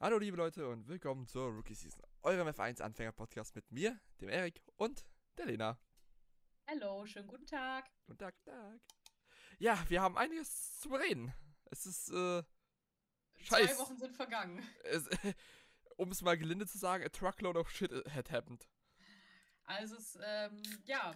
Hallo liebe Leute und willkommen zur Rookie Season, eurem F1 Anfänger Podcast mit mir, dem Erik und der Lena. Hallo, schönen guten Tag. Guten Tag, Tag. Ja, wir haben einiges zu bereden. Es ist äh scheiße. Zwei Wochen sind vergangen. um es mal gelinde zu sagen, a truckload of shit had happened. Also es, ähm, ja, äh,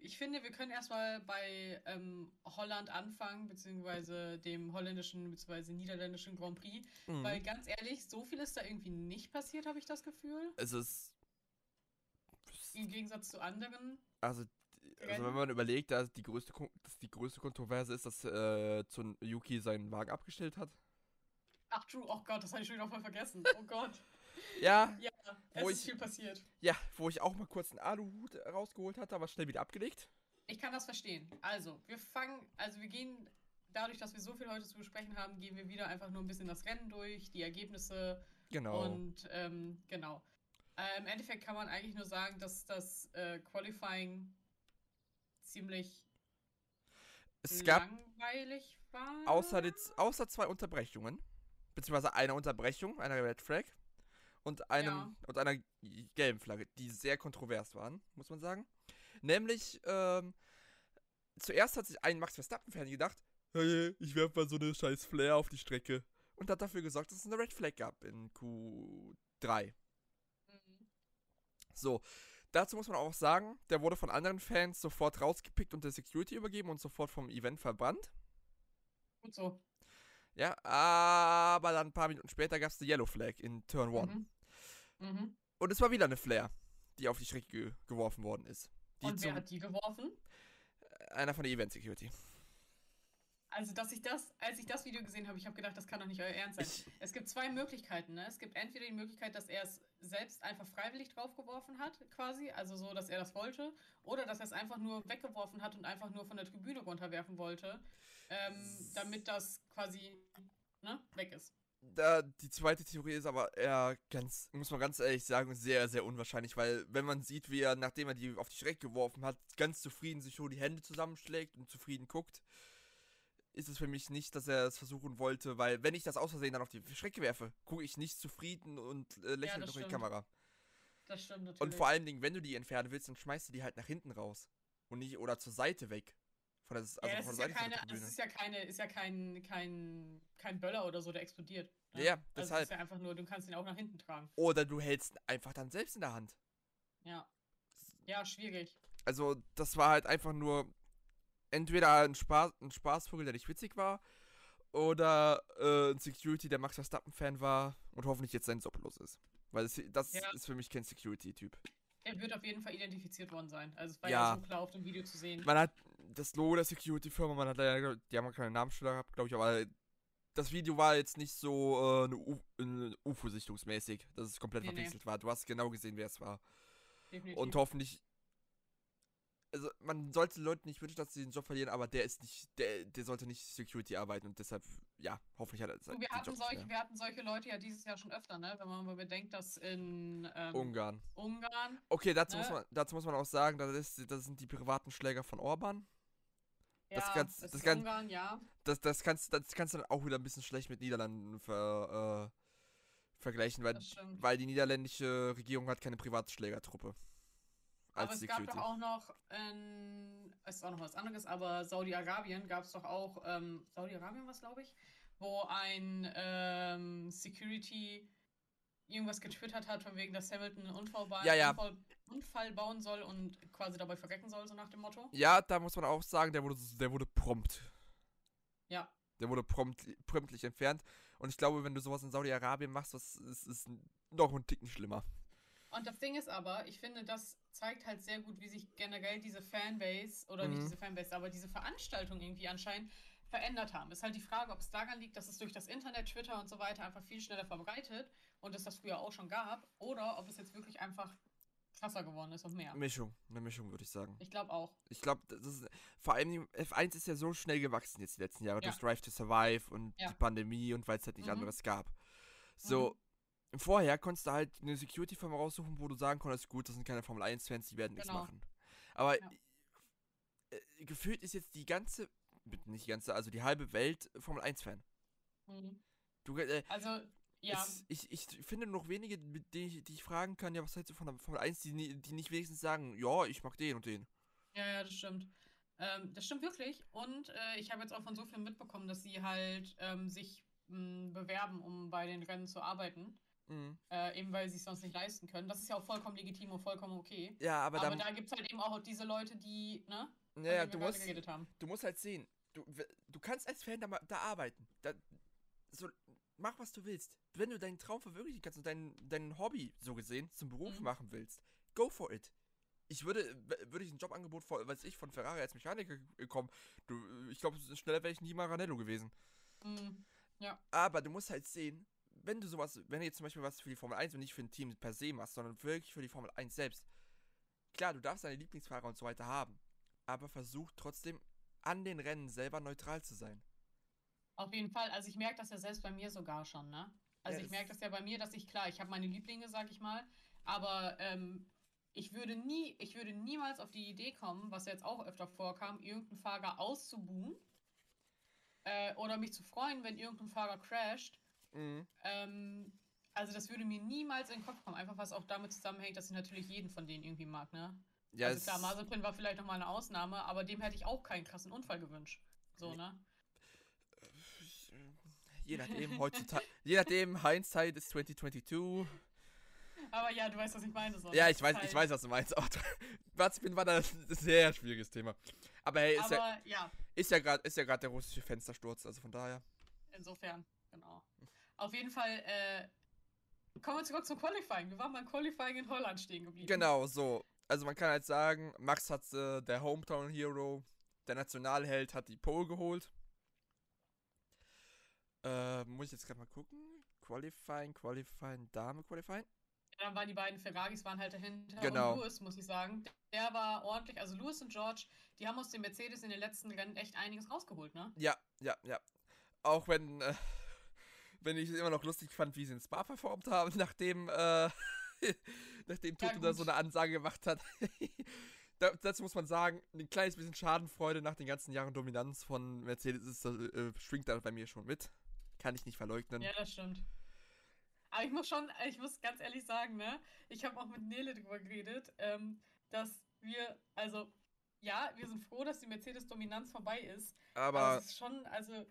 ich finde, wir können erstmal bei ähm, Holland anfangen, beziehungsweise dem holländischen beziehungsweise niederländischen Grand Prix. Mhm. Weil ganz ehrlich, so viel ist da irgendwie nicht passiert, habe ich das Gefühl. Es ist. Im Gegensatz zu anderen. Also, also wenn man überlegt, dass die größte, dass die größte Kontroverse ist, dass äh, Yuki seinen Wagen abgestellt hat. Ach, true. Oh Gott, das habe ich schon wieder voll vergessen. Oh Gott. Ja. Ja, es ist ich, viel passiert. Ja, wo ich auch mal kurz einen Aluhut rausgeholt hatte, aber schnell wieder abgelegt. Ich kann das verstehen. Also, wir fangen, also wir gehen, dadurch, dass wir so viel heute zu besprechen haben, gehen wir wieder einfach nur ein bisschen das Rennen durch, die Ergebnisse. Genau. Und ähm, genau. Äh, Im Endeffekt kann man eigentlich nur sagen, dass das äh, Qualifying ziemlich es langweilig war. Außer, die, außer zwei Unterbrechungen, beziehungsweise einer Unterbrechung, einer Red Flag, und einem ja. und einer gelben Flagge, die sehr kontrovers waren, muss man sagen. Nämlich, ähm, zuerst hat sich ein Max Verstappen-Fan gedacht, hey, ich werfe mal so eine scheiß Flair auf die Strecke. Und hat dafür gesorgt, dass es eine Red Flag gab in Q3. Mhm. So, dazu muss man auch sagen, der wurde von anderen Fans sofort rausgepickt und der Security übergeben und sofort vom Event verbannt. Gut so. Ja, aber dann ein paar Minuten später gab es die Yellow Flag in Turn 1. Mhm. Mhm. Und es war wieder eine Flare, die auf die Strecke ge geworfen worden ist. Die Und wer hat die geworfen? Einer von der Event Security. Also, dass ich das, als ich das Video gesehen habe, ich habe gedacht, das kann doch nicht euer Ernst sein. Ich es gibt zwei Möglichkeiten, ne? Es gibt entweder die Möglichkeit, dass er es selbst einfach freiwillig draufgeworfen hat, quasi, also so, dass er das wollte, oder dass er es einfach nur weggeworfen hat und einfach nur von der Tribüne runterwerfen wollte, ähm, damit das quasi ne, weg ist da, die zweite Theorie ist aber eher ganz, muss man ganz ehrlich sagen, sehr, sehr unwahrscheinlich, weil wenn man sieht, wie er, nachdem er die auf die Strecke geworfen hat, ganz zufrieden sich schon die Hände zusammenschlägt und zufrieden guckt, ist es für mich nicht, dass er es versuchen wollte, weil wenn ich das aus Versehen dann auf die Strecke werfe, gucke ich nicht zufrieden und äh, lächle ja, durch die Kamera. Das stimmt natürlich. Und vor allen Dingen, wenn du die entfernen willst, dann schmeißt du die halt nach hinten raus und nicht oder zur Seite weg. Von der, also ja, das, von der ist ja keine, das ist ja keine, ist ja kein, kein, kein Böller oder so, der explodiert. Ne? Ja, deshalb. Also das ist ja einfach nur, du kannst ihn auch nach hinten tragen. Oder du hältst ihn einfach dann selbst in der Hand. Ja. Ja, schwierig. Also, das war halt einfach nur entweder ein, Spaß, ein Spaßvogel, der nicht witzig war, oder äh, ein Security, der Max Verstappen-Fan war und hoffentlich jetzt sein Job los ist. Weil das, das ja. ist für mich kein Security-Typ. Er wird auf jeden Fall identifiziert worden sein. Also es war ja, ja so klar auf dem Video zu sehen. Man hat das Logo der Security-Firma, man hat leider, die haben keine Namensschilder gehabt, glaube ich, aber das Video war jetzt nicht so äh, eine UFO-sichtungsmäßig, dass es komplett nee, verpixelt nee. war. Du hast genau gesehen, wer es war. Definitiv. Und hoffentlich. Also, man sollte Leuten nicht wünschen, dass sie den Job verlieren, aber der ist nicht, der, der sollte nicht Security arbeiten und deshalb, ja, hoffentlich hat er es. Wir, hatten solche, wir hatten solche Leute ja dieses Jahr schon öfter, ne? Wenn man mal bedenkt, dass in ähm, Ungarn. Ungarn. Okay, dazu, ne? muss man, dazu muss man auch sagen, das, ist, das sind die privaten Schläger von Orban. Das, kannst, das, das, kann, Ungarn, ja. das, das, kannst, das kannst du dann auch wieder ein bisschen schlecht mit Niederlanden ver, äh, vergleichen, weil, weil die niederländische Regierung hat keine Privatschlägertruppe. Aber es Security. gab doch auch noch, es ist auch noch was anderes, aber Saudi-Arabien gab es doch auch, ähm, Saudi-Arabien was glaube ich, wo ein ähm, Security irgendwas getwittert hat, von wegen, dass Hamilton einen Unfall, ja, ja. Unfall, Unfall, bauen soll und quasi dabei verrecken soll, so nach dem Motto. Ja, da muss man auch sagen, der wurde, der wurde prompt. Ja. Der wurde prompt, promptlich entfernt. Und ich glaube, wenn du sowas in Saudi-Arabien machst, das ist, ist noch ein Ticken schlimmer. Und das Ding ist aber, ich finde, das zeigt halt sehr gut, wie sich generell diese Fanbase, oder mhm. nicht diese Fanbase, aber diese Veranstaltung irgendwie anscheinend verändert haben. Ist halt die Frage, ob es daran liegt, dass es durch das Internet, Twitter und so weiter einfach viel schneller verbreitet und es das früher auch schon gab, oder ob es jetzt wirklich einfach krasser geworden ist und mehr. Mischung, eine Mischung würde ich sagen. Ich glaube auch. Ich glaube, vor allem F1 ist ja so schnell gewachsen jetzt die letzten Jahre ja. durch Drive to Survive und ja. die Pandemie und weil es halt nicht mhm. anderes gab. So, mhm. vorher konntest du halt eine Security-Firma raussuchen, wo du sagen konntest, gut, das sind keine Formel 1-Fans, die werden nichts genau. machen. Aber ja. äh, gefühlt ist jetzt die ganze nicht die ganze, also die halbe Welt Formel 1-Fan. Mhm. Du, äh, also, Ja. Es, ich, ich finde noch wenige, die ich, die ich fragen kann, ja, was hältst du von der Formel 1, die, die nicht wenigstens sagen, ja, ich mag den und den. Ja, ja, das stimmt. Ähm, das stimmt wirklich. Und äh, ich habe jetzt auch von so vielen mitbekommen, dass sie halt ähm, sich mh, hm, bewerben, um bei den Rennen zu arbeiten. Mhm. Äh, eben weil sie es sonst nicht leisten können. Das ist ja auch vollkommen legitim und vollkommen okay. Ja, aber, aber da gibt es halt eben auch diese Leute, die, ne? Ja, ja du, musst, du musst halt sehen, du, du kannst als Fan da, da arbeiten. Da, so, mach was du willst. Wenn du deinen Traum verwirklichen kannst und dein, dein Hobby, so gesehen, zum Beruf mhm. machen willst, go for it. Ich würde, würde ich ein Jobangebot, vor, weiß ich, von Ferrari als Mechaniker bekommen, du, ich glaube, schneller wäre ich nie Maranello gewesen. Mhm. Ja. Aber du musst halt sehen, wenn du sowas, wenn du jetzt zum Beispiel was für die Formel 1 und nicht für ein Team per se machst, sondern wirklich für die Formel 1 selbst. Klar, du darfst deine Lieblingsfahrer und so weiter haben, aber versuch trotzdem an den Rennen selber neutral zu sein. Auf jeden Fall. Also ich merke das ja selbst bei mir sogar schon, ne? Also ja, ich merke das ja bei mir, dass ich, klar, ich habe meine Lieblinge, sag ich mal, aber ähm, ich würde nie, ich würde niemals auf die Idee kommen, was jetzt auch öfter vorkam, irgendeinen Fahrer auszubuhen äh, oder mich zu freuen, wenn irgendein Fahrer crasht. Mhm. Ähm, also das würde mir niemals in den Kopf kommen, einfach was auch damit zusammenhängt, dass ich natürlich jeden von denen irgendwie mag, ne? Ja, also klar, Mazepin war vielleicht nochmal eine Ausnahme, aber dem hätte ich auch keinen krassen Unfall gewünscht. So, ne? Je nachdem, heutzutage, je nachdem, Hindsight ist 2022. Aber ja, du weißt, was ich meine. So. Ja, ich weiß, halt ich weiß, was du meinst. Auch Mazepin war da ein sehr schwieriges Thema. Aber hey, ist Aber, ja, ja. Ist ja gerade ja der russische Fenstersturz, also von daher. Insofern, genau. Auf jeden Fall, äh, kommen wir zurück zum Qualifying. Wir waren beim Qualifying in Holland stehen geblieben. Genau, so. Also man kann halt sagen, Max hat äh, der Hometown Hero, der Nationalheld, hat die Pole geholt. Äh, muss ich jetzt gerade mal gucken. Qualifying, Qualifying, Dame Qualifying. Ja, dann waren die beiden Ferraris waren halt dahinter. Genau. Und Lewis, muss ich sagen, der war ordentlich. Also Lewis und George, die haben aus dem Mercedes in den letzten Rennen echt einiges rausgeholt, ne? Ja, ja, ja. Auch wenn, äh, wenn ich es immer noch lustig fand, wie sie in Spa performt haben, nachdem, äh, nachdem Toto ja, da so eine Ansage gemacht hat. da, dazu muss man sagen, ein kleines bisschen Schadenfreude nach den ganzen Jahren Dominanz von Mercedes ist, äh, schwingt da bei mir schon mit. Kann ich nicht verleugnen. Ja, das stimmt. Aber ich muss schon, ich muss ganz ehrlich sagen, ne, ich habe auch mit Nele drüber geredet, ähm, dass wir, also, ja, wir sind froh, dass die Mercedes-Dominanz vorbei ist. Aber. aber es ist schon, also,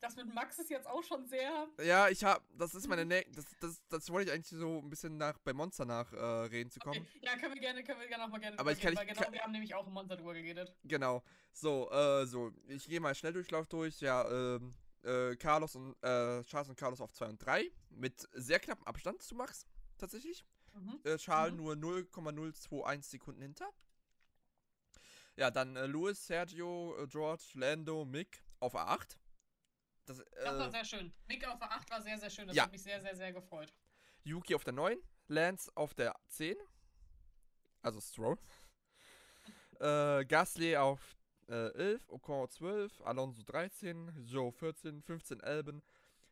das mit Max ist jetzt auch schon sehr. Ja, ich habe, das ist meine, ne das, das, das wollte ich eigentlich so ein bisschen nach bei Monster nachreden äh, zu kommen. Okay. Ja, können wir gerne, können wir gerne auch mal gerne. Aber ich kann, nicht, genau, kann, wir haben nämlich auch im Monster drüber geredet. Genau. So, äh, so, ich gehe mal Schnelldurchlauf durch. Ja, ähm, äh, Carlos und äh, Charles und Carlos auf 2 und 3 mit sehr knappem Abstand zu Max tatsächlich. Mhm. Äh, Charles mhm. nur 0,021 Sekunden hinter. Ja, dann äh, Louis, Sergio, äh, George, Lando, Mick auf A8. Das, äh, das, war sehr schön. Mick auf A8 war sehr, sehr schön. Das ja. hat mich sehr, sehr, sehr gefreut. Yuki auf der 9, Lance auf der 10. Also Stroll. äh, Gasly auf äh, 11, Ocon 12, Alonso 13, Joe 14, 15 Alben,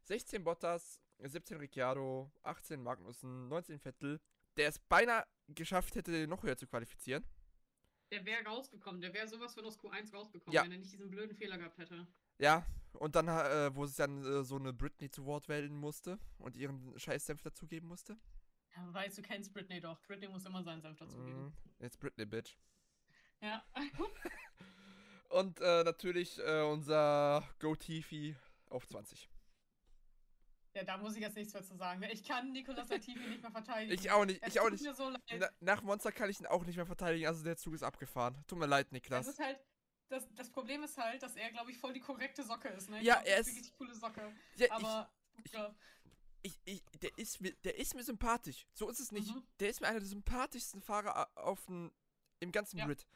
16 Bottas, 17 Ricciardo, 18 Magnussen, 19 Vettel, der es beinahe geschafft hätte, noch höher zu qualifizieren. Der wäre rausgekommen, der wäre sowas von aus Q1 rausgekommen, ja. wenn er nicht diesen blöden Fehler gehabt hätte. Ja, und dann, äh, wo es dann äh, so eine Britney zu Wort wählen musste und ihren Scheißsenf dazugeben musste. Ja, weißt du, kennst Britney doch. Britney muss immer seinen Senf dazugeben. Mm, jetzt Britney, Bitch. Ja. Und äh, natürlich äh, unser Go-Tifi auf 20. Ja, da muss ich jetzt nichts mehr zu sagen. Ich kann Nicolas Latifi nicht mehr verteidigen. Ich auch nicht. Es ich auch nicht. So Na, nach Monster kann ich ihn auch nicht mehr verteidigen. Also der Zug ist abgefahren. Tut mir leid, Niklas. Das ist halt. Das, das Problem ist halt, dass er, glaube ich, voll die korrekte Socke ist. Ne? Ich ja, glaub, er ist. Wirklich coole Socke. Ja, aber. Ich, ja. ich, ich, der, ist mir, der ist mir sympathisch. So ist es nicht. Mhm. Der ist mir einer der sympathischsten Fahrer auf den, im ganzen ja. Grid.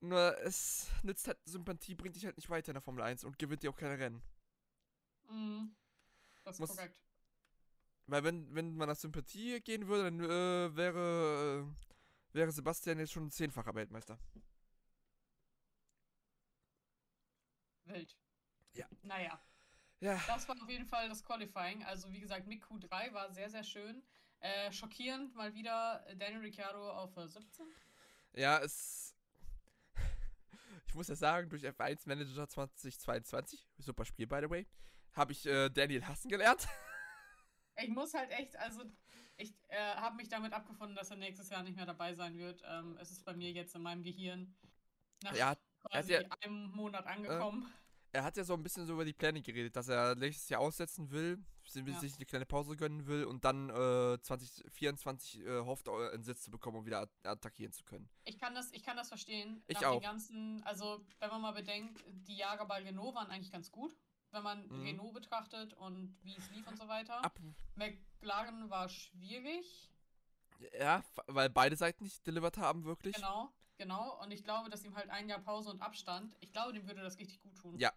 Nur es nützt halt, Sympathie bringt dich halt nicht weiter in der Formel 1 und gewinnt dir auch keine Rennen. Mhm. Das ist Muss, korrekt. Weil wenn, wenn man nach Sympathie gehen würde, dann äh, wäre, äh, wäre Sebastian jetzt schon ein zehnfacher Weltmeister. Wild. Ja. Naja. Ja. Das war auf jeden Fall das Qualifying. Also wie gesagt, mit Q3 war sehr, sehr schön. Äh, schockierend mal wieder Daniel Ricciardo auf 17. Ja, es ich muss ja sagen, durch F1 Manager 2022, super Spiel, by the way, habe ich äh, Daniel hassen gelernt. ich muss halt echt, also ich äh, habe mich damit abgefunden, dass er nächstes Jahr nicht mehr dabei sein wird. Ähm, es ist bei mir jetzt in meinem Gehirn nach ja, quasi ja, einem Monat angekommen. Äh, er hat ja so ein bisschen so über die Pläne geredet, dass er nächstes Jahr aussetzen will, ja. sich eine kleine Pause gönnen will und dann äh, 2024 äh, hofft, einen Sitz zu bekommen, um wieder attackieren zu können. Ich kann das, ich kann das verstehen. Ich Nach auch. Den ganzen, also wenn man mal bedenkt, die Jahre bei Renault waren eigentlich ganz gut wenn man mhm. Renault betrachtet und wie es lief und so weiter. Ab McLaren war schwierig. Ja, weil beide Seiten nicht delivered haben, wirklich. Genau, genau. Und ich glaube, dass ihm halt ein Jahr Pause und Abstand, ich glaube, dem würde das richtig gut tun. Ja,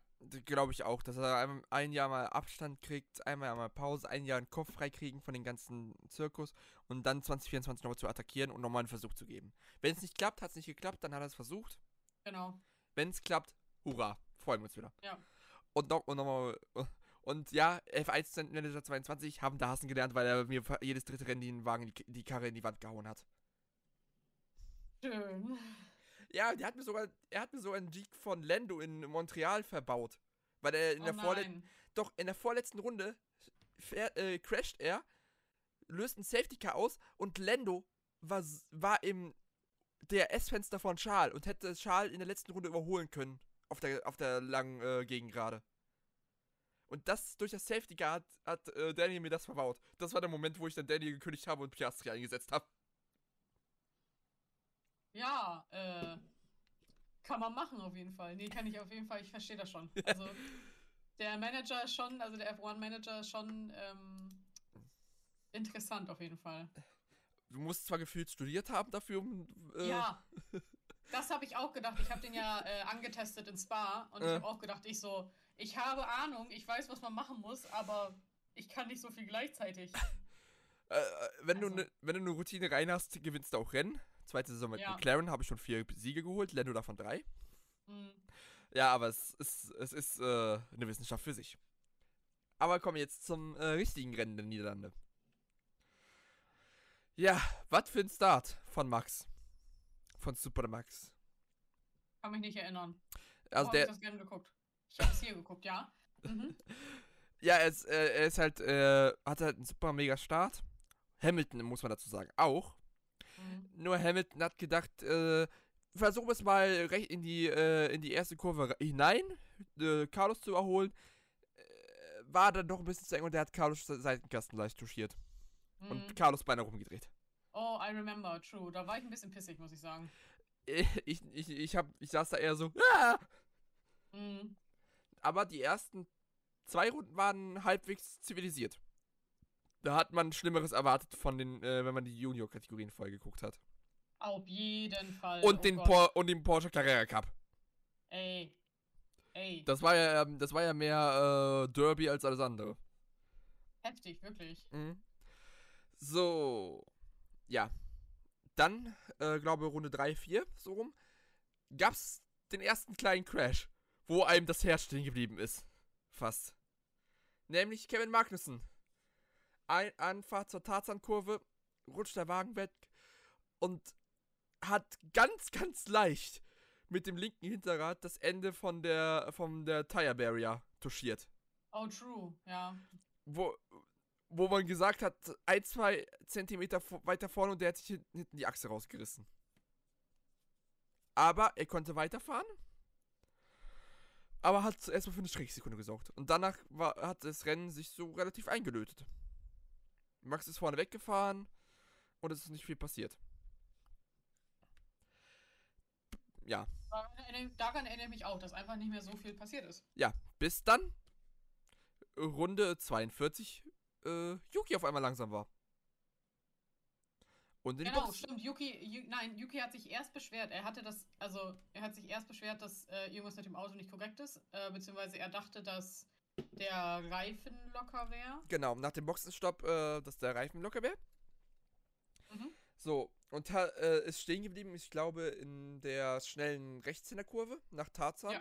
glaube ich auch, dass er ein Jahr mal Abstand kriegt, einmal mal Pause, ein Jahr einen Kopf freikriegen von dem ganzen Zirkus und dann 2024 nochmal zu attackieren und nochmal einen Versuch zu geben. Wenn es nicht klappt, hat es nicht geklappt, dann hat er es versucht. Genau. Wenn es klappt, hurra, freuen wir uns wieder. Ja. Und noch, und nochmal. Und ja, F1 Manager 22 haben da hassen gelernt, weil er mir jedes dritte Rennen den Wagen, die Karre in die Wand gehauen hat. Schön. Ja, der hat mir sogar, er hat mir sogar einen Jeep von Lando in Montreal verbaut. Weil er in oh der vorletzten. Doch, in der vorletzten Runde fährt, äh, crasht er, löst ein Safety Car aus und Lando war, war im DRS-Fenster von Charles und hätte Charles in der letzten Runde überholen können auf der, auf der langen äh, Gegengrade. Und das durch das Safety Guard hat, hat äh, Daniel mir das verbaut. Das war der Moment, wo ich dann Daniel gekündigt habe und Piastri eingesetzt habe. Ja, äh, kann man machen auf jeden Fall. Nee, kann ich auf jeden Fall, ich verstehe das schon. Also, der Manager ist schon, also der F1-Manager ist schon ähm, interessant auf jeden Fall. Du musst zwar gefühlt studiert haben dafür, um. Äh, ja. Das habe ich auch gedacht. Ich habe den ja äh, angetestet in Spa und äh. ich habe auch gedacht, ich so, ich habe Ahnung, ich weiß, was man machen muss, aber ich kann nicht so viel gleichzeitig. Äh, äh, wenn, also. du ne, wenn du eine Routine rein hast, gewinnst du auch Rennen. Zweite Saison mit ja. McLaren habe ich schon vier Siege geholt, Lando davon drei. Mhm. Ja, aber es ist, es ist äh, eine Wissenschaft für sich. Aber kommen wir jetzt zum äh, richtigen Rennen der Niederlande. Ja, was für ein Start von Max von Supermax. Kann mich nicht erinnern. Also der. Ich das gerne geguckt. Ich habe es hier geguckt, ja. Mhm. ja, er ist, äh, er ist halt, äh, hat halt einen super mega Start. Hamilton, muss man dazu sagen, auch. Mhm. Nur Hamilton hat gedacht, äh, versuchen es mal recht in die, äh, in die erste Kurve hinein, äh, Carlos zu überholen. Äh, war dann doch ein bisschen zu eng und der hat Carlos Seitenkasten leicht touchiert. Mhm. Und Carlos beinahe rumgedreht. Oh, I remember, true. Da war ich ein bisschen pissig, muss ich sagen. Ich, ich, ich, hab, ich saß da eher so. Ah! Mhm. Aber die ersten zwei Runden waren halbwegs zivilisiert. Da hat man Schlimmeres erwartet von den, äh, wenn man die Junior-Kategorien voll geguckt hat. Auf jeden Fall. Und, oh den, Por und den Porsche Carrera Cup. Ey. Ey. Das war ja, ähm, das war ja mehr äh, Derby als alles andere. Heftig, wirklich. Mhm. So ja, dann, äh, glaube Runde 3, 4, so rum, gab's den ersten kleinen Crash, wo einem das Herz stehen geblieben ist. Fast. Nämlich Kevin Magnussen. Ein Anfahrt zur Tarzankurve, rutscht der Wagen weg und hat ganz, ganz leicht mit dem linken Hinterrad das Ende von der, von der Tire Barrier touchiert. Oh, true, ja. Wo, wo man gesagt hat, ein, zwei Zentimeter weiter vorne und der hat sich hinten die Achse rausgerissen. Aber er konnte weiterfahren. Aber hat erstmal für eine Schrägsekunde gesorgt. Und danach war, hat das Rennen sich so relativ eingelötet. Max ist vorne weggefahren und es ist nicht viel passiert. Ja. Daran erinnere ich mich auch, dass einfach nicht mehr so viel passiert ist. Ja, bis dann Runde 42 äh, Yuki auf einmal langsam war. Und in genau, stimmt. Yuki, Yu, nein, Yuki hat sich erst beschwert. Er hatte das, also er hat sich erst beschwert, dass äh, irgendwas mit dem Auto nicht korrekt ist, äh, beziehungsweise er dachte, dass der Reifen locker wäre. Genau, nach dem Boxenstopp, äh, dass der Reifen locker wäre. Mhm. So, und äh, ist stehen geblieben, ich glaube, in der schnellen Rechtshänderkurve nach Tarzan.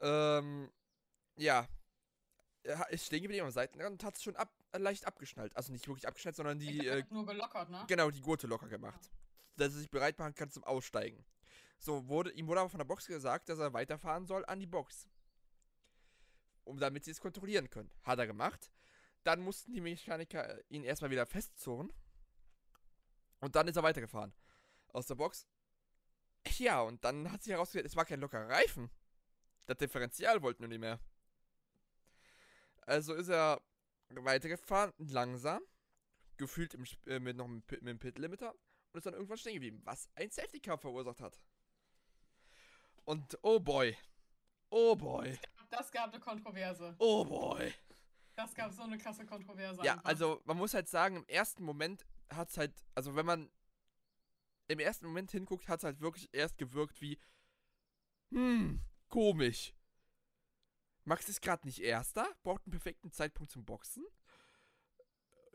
Ja. Ähm, ja, ist stehen geblieben am Seitenrand und hat es schon ab, leicht abgeschnallt. Also nicht wirklich abgeschnallt, sondern die. Äh, nur gelockert, ne? Genau, die Gurte locker gemacht. Ja. Dass er sich bereit machen kann zum Aussteigen. So, wurde, ihm wurde aber von der Box gesagt, dass er weiterfahren soll an die Box. Um damit sie es kontrollieren können. Hat er gemacht. dann mussten die Mechaniker ihn erstmal wieder festzurren. Und dann ist er weitergefahren. Aus der Box. Ja, und dann hat sich herausgestellt, es war kein lockerer Reifen. Das Differential wollte nur nicht mehr. Also ist er weitergefahren, langsam, gefühlt im, äh, mit noch mit, mit dem Pit-Limiter und ist dann irgendwann stehen geblieben, was ein Safety-Car verursacht hat. Und oh boy. Oh boy. Das gab eine Kontroverse. Oh boy. Das gab so eine krasse Kontroverse. Ja, einfach. also man muss halt sagen, im ersten Moment hat es halt, also wenn man im ersten Moment hinguckt, hat es halt wirklich erst gewirkt wie, hm, komisch. Max ist gerade nicht Erster, braucht einen perfekten Zeitpunkt zum Boxen,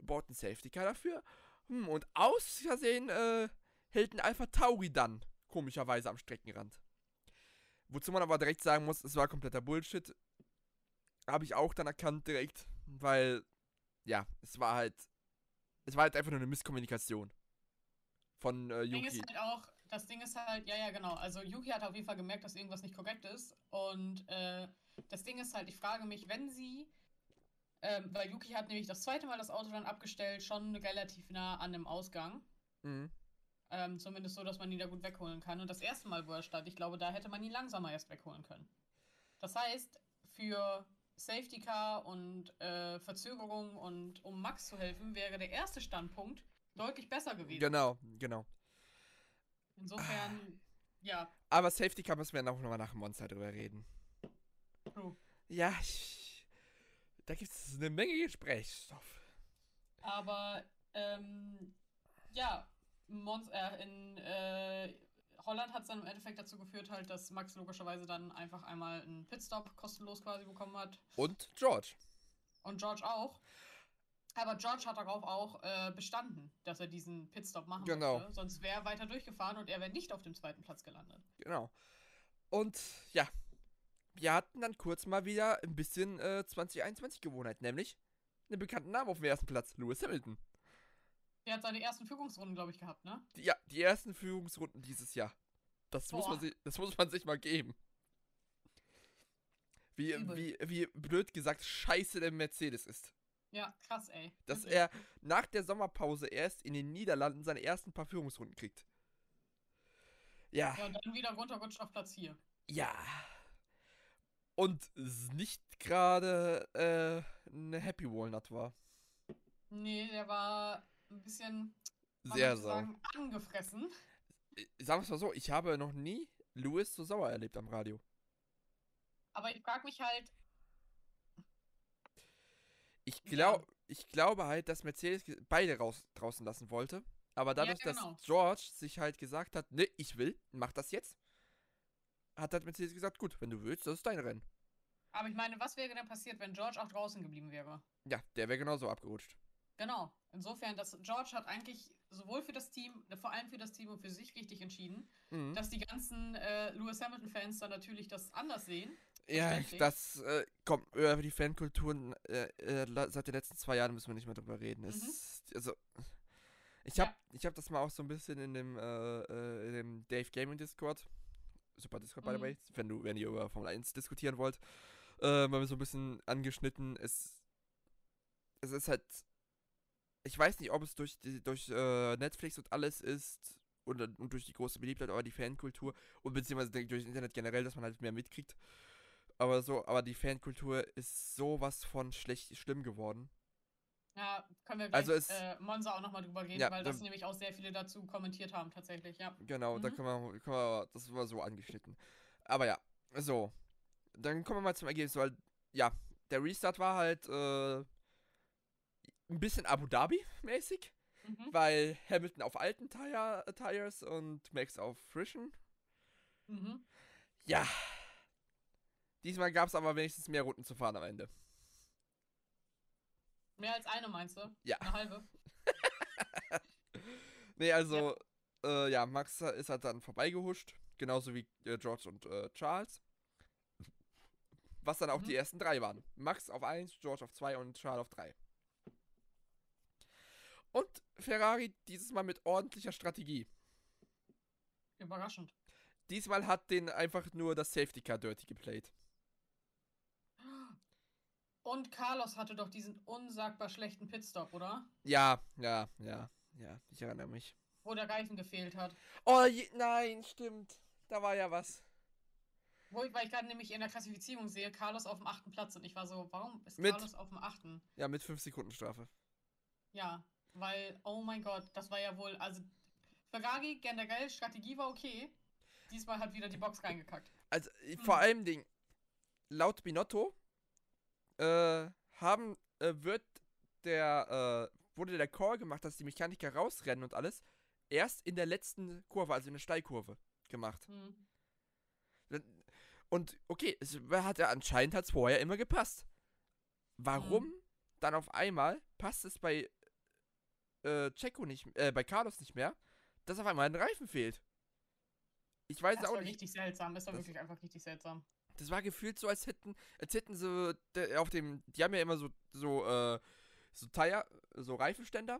braucht einen Safety Car dafür. Hm, und aus Versehen äh, hält ein Alpha Tauri dann, komischerweise am Streckenrand. Wozu man aber direkt sagen muss, es war kompletter Bullshit. Habe ich auch dann erkannt direkt, weil, ja, es war halt, es war halt einfach nur eine Misskommunikation von äh, Yuki. Das Ding ist halt auch, das Ding ist halt, ja, ja, genau. Also Yuki hat auf jeden Fall gemerkt, dass irgendwas nicht korrekt ist. Und äh, das Ding ist halt, ich frage mich, wenn sie, ähm, weil Yuki hat nämlich das zweite Mal das Auto dann abgestellt, schon relativ nah an dem Ausgang. Mhm. Ähm, zumindest so, dass man ihn da gut wegholen kann. Und das erste Mal, wo er stand, ich glaube, da hätte man ihn langsamer erst wegholen können. Das heißt, für Safety Car und äh, Verzögerung und um Max zu helfen, wäre der erste Standpunkt deutlich besser gewesen. Genau, genau. Insofern, ah. ja. Aber Safety Car müssen wir auch nochmal nach dem Monster drüber reden. Oh. Ja, ich, da gibt es eine Menge Gesprächsstoff. Aber, ähm, ja, Monster äh, in äh, Holland hat es dann im Endeffekt dazu geführt, halt, dass Max logischerweise dann einfach einmal einen Pitstop kostenlos quasi bekommen hat. Und George. Und George auch. Aber George hat darauf auch äh, bestanden, dass er diesen Pitstop machen genau. möchte. Sonst wäre er weiter durchgefahren und er wäre nicht auf dem zweiten Platz gelandet. Genau. Und ja, wir hatten dann kurz mal wieder ein bisschen äh, 2021 Gewohnheit, nämlich einen bekannten Namen auf dem ersten Platz, Lewis Hamilton. Er hat seine ersten Führungsrunden, glaube ich, gehabt, ne? Ja, die ersten Führungsrunden dieses Jahr. Das, muss man, sich, das muss man sich mal geben. Wie, wie, wie blöd gesagt scheiße der Mercedes ist. Ja, krass, ey. Dass okay. er nach der Sommerpause erst in den Niederlanden seine ersten paar Führungsrunden kriegt. Ja. Ja, und dann wieder runterrutscht auf Platz 4. Ja. Und nicht gerade äh, eine Happy Walnut war. Nee, der war ein bisschen sehr sauer. angefressen. Äh, sagen wir es mal so, ich habe noch nie Louis so sauer erlebt am Radio. Aber ich frage mich halt, ich, glaub, ja. ich glaube halt, dass Mercedes beide raus, draußen lassen wollte. Aber dadurch, ja, genau. dass George sich halt gesagt hat, ne, ich will, mach das jetzt, hat halt Mercedes gesagt, gut, wenn du willst, das ist dein Rennen. Aber ich meine, was wäre denn passiert, wenn George auch draußen geblieben wäre? Ja, der wäre genauso abgerutscht. Genau. Insofern, dass George hat eigentlich sowohl für das Team, vor allem für das Team und für sich richtig entschieden, mhm. dass die ganzen äh, Lewis Hamilton-Fans dann natürlich das anders sehen. Ja, das äh, kommt über die Fankulturen äh, äh, seit den letzten zwei Jahren müssen wir nicht mehr drüber reden. Mhm. Es, also, ich habe ja. hab das mal auch so ein bisschen in dem, äh, äh, in dem Dave Gaming Discord, super Discord by the mhm. way, wenn du, wenn ihr über Formel 1 diskutieren wollt, äh, mal so ein bisschen angeschnitten. Es, es ist halt, ich weiß nicht, ob es durch, durch äh, Netflix und alles ist und, und durch die große Beliebtheit, aber die Fankultur und beziehungsweise durch das Internet generell, dass man halt mehr mitkriegt aber so, aber die Fankultur ist sowas von schlecht schlimm geworden. Ja, können wir gleich also es, äh, Monza auch nochmal drüber reden, ja, weil das dann, nämlich auch sehr viele dazu kommentiert haben, tatsächlich, ja. Genau, mhm. da können wir, können wir, das war so angeschnitten. Aber ja, so. Dann kommen wir mal zum Ergebnis, weil, ja, der Restart war halt, äh, ein bisschen Abu Dhabi-mäßig, mhm. weil Hamilton auf alten Tire, Tires und Max auf frischen. Mhm. Ja, Diesmal gab es aber wenigstens mehr Runden zu fahren am Ende. Mehr als eine, meinst du? Ja. Eine halbe? nee, also, ja. Äh, ja, Max ist halt dann vorbeigehuscht. Genauso wie äh, George und äh, Charles. Was dann auch mhm. die ersten drei waren. Max auf 1, George auf 2 und Charles auf 3. Und Ferrari dieses Mal mit ordentlicher Strategie. Überraschend. Diesmal hat den einfach nur das Safety Car dirty geplayt. Und Carlos hatte doch diesen unsagbar schlechten Pitstop, oder? Ja, ja, ja, ja, ich erinnere mich. Wo der Reifen gefehlt hat. Oh, je, nein, stimmt. Da war ja was. Wo ich, weil ich gerade nämlich in der Klassifizierung sehe, Carlos auf dem achten Platz und ich war so, warum ist mit, Carlos auf dem achten? Ja, mit 5 Sekunden Strafe. Ja, weil, oh mein Gott, das war ja wohl, also Ferrari generell, Strategie war okay. Diesmal hat wieder die Box reingekackt. Also, hm. vor allem Ding, laut Binotto äh, haben, äh, wird der, äh, wurde der Call gemacht, dass die Mechaniker rausrennen und alles, erst in der letzten Kurve, also in der Steilkurve, gemacht. Hm. Und okay, es hat ja anscheinend hat vorher immer gepasst. Warum hm. dann auf einmal passt es bei äh, Checo nicht, äh, bei Carlos nicht mehr, dass auf einmal ein Reifen fehlt? Ich weiß das auch war nicht. richtig seltsam, das war das, wirklich einfach richtig seltsam. Das war gefühlt so, als hätten, als hätten sie auf dem, die haben ja immer so, so, äh, so Tire, so Reifenständer,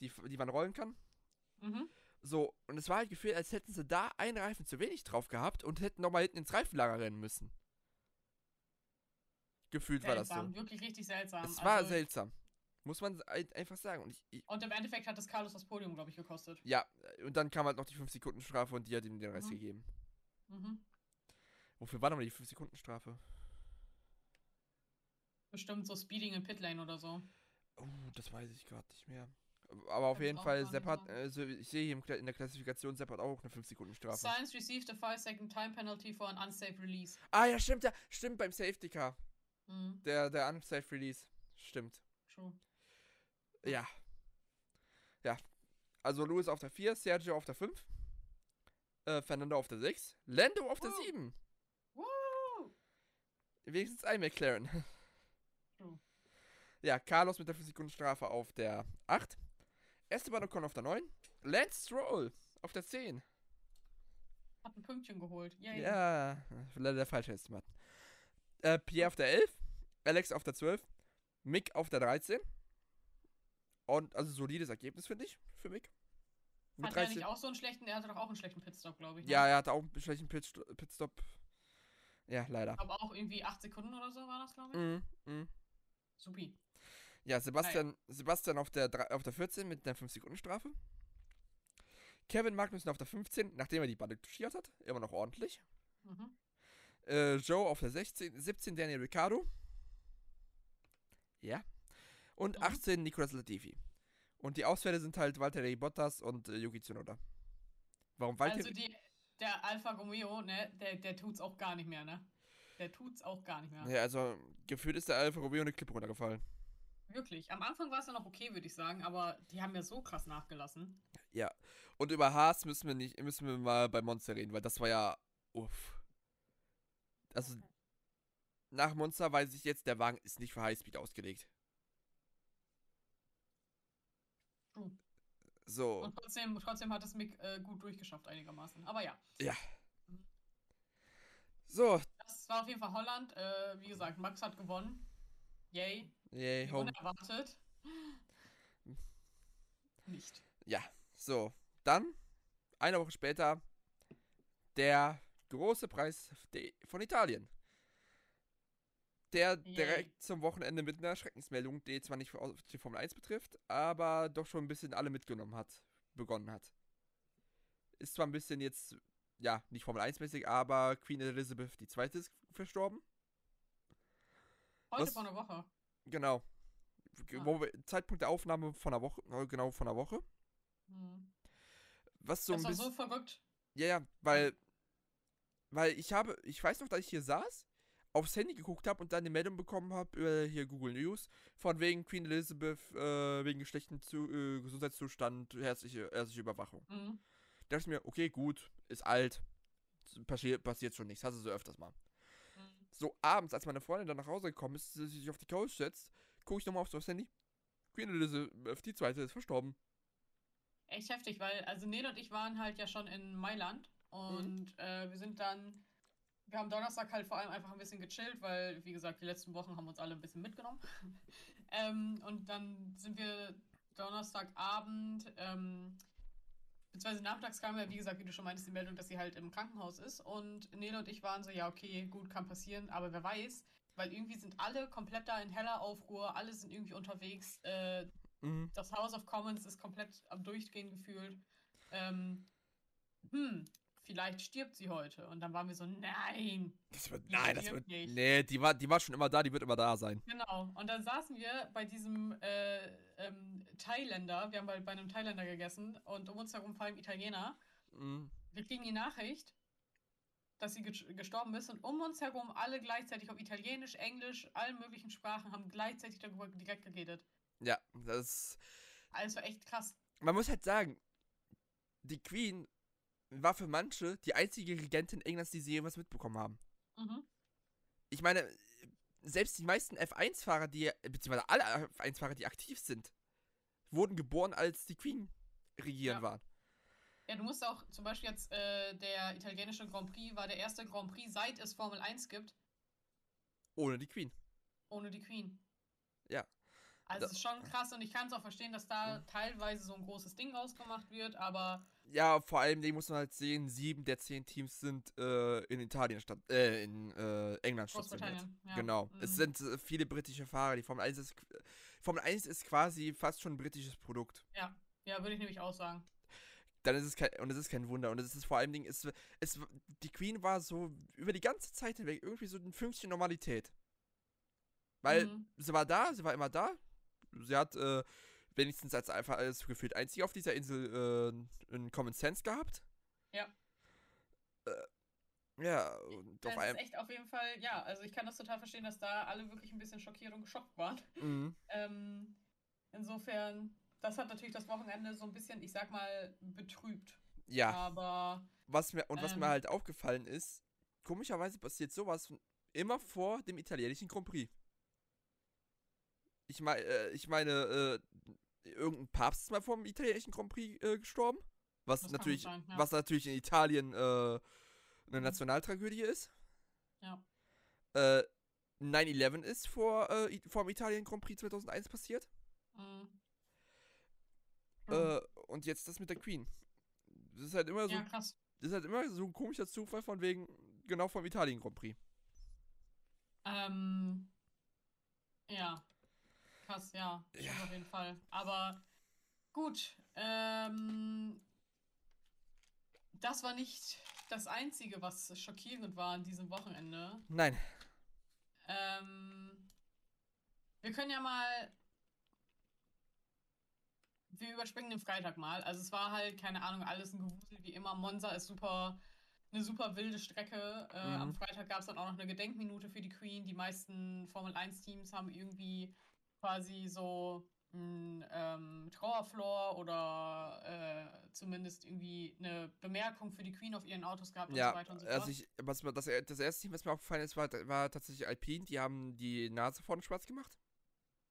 die, die man rollen kann. Mhm. So, und es war halt gefühlt, als hätten sie da einen Reifen zu wenig drauf gehabt und hätten nochmal hinten ins Reifenlager rennen müssen. Gefühlt seltsam, war das so. wirklich richtig seltsam. Es war also, seltsam. Muss man einfach sagen. Und, ich, ich, und, im Endeffekt hat das Carlos das Podium, glaube ich, gekostet. Ja, und dann kam halt noch die 5-Sekunden-Strafe und die hat ihm den Rest mhm. gegeben. Mhm. Wofür war nochmal die 5-Sekunden-Strafe? Bestimmt so Speeding in Pitlane oder so. Oh, das weiß ich gerade nicht mehr. Aber auf jeden Fall, Sepp hat, also ich sehe hier in der Klassifikation, Sepp hat auch eine 5-Sekunden-Strafe. Science received a 5-second time penalty for an unsafe release. Ah ja, stimmt, ja, stimmt, beim Safety Car. Mhm. Der, der unsafe release. Stimmt. True. Ja. Ja. Also Louis auf der 4, Sergio auf der 5, äh, Fernando auf der 6, Lando auf der 7. Wenigstens ein McLaren. True. Ja, Carlos mit der 5-Sekunden-Strafe auf der 8. Esteban Ocon auf der 9. Lance Stroll auf der 10. Hat ein Pünktchen geholt. Yay. Ja, leider der falsche Esteban. Äh, Pierre auf der 11. Alex auf der 12. Mick auf der 13. Und also solides Ergebnis, finde ich, für Mick. Mit hat 13. er nicht auch so einen schlechten, er hatte doch auch einen schlechten Pitstop, glaube ich. Ne? Ja, er hatte auch einen schlechten Pitstop. Ja, leider. Aber auch irgendwie 8 Sekunden oder so war das, glaube ich. Mm, mm. Supi. Ja, Sebastian, Nein. Sebastian auf der, auf der 14 mit einer 5-Sekunden-Strafe. Kevin Magnussen auf der 15, nachdem er die Bande touchiert hat. Immer noch ordentlich. Mhm. Äh, Joe auf der 16, 17 Daniel Ricciardo. Ja. Und mhm. 18 Nicolas Latifi. Und die Ausfälle sind halt Valtteri Bottas und äh, Yuki Tsunoda. Warum Valtteri? Also die, der Alfa Romeo, ne, der, der tut's auch gar nicht mehr, ne? Der tut's auch gar nicht mehr. Ja, also gefühlt ist der Alfa Romeo eine Klippe runtergefallen. Wirklich. Am Anfang war es ja noch okay, würde ich sagen, aber die haben ja so krass nachgelassen. Ja. Und über Haas müssen wir nicht, müssen wir mal bei Monster reden, weil das war ja. Uff. Also. Nach Monster weiß ich jetzt, der Wagen ist nicht für Highspeed ausgelegt. True. So. Und trotzdem, trotzdem hat es Mick äh, gut durchgeschafft, einigermaßen. Aber ja. Ja. Mhm. So. Das war auf jeden Fall Holland. Äh, wie gesagt, Max hat gewonnen. Yay. Yay, home. Unerwartet. Nicht. Ja, so. Dann, eine Woche später, der große Preis von Italien. Der direkt zum Wochenende mit einer Schreckensmeldung, die zwar nicht die Formel 1 betrifft, aber doch schon ein bisschen alle mitgenommen hat, begonnen hat. Ist zwar ein bisschen jetzt, ja, nicht Formel 1-mäßig, aber Queen Elizabeth II. ist verstorben. Heute Was, vor einer Woche. Genau. Ah. Wo wir, Zeitpunkt der Aufnahme von einer Woche, äh, genau von einer Woche. Hm. Was so das ein bisschen. so verrückt. Ja, ja, weil. Weil ich habe, ich weiß noch, dass ich hier saß, aufs Handy geguckt habe und dann eine Meldung bekommen habe über hier Google News, von wegen Queen Elizabeth, äh, wegen schlechten Zu äh, Gesundheitszustand, herzliche, ärztliche Überwachung. Mhm. Da dachte ich mir, okay, gut, ist alt, passiert, passiert schon nichts, hast du so öfters mal. Mhm. So abends, als meine Freundin dann nach Hause gekommen ist, sich auf die Couch setzt, gucke ich nochmal aufs Handy. Queen Elizabeth, die zweite, ist verstorben. Echt heftig, weil, also Nele und ich waren halt ja schon in Mailand und mhm. äh, wir sind dann, wir haben Donnerstag halt vor allem einfach ein bisschen gechillt, weil, wie gesagt, die letzten Wochen haben uns alle ein bisschen mitgenommen. ähm, und dann sind wir Donnerstagabend, ähm, beziehungsweise nachmittags kam ja, wie gesagt, wie du schon meintest, die Meldung, dass sie halt im Krankenhaus ist. Und Nele und ich waren so, ja, okay, gut, kann passieren, aber wer weiß, weil irgendwie sind alle komplett da in heller Aufruhr, alle sind irgendwie unterwegs. Äh, mhm. Das House of Commons ist komplett am Durchgehen gefühlt. Ähm, hm, vielleicht stirbt sie heute. Und dann waren wir so, nein. Das wird, nein, das wird nicht. Nee, die war, die war schon immer da, die wird immer da sein. Genau. Und dann saßen wir bei diesem äh, ähm, Thailänder, wir haben bei, bei einem Thailänder gegessen und um uns herum fallen Italiener. Mhm. Wir kriegen die Nachricht, dass sie gestorben ist und um uns herum alle gleichzeitig auf Italienisch, Englisch, allen möglichen Sprachen haben gleichzeitig darüber direkt geredet. Ja, das. Alles war echt krass. Man muss halt sagen, die Queen war für manche die einzige Regentin Englands, die sie jemals mitbekommen haben. Mhm. Ich meine, selbst die meisten F1-Fahrer, die, beziehungsweise alle F1-Fahrer, die aktiv sind, wurden geboren, als die Queen regieren ja. waren. Ja, du musst auch, zum Beispiel jetzt, äh, der italienische Grand Prix war der erste Grand Prix, seit es Formel 1 gibt. Ohne die Queen. Ohne die Queen. Ja. Also es ist schon krass und ich kann es auch verstehen, dass da mhm. teilweise so ein großes Ding rausgemacht wird, aber. Ja, vor allem muss man halt sehen, sieben der zehn Teams sind äh, in Italien statt, äh, in äh, England stationiert. Ja. Genau. Mhm. Es sind äh, viele britische Fahrer. Die Formel 1 ist Formel 1 ist quasi fast schon ein britisches Produkt. Ja, ja, würde ich nämlich auch sagen. Dann ist es kein, und es ist kein Wunder. Und es ist vor allem, es, es, die Queen war so über die ganze Zeit hinweg irgendwie so ein Fünkchen Normalität. Weil mhm. sie war da, sie war immer da, sie hat äh, wenigstens als einfach alles gefühlt einzig auf dieser Insel äh, einen Common Sense gehabt. Ja. Äh, ja, und auf einem. ist echt auf jeden Fall, ja, also ich kann das total verstehen, dass da alle wirklich ein bisschen schockiert und geschockt waren. Mhm. Ähm, insofern, das hat natürlich das Wochenende so ein bisschen, ich sag mal, betrübt. Ja. Aber. Was mir, und was ähm, mir halt aufgefallen ist, komischerweise passiert sowas immer vor dem italienischen Grand Prix. Ich, mein, äh, ich meine, äh, irgendein Papst ist mal vor dem italienischen Grand Prix äh, gestorben. Was natürlich, sein, ja. was natürlich in Italien äh, eine mhm. Nationaltragödie ist. Ja. Äh, 9-11 ist vor, äh, vor dem Italien Grand Prix 2001 passiert. Mhm. Äh, und jetzt das mit der Queen. Das ist halt immer so. Ja, krass. Das ist halt immer so ein komischer Zufall von wegen genau vom Italien Grand Prix. Ähm. Ja krass, ja. ja. Auf jeden Fall. Aber gut. Ähm, das war nicht das Einzige, was schockierend war an diesem Wochenende. Nein. Ähm, wir können ja mal. Wir überspringen den Freitag mal. Also es war halt, keine Ahnung, alles ein Gewusel wie immer. Monza ist super, eine super wilde Strecke. Äh, mhm. Am Freitag gab es dann auch noch eine Gedenkminute für die Queen. Die meisten Formel 1-Teams haben irgendwie quasi so ein ähm, Trauerflor oder äh, zumindest irgendwie eine Bemerkung für die Queen auf ihren Autos gehabt ja, und so weiter und so fort. Also ich, was, das, das erste Team, was mir aufgefallen ist, war, war tatsächlich Alpine. Die haben die Nase vorne schwarz gemacht.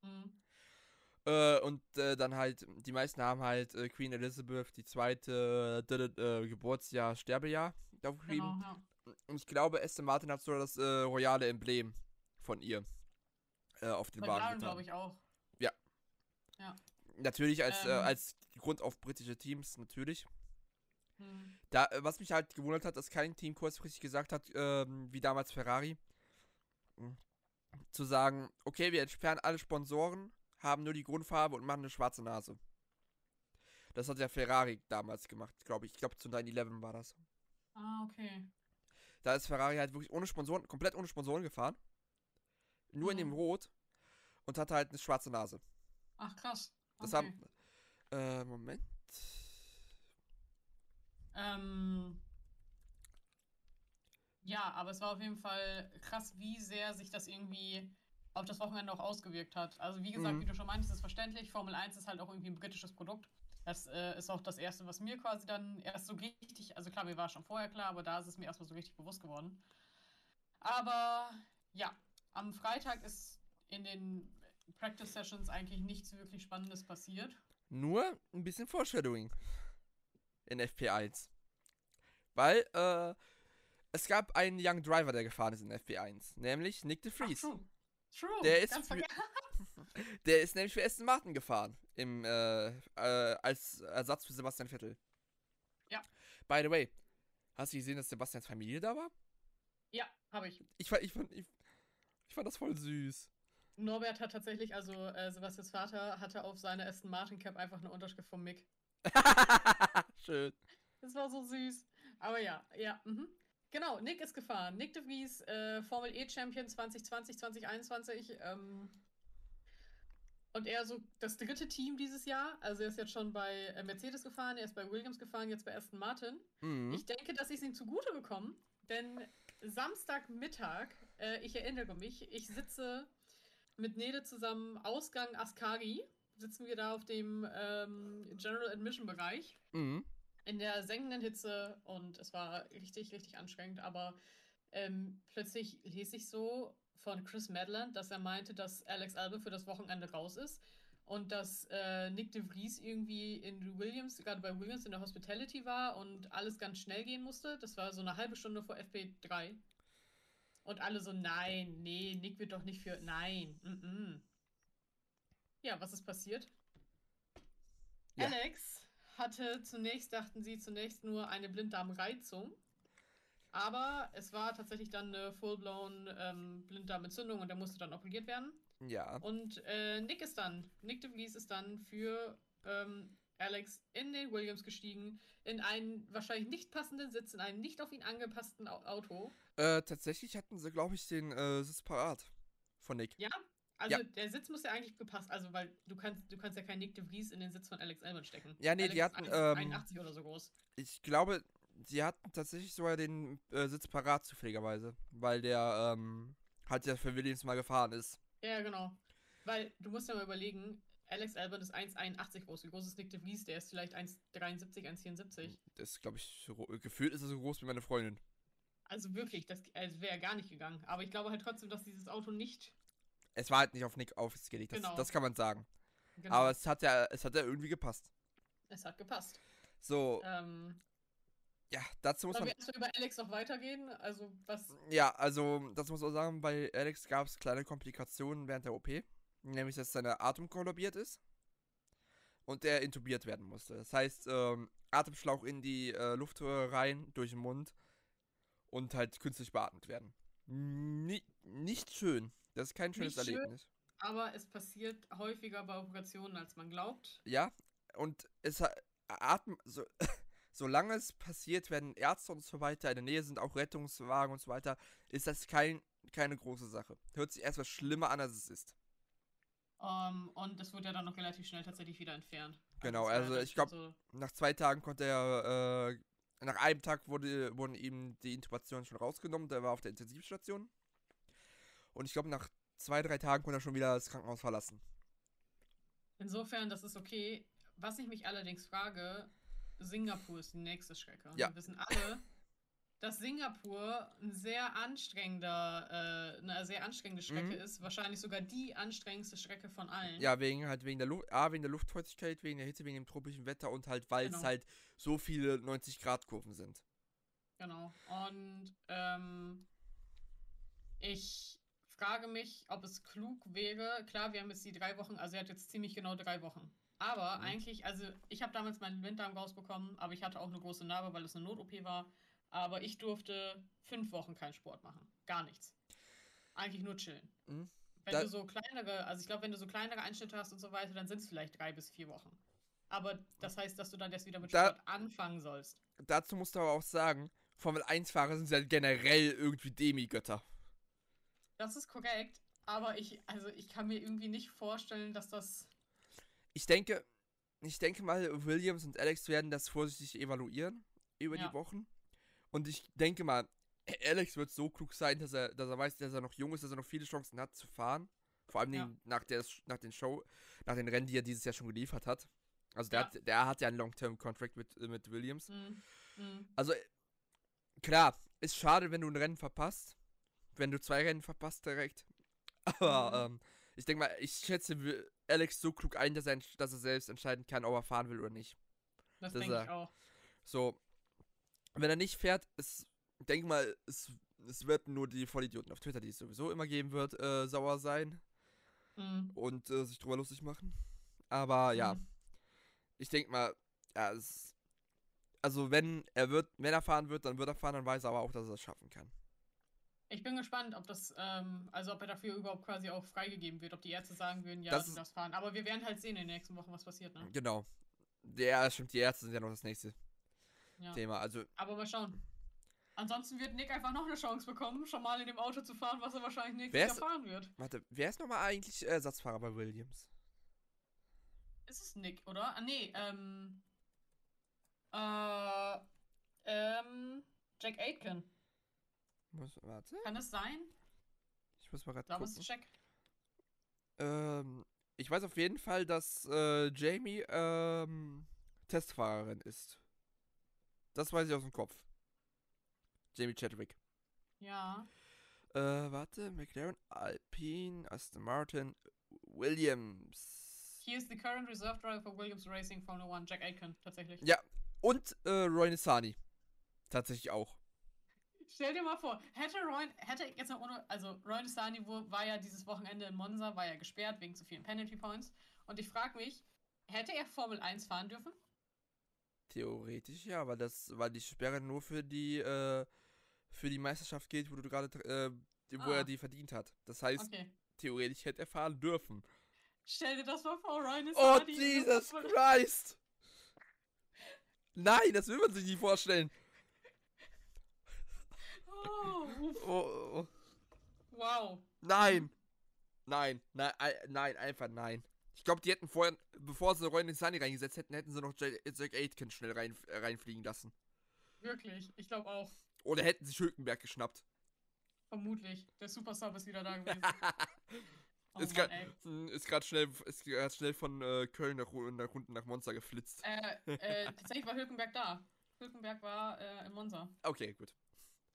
Mhm. Äh, und äh, dann halt, die meisten haben halt äh, Queen Elizabeth, die zweite äh, Geburtsjahr, Sterbejahr aufgeschrieben. Genau, ja. Und ich glaube, Aston Martin hat so das äh, royale Emblem von ihr äh, auf den Wagen glaube ich auch. Ja. Ja. Natürlich als, äh, ähm. äh, als Grund auf britische Teams, natürlich. Hm. Da, äh, was mich halt gewundert hat, dass kein Team kurzfristig gesagt hat, ähm, wie damals Ferrari, hm, zu sagen, okay, wir entsperren alle Sponsoren, haben nur die Grundfarbe und machen eine schwarze Nase. Das hat ja Ferrari damals gemacht, glaube ich. Ich glaube, zu 9-11 war das. Ah, okay. Da ist Ferrari halt wirklich ohne Sponsoren, komplett ohne Sponsoren gefahren. Nur mhm. in dem. Rot. Und hatte halt eine schwarze Nase. Ach, krass. Okay. Das haben. Äh, Moment. Ähm. Ja, aber es war auf jeden Fall krass, wie sehr sich das irgendwie auf das Wochenende auch ausgewirkt hat. Also wie gesagt, mhm. wie du schon meintest, ist verständlich. Formel 1 ist halt auch irgendwie ein britisches Produkt. Das äh, ist auch das Erste, was mir quasi dann erst so richtig, also klar, mir war schon vorher klar, aber da ist es mir erstmal so richtig bewusst geworden. Aber ja, am Freitag ist in den Practice Sessions eigentlich nichts wirklich Spannendes passiert. Nur ein bisschen Foreshadowing in FP1. Weil, äh, es gab einen Young Driver, der gefahren ist in FP1, nämlich Nick de Vries. True. True. Der ist, für, der ist nämlich für Aston Martin gefahren, im, äh, äh, als Ersatz für Sebastian Vettel. Ja. By the way, hast du gesehen, dass Sebastians Familie da war? Ja, habe ich. Ich, ich, ich, Ich fand das voll süß. Norbert hat tatsächlich, also äh, Sebastians Vater hatte auf seiner Aston Martin Cap einfach eine Unterschrift von Mick. Schön. Das war so süß. Aber ja, ja. Mhm. Genau, Nick ist gefahren. Nick de Vries, äh, Formel E Champion 2020, 2021. Ähm, und er so das dritte Team dieses Jahr. Also er ist jetzt schon bei äh, Mercedes gefahren, er ist bei Williams gefahren, jetzt bei Aston Martin. Mhm. Ich denke, dass ich es ihm zugute bekomme, denn Samstagmittag, äh, ich erinnere mich, ich sitze mit Nede zusammen Ausgang Askari, sitzen wir da auf dem ähm, General Admission Bereich. Mhm. In der senkenden Hitze und es war richtig, richtig anstrengend, aber ähm, plötzlich lese ich so von Chris Madland, dass er meinte, dass Alex Albon für das Wochenende raus ist und dass äh, Nick de Vries irgendwie in Williams, gerade bei Williams in der Hospitality war und alles ganz schnell gehen musste. Das war so eine halbe Stunde vor FP3. Und alle so, nein, nee, Nick wird doch nicht für. Nein. Mm -mm. Ja, was ist passiert? Ja. Alex hatte zunächst, dachten sie, zunächst nur eine Blinddarmreizung. Aber es war tatsächlich dann eine full-blown ähm, Blinddarmentzündung und er musste dann operiert werden. Ja. Und äh, Nick ist dann, Nick de Vries ist dann für ähm, Alex in den Williams gestiegen, in einen wahrscheinlich nicht passenden Sitz, in einem nicht auf ihn angepassten Auto. Äh, tatsächlich hatten sie, glaube ich, den äh, Sitz parat von Nick. Ja, also ja. der Sitz muss ja eigentlich gepasst, also weil du kannst, du kannst ja keinen Nick de Vries in den Sitz von Alex Albon stecken. Ja, nee, Alex die hatten. Ähm, 81 oder so groß. Ich glaube, sie hatten tatsächlich sogar den äh, Sitz parat zufälligerweise, weil der ähm, halt ja für Williams mal gefahren ist. Ja, genau. Weil du musst ja mal überlegen, Alex Albon ist 1,81 groß. Wie groß ist Nick de Vries? Der ist vielleicht 1,73, 1,74. Das glaube ich, gefühlt ist er so groß wie meine Freundin. Also wirklich, das also wäre gar nicht gegangen. Aber ich glaube halt trotzdem, dass dieses Auto nicht. Es war halt nicht auf Nick aufgelegt, das, genau. das kann man sagen. Genau. Aber es hat ja, es hat ja irgendwie gepasst. Es hat gepasst. So. Ähm, ja, dazu muss man. wir über Alex noch weitergehen? Also, was. Ja, also, das muss man sagen, bei Alex gab es kleine Komplikationen während der OP. Nämlich, dass seine Atem kollabiert ist. Und der intubiert werden musste. Das heißt, ähm, Atemschlauch in die äh, Luftröhre rein, durch den Mund. Und halt künstlich beatmet werden. Nie, nicht schön. Das ist kein schönes nicht Erlebnis. Schön, aber es passiert häufiger bei Operationen, als man glaubt. Ja, und es hat. Atmen. So, solange es passiert, wenn Ärzte und so weiter in der Nähe sind, auch Rettungswagen und so weiter, ist das kein, keine große Sache. Hört sich erstmal schlimmer an, als es ist. Um, ähm, und das wurde ja dann noch relativ schnell tatsächlich wieder entfernt. Genau, also, also ich glaube, so nach zwei Tagen konnte er, äh, nach einem Tag wurde, wurden ihm die Intubationen schon rausgenommen, der war auf der Intensivstation. Und ich glaube, nach zwei, drei Tagen konnte er schon wieder das Krankenhaus verlassen. Insofern, das ist okay. Was ich mich allerdings frage, Singapur ist die nächste Strecke. Ja. Wir wissen alle, dass Singapur ein sehr anstrengender, äh, eine sehr anstrengende Strecke mhm. ist. Wahrscheinlich sogar die anstrengendste Strecke von allen. Ja, wegen halt wegen der Luft, A, wegen der Luftfeuchtigkeit, wegen der Hitze, wegen dem tropischen Wetter und halt, weil genau. es halt so viele 90-Grad-Kurven sind. Genau. Und ähm, ich frage mich, ob es klug wäre. Klar, wir haben jetzt die drei Wochen, also er hat jetzt ziemlich genau drei Wochen. Aber mhm. eigentlich, also ich habe damals meinen Blinddarm rausbekommen, aber ich hatte auch eine große Narbe, weil es eine Not-OP war. Aber ich durfte fünf Wochen keinen Sport machen. Gar nichts. Eigentlich nur chillen. Mhm. Wenn da du so kleinere, also ich glaube, wenn du so kleinere Einschnitte hast und so weiter, dann sind es vielleicht drei bis vier Wochen. Aber das heißt, dass du dann erst wieder mit da, Sport anfangen sollst. Dazu musst du aber auch sagen, Formel 1-Fahrer sind ja generell irgendwie Demigötter. Das ist korrekt, aber ich, also ich kann mir irgendwie nicht vorstellen, dass das ich denke, ich denke mal, Williams und Alex werden das vorsichtig evaluieren über ja. die Wochen. Und ich denke mal, Alex wird so klug sein, dass er, dass er weiß, dass er noch jung ist, dass er noch viele Chancen hat zu fahren. Vor allem ja. nach, der, nach den Show, nach den Rennen, die er dieses Jahr schon geliefert hat. Also der, ja. hat, der hat ja einen Long-Term-Contract mit, mit Williams. Mhm. Mhm. Also klar, ist schade, wenn du ein Rennen verpasst. Wenn du zwei Rennen verpasst direkt. Aber mhm. ähm, ich denke mal, ich schätze Alex so klug ein, dass er, dass er selbst entscheiden kann, ob er fahren will oder nicht. Das denke ich auch. So, wenn er nicht fährt, ist, denke mal, es, es wird nur die Vollidioten auf Twitter, die es sowieso immer geben wird, äh, sauer sein mhm. und äh, sich drüber lustig machen. Aber ja, mhm. ich denke mal, ja, es, also wenn er wird, wenn er fahren wird, dann wird er fahren, dann weiß er aber auch, dass er es schaffen kann. Ich bin gespannt, ob das, ähm, also ob er dafür überhaupt quasi auch freigegeben wird, ob die Ärzte sagen würden, ja, das, das fahren. Aber wir werden halt sehen in den nächsten Wochen, was passiert, ne? Genau. Ja, stimmt, die Ärzte sind ja noch das nächste ja. Thema. Also. Aber mal schauen. Ansonsten wird Nick einfach noch eine Chance bekommen, schon mal in dem Auto zu fahren, was er wahrscheinlich nächstes Jahr fahren wird. Warte, wer ist nochmal eigentlich Ersatzfahrer bei Williams? Ist es Nick, oder? Ah, nee, ähm. Äh. Ähm. Jack Aitken. Muss, warte. Kann es sein? Ich muss mal gerade gucken. Ist Jack. Ähm, ich weiß auf jeden Fall, dass äh, Jamie ähm, Testfahrerin ist. Das weiß ich aus dem Kopf. Jamie Chadwick. Ja. Äh, warte, McLaren, Alpine, Aston Martin, Williams. He is the current reserve driver for Williams Racing Formula One, Jack Aitken, tatsächlich. Ja, und äh, Roy Nissani. Tatsächlich auch. Stell dir mal vor, hätte Roy, hätte jetzt noch ohne, also Roy Nissani war ja dieses Wochenende in Monza, war ja gesperrt wegen zu vielen Penalty Points. Und ich frage mich, hätte er Formel 1 fahren dürfen? Theoretisch ja, weil das, weil die Sperre nur für die, äh, für die Meisterschaft gilt, wo du gerade, äh, wo ah. er die verdient hat. Das heißt, okay. theoretisch hätte er fahren dürfen. Stell dir das mal vor, Ryan ist Oh, Jesus Christ! Nein, das will man sich nicht vorstellen. Oh, oh, oh. Wow. Nein. Nein, nein, nein, einfach nein. Ich glaube, die hätten vorher, bevor sie Roy Sunny reingesetzt hätten, hätten sie noch Jack Aitken schnell rein, äh, reinfliegen lassen. Wirklich, ich glaube auch. Oder hätten sie Schülkenberg geschnappt. Vermutlich. Der Superstar ist wieder da gewesen. oh ist gerade schnell, ist grad schnell von äh, Köln nach, nach unten nach Monza geflitzt. Äh, äh, tatsächlich war Hülkenberg da. Hülkenberg war äh, in Monza. Okay, gut.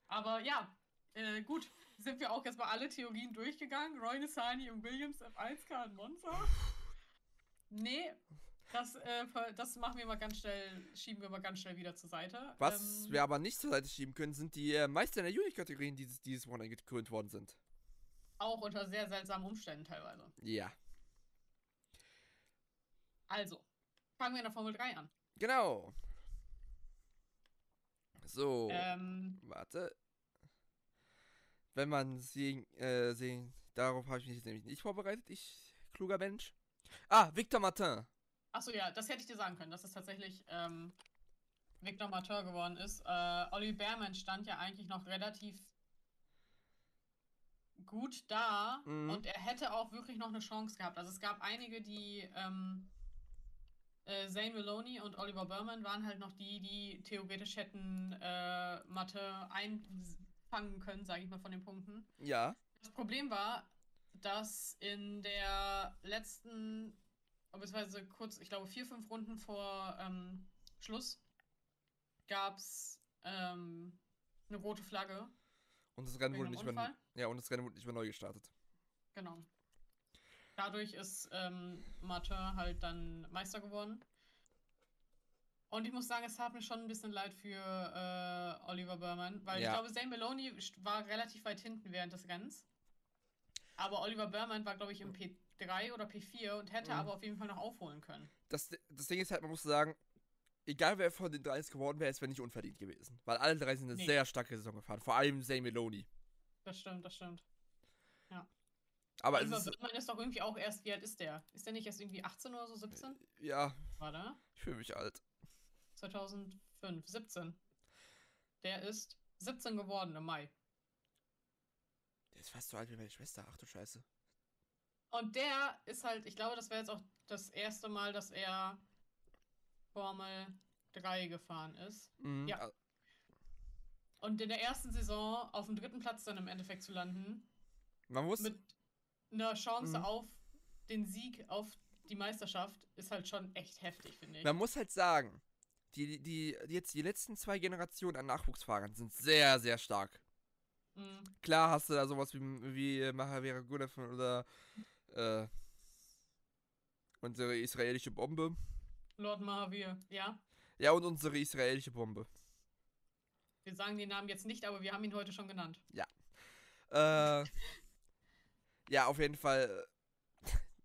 Aber ja, äh, gut. Sind wir auch jetzt mal alle Theorien durchgegangen? Roy Nissani und Williams F1 in Monza? Nee, das, äh, das machen wir mal ganz schnell, schieben wir mal ganz schnell wieder zur Seite. Was ähm, wir aber nicht zur Seite schieben können, sind die äh, Meister in der Juni-Kategorien, die dieses, Wochenende gekrönt worden sind. Auch unter sehr seltsamen Umständen teilweise. Ja. Also, fangen wir in der Formel 3 an. Genau. So. Ähm, warte. Wenn man sie, äh, sehen, darauf habe ich mich nämlich nicht vorbereitet, ich, kluger Mensch. Ah, Victor Martin. Achso, ja, das hätte ich dir sagen können, dass es tatsächlich ähm, Victor Martin geworden ist. Äh, Olli Behrmann stand ja eigentlich noch relativ gut da mhm. und er hätte auch wirklich noch eine Chance gehabt. Also es gab einige, die ähm, äh, Zane Maloney und Oliver Berman waren halt noch die, die theoretisch hätten äh, Mathe einfangen können, sage ich mal, von den Punkten. Ja. Das Problem war, dass in der letzten, beziehungsweise kurz, ich glaube vier, fünf Runden vor ähm, Schluss, gab es ähm, eine rote Flagge. Und das Rennen wurde nicht mehr, ja, und das Rennen wurde nicht mehr neu gestartet. Genau. Dadurch ist ähm, Martin halt dann Meister geworden. Und ich muss sagen, es hat mir schon ein bisschen leid für äh, Oliver Berman, weil ja. ich glaube, Zane Maloney war relativ weit hinten während des Rennens. Aber Oliver Berman war, glaube ich, im P3 oder P4 und hätte mhm. aber auf jeden Fall noch aufholen können. Das, das Ding ist halt, man muss sagen, egal wer von den drei es geworden wäre, es wäre nicht unverdient gewesen. Weil alle drei sind eine nee. sehr starke Saison gefahren. Vor allem Zane Meloni. Das stimmt, das stimmt. Ja. Aber Oliver Berman ist doch irgendwie auch erst, wie alt ist der? Ist der nicht erst irgendwie 18 oder so, 17? Ja. War der? Ich fühle mich alt. 2005, 17. Der ist 17 geworden im Mai ist fast so alt wie meine Schwester. Ach du Scheiße. Und der ist halt, ich glaube, das wäre jetzt auch das erste Mal, dass er Formel 3 gefahren ist. Mhm. Ja. Und in der ersten Saison auf dem dritten Platz dann im Endeffekt zu landen. Man muss. Mit einer Chance mhm. auf den Sieg, auf die Meisterschaft, ist halt schon echt heftig, finde ich. Man muss halt sagen, die, die, jetzt die letzten zwei Generationen an Nachwuchsfahrern sind sehr, sehr stark. Mhm. Klar hast du da sowas wie, wie Mahavira Gunev oder äh, unsere israelische Bombe. Lord Mahavir, ja. Ja, und unsere israelische Bombe. Wir sagen den Namen jetzt nicht, aber wir haben ihn heute schon genannt. Ja. Äh, ja, auf jeden Fall.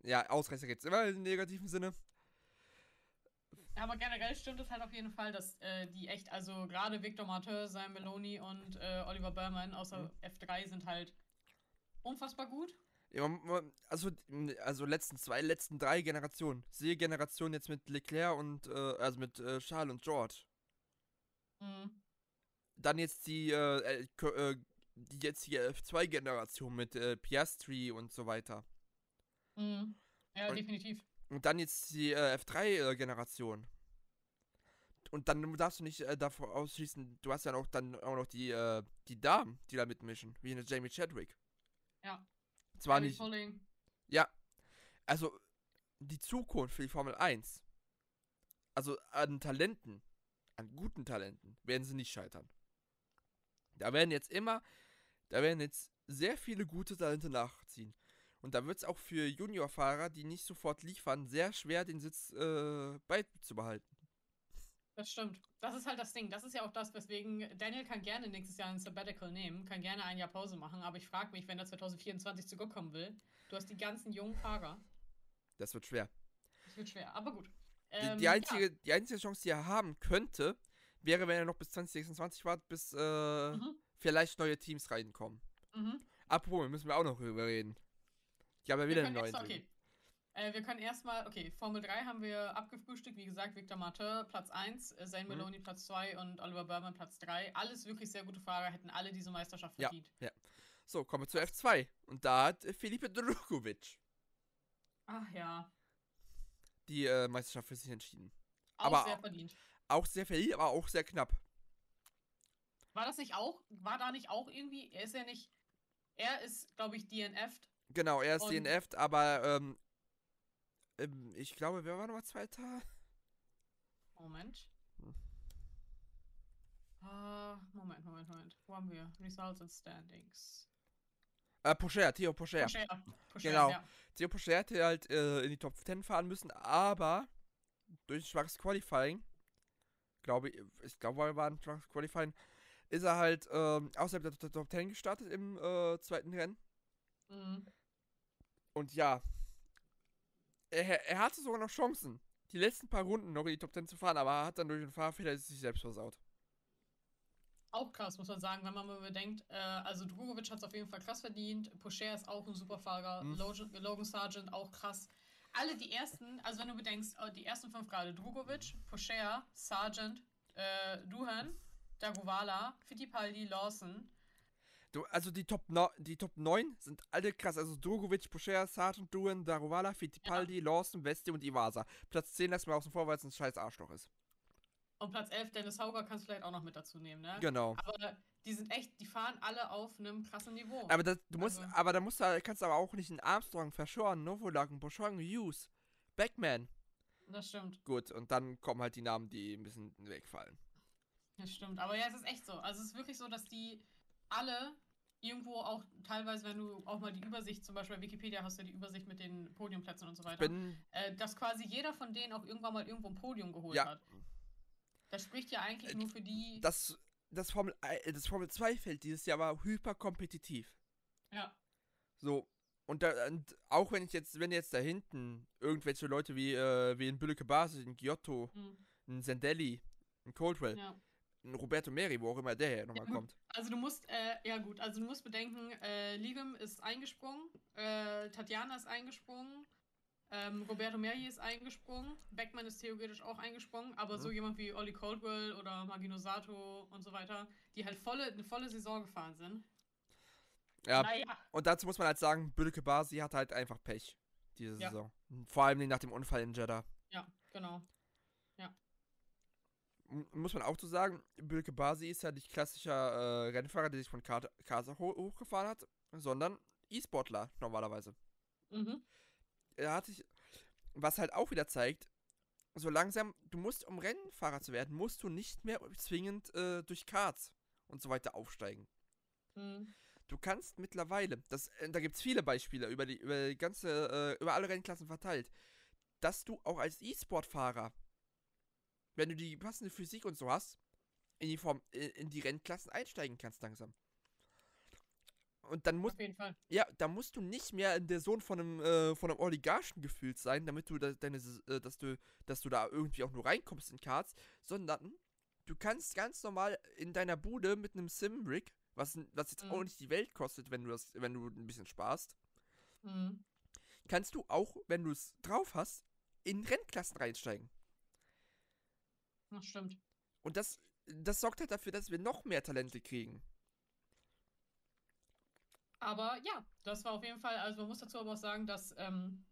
Ja, Ausreißer gibt es immer im negativen Sinne. Aber generell stimmt es halt auf jeden Fall, dass äh, die echt, also gerade Victor Martin, Sam Meloni und äh, Oliver Berman außer mhm. F3 sind halt unfassbar gut. Ja, also, also letzten zwei, letzten drei Generationen. Sehe Generation jetzt mit Leclerc und, äh, also mit äh, Charles und George. Mhm. Dann jetzt die, äh, äh die jetzige F2-Generation mit äh, Piastri und so weiter. Mhm. Ja, und, definitiv. Und dann jetzt die äh, F3-Generation. Und dann darfst du nicht äh, davor ausschließen, du hast ja auch dann auch noch die, äh, die Damen, die da mitmischen, wie eine Jamie Chadwick. Ja. Zwar nicht. Falling. Ja. Also, die Zukunft für die Formel 1. Also an Talenten, an guten Talenten, werden sie nicht scheitern. Da werden jetzt immer, da werden jetzt sehr viele gute Talente nachziehen. Und da wird es auch für Juniorfahrer, die nicht sofort liefern, sehr schwer, den Sitz äh, beizubehalten. Das stimmt. Das ist halt das Ding. Das ist ja auch das, weswegen Daniel kann gerne nächstes Jahr ein Sabbatical nehmen, kann gerne ein Jahr Pause machen, aber ich frage mich, wenn er 2024 zurückkommen will, du hast die ganzen jungen Fahrer. Das wird schwer. Das wird schwer, aber gut. Ähm, die, die, einzige, ja. die einzige Chance, die er haben könnte, wäre, wenn er noch bis 2026 wartet, bis äh, mhm. vielleicht neue Teams reinkommen. Mhm. Apropos, müssen wir auch noch drüber reden. Ich habe ja wieder einen neuen. Okay. Äh, wir können erstmal, okay, Formel 3 haben wir abgefrühstückt. Wie gesagt, Victor Martin Platz 1, äh, Zane mhm. Maloney mhm. Platz 2 und Oliver Berman Platz 3. Alles wirklich sehr gute Fahrer, hätten alle diese Meisterschaft verdient. Ja, ja. So, kommen wir zu F2. Und da hat äh, Felipe Drukovic. Ach ja. Die äh, Meisterschaft für sich entschieden. Auch aber sehr verdient. Auch sehr verdient, aber auch sehr knapp. War das nicht auch, war da nicht auch irgendwie, er ist ja nicht, er ist, glaube ich, DNF'd. Genau, er ist DNF'd, aber ähm, ähm, ich glaube, wer war nochmal Zweiter? Moment. Hm. Uh, Moment, Moment, Moment. Wo haben wir? Results and Standings. Äh, Pocher, Theo Pocher. Pocher. Pocher genau. Ja. Theo Pocher hätte halt äh, in die Top 10 fahren müssen, aber durch schwaches Qualifying, glaube ich, ich glaube, er war ein schwaches Qualifying, ist er halt ähm, außerhalb der Top 10 gestartet im äh, zweiten Rennen. Mhm. Und ja, er, er hatte sogar noch Chancen, die letzten paar Runden noch in die Top 10 zu fahren, aber er hat dann durch den Fahrfehler sich selbst versaut. Auch krass, muss man sagen, wenn man mal bedenkt. Äh, also Drugovic hat es auf jeden Fall krass verdient. Pocher ist auch ein super Fahrer. Mhm. Logan, Logan Sargent auch krass. Alle die ersten, also wenn du bedenkst, äh, die ersten fünf gerade, Drugovic, Pocher, Sargent, äh, Duhan, Dagovala, Fittipaldi, Lawson, Du, also die Top, no, die Top 9 sind alle krass. Also Drogovic, Pocher, Sargent, Duen, Daruvala, Fittipaldi, ja. Lawson, Westi und Iwasa. Platz 10 lassen wir außen vor, weil es ein scheiß Arschloch ist. Und Platz 11, Dennis Hauger kannst du vielleicht auch noch mit dazu nehmen, ne? Genau. Aber die sind echt, die fahren alle auf einem krassen Niveau. Aber das, du musst, also, aber da musst du, kannst du aber auch nicht in Armstrong, Verschoren, Novolagen, Boschong, Hughes, Backman. Das stimmt. Gut, und dann kommen halt die Namen, die ein bisschen wegfallen. Das stimmt. Aber ja, es ist echt so. Also es ist wirklich so, dass die alle irgendwo auch teilweise, wenn du auch mal die Übersicht, zum Beispiel bei Wikipedia hast du die Übersicht mit den Podiumplätzen und so weiter, äh, dass quasi jeder von denen auch irgendwann mal irgendwo ein Podium geholt ja. hat. Das spricht ja eigentlich äh, nur für die. Das, das Formel, das Formel 2 Feld dieses Jahr war hyper kompetitiv. Ja. So. Und, da, und, auch wenn ich jetzt, wenn jetzt da hinten irgendwelche Leute wie, äh, wie in Bülleke Basis, in Giotto, mhm. in Sendelli, in Coldwell, ja. Roberto Meri, wo auch immer der her nochmal ja, kommt. Also du musst, äh, ja gut, also du musst bedenken, äh, Ligem ist eingesprungen, äh, Tatjana ist eingesprungen, ähm, Roberto Meri ist eingesprungen, Beckmann ist theoretisch auch eingesprungen, aber mhm. so jemand wie Olli Caldwell oder Magino Sato und so weiter, die halt volle, eine volle Saison gefahren sind. Ja, naja. und dazu muss man halt sagen, Bülke Basi hat halt einfach Pech diese ja. Saison. Vor allem nach dem Unfall in Jeddah. Ja, genau muss man auch so sagen, Bülke Basi ist ja nicht klassischer äh, Rennfahrer, der sich von Kasa ho hochgefahren hat, sondern E-Sportler normalerweise. Mhm. Er hat sich, was halt auch wieder zeigt, so langsam, du musst, um Rennfahrer zu werden, musst du nicht mehr zwingend äh, durch Karts und so weiter aufsteigen. Mhm. Du kannst mittlerweile, das, äh, da gibt es viele Beispiele über die, über die ganze, äh, über alle Rennklassen verteilt, dass du auch als E-Sport-Fahrer wenn du die passende Physik und so hast, in die Form, in die Rennklassen einsteigen kannst langsam. Und dann musst. Ja, da musst du nicht mehr der Sohn von einem, äh, von einem Oligarchen gefühlt sein, damit du da, deine, äh, dass du, dass du da irgendwie auch nur reinkommst in Cards, sondern du kannst ganz normal in deiner Bude mit einem Sim-Rig, was, was jetzt mhm. auch nicht die Welt kostet, wenn du das, wenn du ein bisschen sparst, mhm. kannst du auch, wenn du es drauf hast, in Rennklassen reinsteigen. Das stimmt. Und das, das sorgt halt dafür, dass wir noch mehr Talente kriegen. Aber ja, das war auf jeden Fall, also man muss dazu aber auch sagen, dass ähm,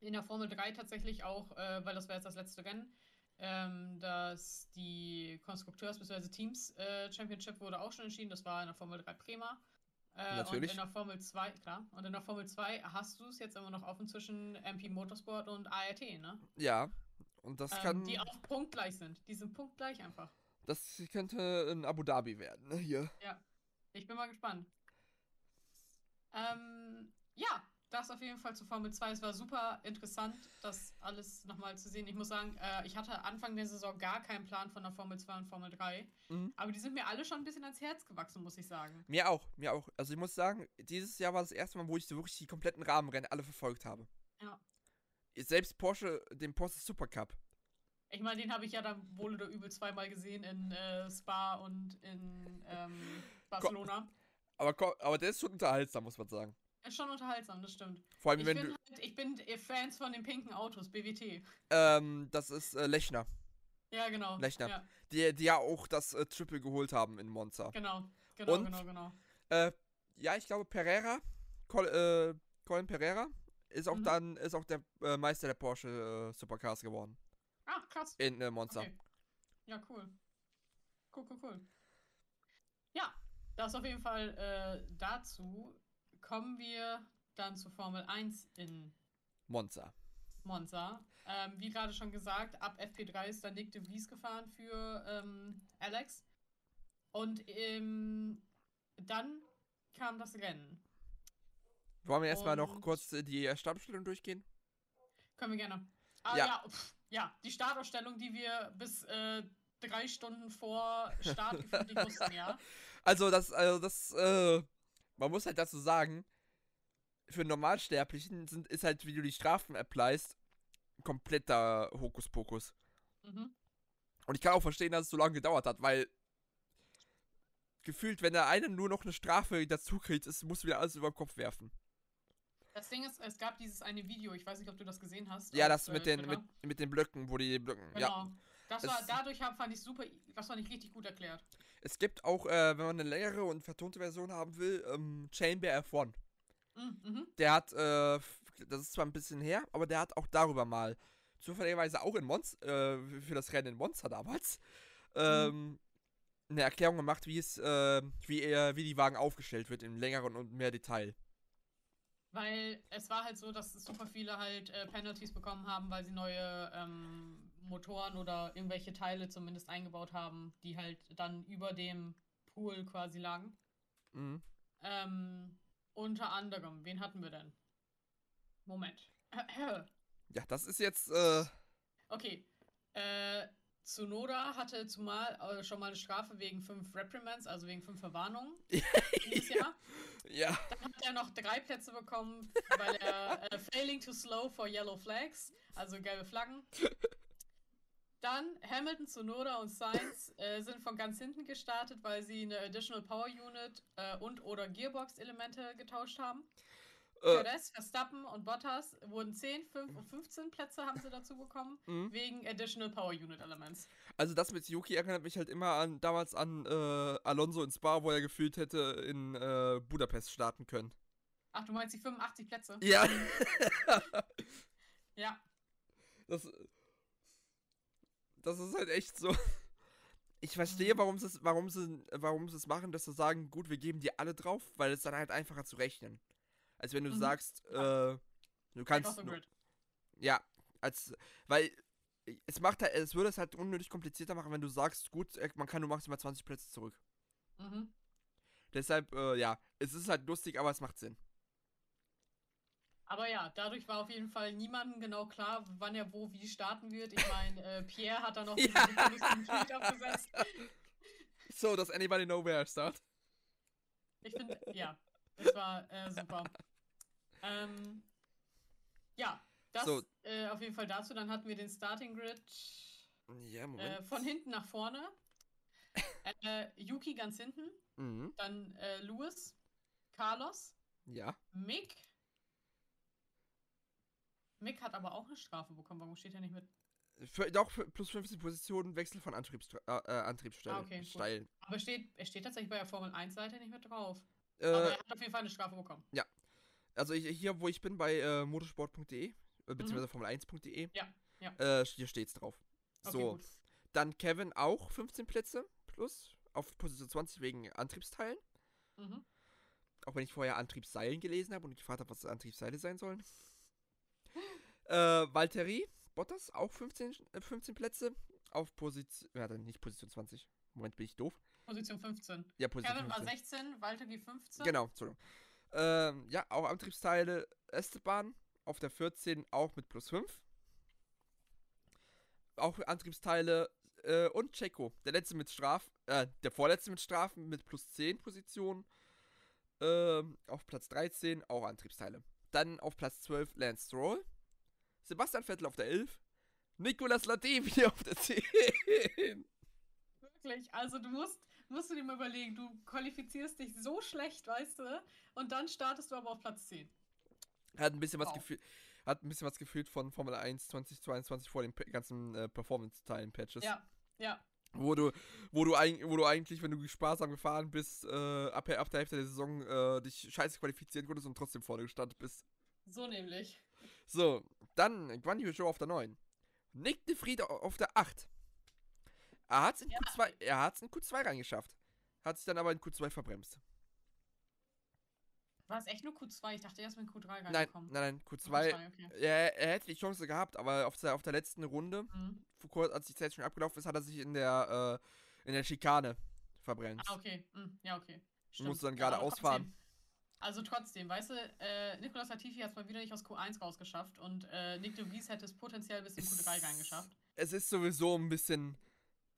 in der Formel 3 tatsächlich auch, äh, weil das war jetzt das letzte Rennen, ähm, dass die Konstrukteurs- bzw. Teams-Championship äh, wurde auch schon entschieden. Das war in der Formel 3 Prima. Äh, Natürlich. Und in der Formel 2, klar. Und in der Formel 2 hast du es jetzt immer noch offen zwischen MP Motorsport und ART, ne? Ja. Und das ähm, kann. Die auch punktgleich sind. Die sind punktgleich einfach. Das könnte in Abu Dhabi werden, ne? Hier. Ja. Ich bin mal gespannt. Ähm, ja, das auf jeden Fall zu Formel 2. Es war super interessant, das alles nochmal zu sehen. Ich muss sagen, äh, ich hatte Anfang der Saison gar keinen Plan von der Formel 2 und Formel 3. Mhm. Aber die sind mir alle schon ein bisschen ans Herz gewachsen, muss ich sagen. Mir auch, mir auch. Also ich muss sagen, dieses Jahr war das erste Mal, wo ich so wirklich die kompletten Rahmenrennen alle verfolgt habe. Ja. Selbst Porsche, den Porsche Supercup. Ich meine, den habe ich ja dann wohl oder übel zweimal gesehen in äh, Spa und in ähm, Barcelona. Aber, aber der ist schon unterhaltsam, muss man sagen. Ist schon unterhaltsam, das stimmt. Vor allem, ich wenn bin du. Halt, ich bin Fans von den pinken Autos, BWT. Ähm, das ist äh, Lechner. Ja, genau. Lechner. Ja. Die, die ja auch das äh, Triple geholt haben in Monza. Genau, genau, Und, genau, genau. Äh, ja, ich glaube, Pereira, Col, äh, Colin Pereira, ist auch mhm. dann, ist auch der äh, Meister der Porsche äh, Supercars geworden. Ah, krass. In äh, Monza. Okay. Ja, cool. Cool, cool, cool. Ja, das auf jeden Fall äh, dazu. Kommen wir dann zur Formel 1 in Monza. Monza. Ähm, wie gerade schon gesagt, ab FP3 ist dann Nick de Vries gefahren für ähm, Alex. Und ähm, dann kam das Rennen. Wollen wir erstmal noch kurz die Startaufstellung durchgehen? Können wir gerne. Ah ja, ja, pff, ja die Startausstellung, die wir bis äh, drei Stunden vor Start gefühlt wussten, ja. Also das, also das, äh, man muss halt dazu sagen, für Normalsterblichen sind, ist halt, wie du die Strafen applyst, kompletter Hokuspokus. Mhm. Und ich kann auch verstehen, dass es so lange gedauert hat, weil gefühlt, wenn der eine nur noch eine Strafe dazu kriegt, ist, musst du wieder alles über den Kopf werfen. Das Ding ist, es gab dieses eine Video, ich weiß nicht, ob du das gesehen hast. Ja, das mit den, mit, mit den Blöcken, wo die Blöcken, genau. ja. Das war, dadurch fand ich super, das fand ich richtig gut erklärt. Es gibt auch, äh, wenn man eine längere und vertonte Version haben will, ähm, Chamber F1. Mhm, mhm. Der hat, äh, das ist zwar ein bisschen her, aber der hat auch darüber mal, zufälligerweise auch in Monster, äh, für das Rennen in Monster damals, ähm, mhm. eine Erklärung gemacht, wie es, äh, wie er, wie die Wagen aufgestellt wird, in längeren und mehr Detail. Weil es war halt so, dass super viele halt äh, Penalties bekommen haben, weil sie neue ähm, Motoren oder irgendwelche Teile zumindest eingebaut haben, die halt dann über dem Pool quasi lagen. Mhm. Ähm, unter anderem, wen hatten wir denn? Moment. ja, das ist jetzt. Äh... Okay. Äh, Tsunoda hatte zumal äh, schon mal eine Strafe wegen fünf Reprimands, also wegen fünf Verwarnungen dieses Jahr. Ja. Dann hat er noch drei Plätze bekommen, weil er äh, failing to slow for yellow flags, also gelbe Flaggen. Dann Hamilton, Sonoda und Sainz äh, sind von ganz hinten gestartet, weil sie eine Additional Power Unit äh, und oder Gearbox-Elemente getauscht haben. Äh. Perez, Verstappen und Bottas wurden 10, 5 und 15 Plätze haben sie dazu bekommen, mhm. wegen Additional Power Unit Elements. Also das mit Yuki erinnert mich halt immer an damals an äh, Alonso in Spa, wo er gefühlt hätte in äh, Budapest starten können. Ach, du meinst die 85 Plätze? Ja. ja. Das, das ist halt echt so. Ich verstehe, mhm. warum sie warum sie, warum sie es machen, dass sie sagen, gut, wir geben dir alle drauf, weil es dann halt einfacher zu rechnen. Als wenn du mhm. sagst, äh, du kannst. Nur, ja, als. Weil es macht halt, es würde es halt unnötig komplizierter machen, wenn du sagst, gut, äh, man kann nur maximal 20 Plätze zurück. Mhm. Deshalb, äh, ja, es ist halt lustig, aber es macht Sinn. Aber ja, dadurch war auf jeden Fall niemandem genau klar, wann er wo wie starten wird. Ich meine, äh, Pierre hat da noch ja. abgesetzt. So, does anybody know where I start? Ich finde, ja. Es war äh, super. Ähm, ja, das so. äh, auf jeden Fall dazu. Dann hatten wir den Starting Grid ja, äh, von hinten nach vorne. äh, Yuki ganz hinten. Mhm. Dann äh, Louis, Carlos. Ja. Mick. Mick hat aber auch eine Strafe bekommen. Warum steht er nicht mit? Für, doch, für plus 15 Positionen Wechsel von Antriebsstelle. Äh, äh, Antriebsstelle. Ah, okay. Aber steht, er steht tatsächlich bei der Formel 1-Seite nicht mit drauf. Äh, aber er hat auf jeden Fall eine Strafe bekommen. Ja. Also ich, hier, wo ich bin, bei äh, motorsport.de, äh, beziehungsweise mhm. Formel1.de, ja, ja. Äh, hier steht's drauf. Okay, so. Gut. Dann Kevin auch 15 Plätze plus auf Position 20 wegen Antriebsteilen. Mhm. Auch wenn ich vorher Antriebsseilen gelesen habe und gefragt habe, was Antriebsseile sein sollen. äh, Valtteri Bottas auch 15, äh, 15 Plätze auf Position. Ja, dann nicht Position 20. Moment, bin ich doof. Position 15. Ja, Position Kevin 15. war 16, Valtteri 15. Genau, Entschuldigung. Ähm, ja, auch Antriebsteile Esteban auf der 14 auch mit plus 5. Auch Antriebsteile äh, und Checo, der letzte mit Strafen, äh, der vorletzte mit Strafen mit plus 10 Positionen. Ähm, auf Platz 13 auch Antriebsteile. Dann auf Platz 12 Lance Stroll. Sebastian Vettel auf der 11. Nicolas Latifi auf der 10. Wirklich, also du musst, musst du dir mal überlegen, du qualifizierst dich so schlecht, weißt du, und dann startest du aber auf Platz 10. Hat ein bisschen wow. was gefühlt, hat ein bisschen was gefühlt von Formel 1 2022 vor den ganzen äh, Performance-Teilen-Patches. Ja, ja. Wo du, wo du, wo du eigentlich, wenn du sparsam gefahren bist, äh, ab, ab der Hälfte der Saison äh, dich scheiße qualifizieren konntest und trotzdem vorne gestartet bist. So nämlich. So, dann Guan Yu Show auf der 9. Nick de Fried auf der 8. Er hat es in, ja. Q2, in Q2 reingeschafft. Hat sich dann aber in Q2 verbremst. War es echt nur Q2? Ich dachte erst mit Q3 reingekommen. Nein, nein, nein, Q2. Q2 okay. er, er, hätte die Chance gehabt, aber auf der, auf der letzten Runde, mhm. kurz, als die Zeit schon abgelaufen ist, hat er sich in der, äh, in der Schikane verbremst. Ah, okay. Mhm. Ja, okay. Stimmt. Musste dann gerade ja, ausfahren. Also trotzdem, weißt du, äh, Nicolas Latifi hat es mal wieder nicht aus Q1 rausgeschafft und äh, Nick de Vries hätte es potenziell bis in Q3 reingeschafft. Es ist sowieso ein bisschen.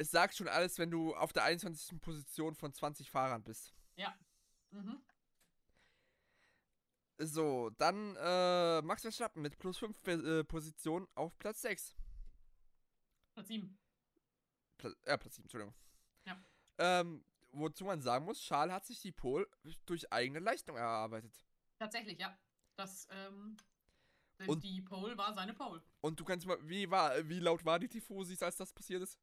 Es sagt schon alles, wenn du auf der 21. Position von 20 Fahrern bist. Ja. Mhm. So, dann äh, Max Verstappen mit plus 5 äh, Positionen auf Platz 6. Platz 7. Pla äh, Platz 7, Entschuldigung. Ja. Ähm, wozu man sagen muss, Charles hat sich die Pole durch eigene Leistung erarbeitet. Tatsächlich, ja. Das, ähm, und, die Pole war seine Pole. Und du kannst mal, wie war, wie laut war die Tifosis, als das passiert ist?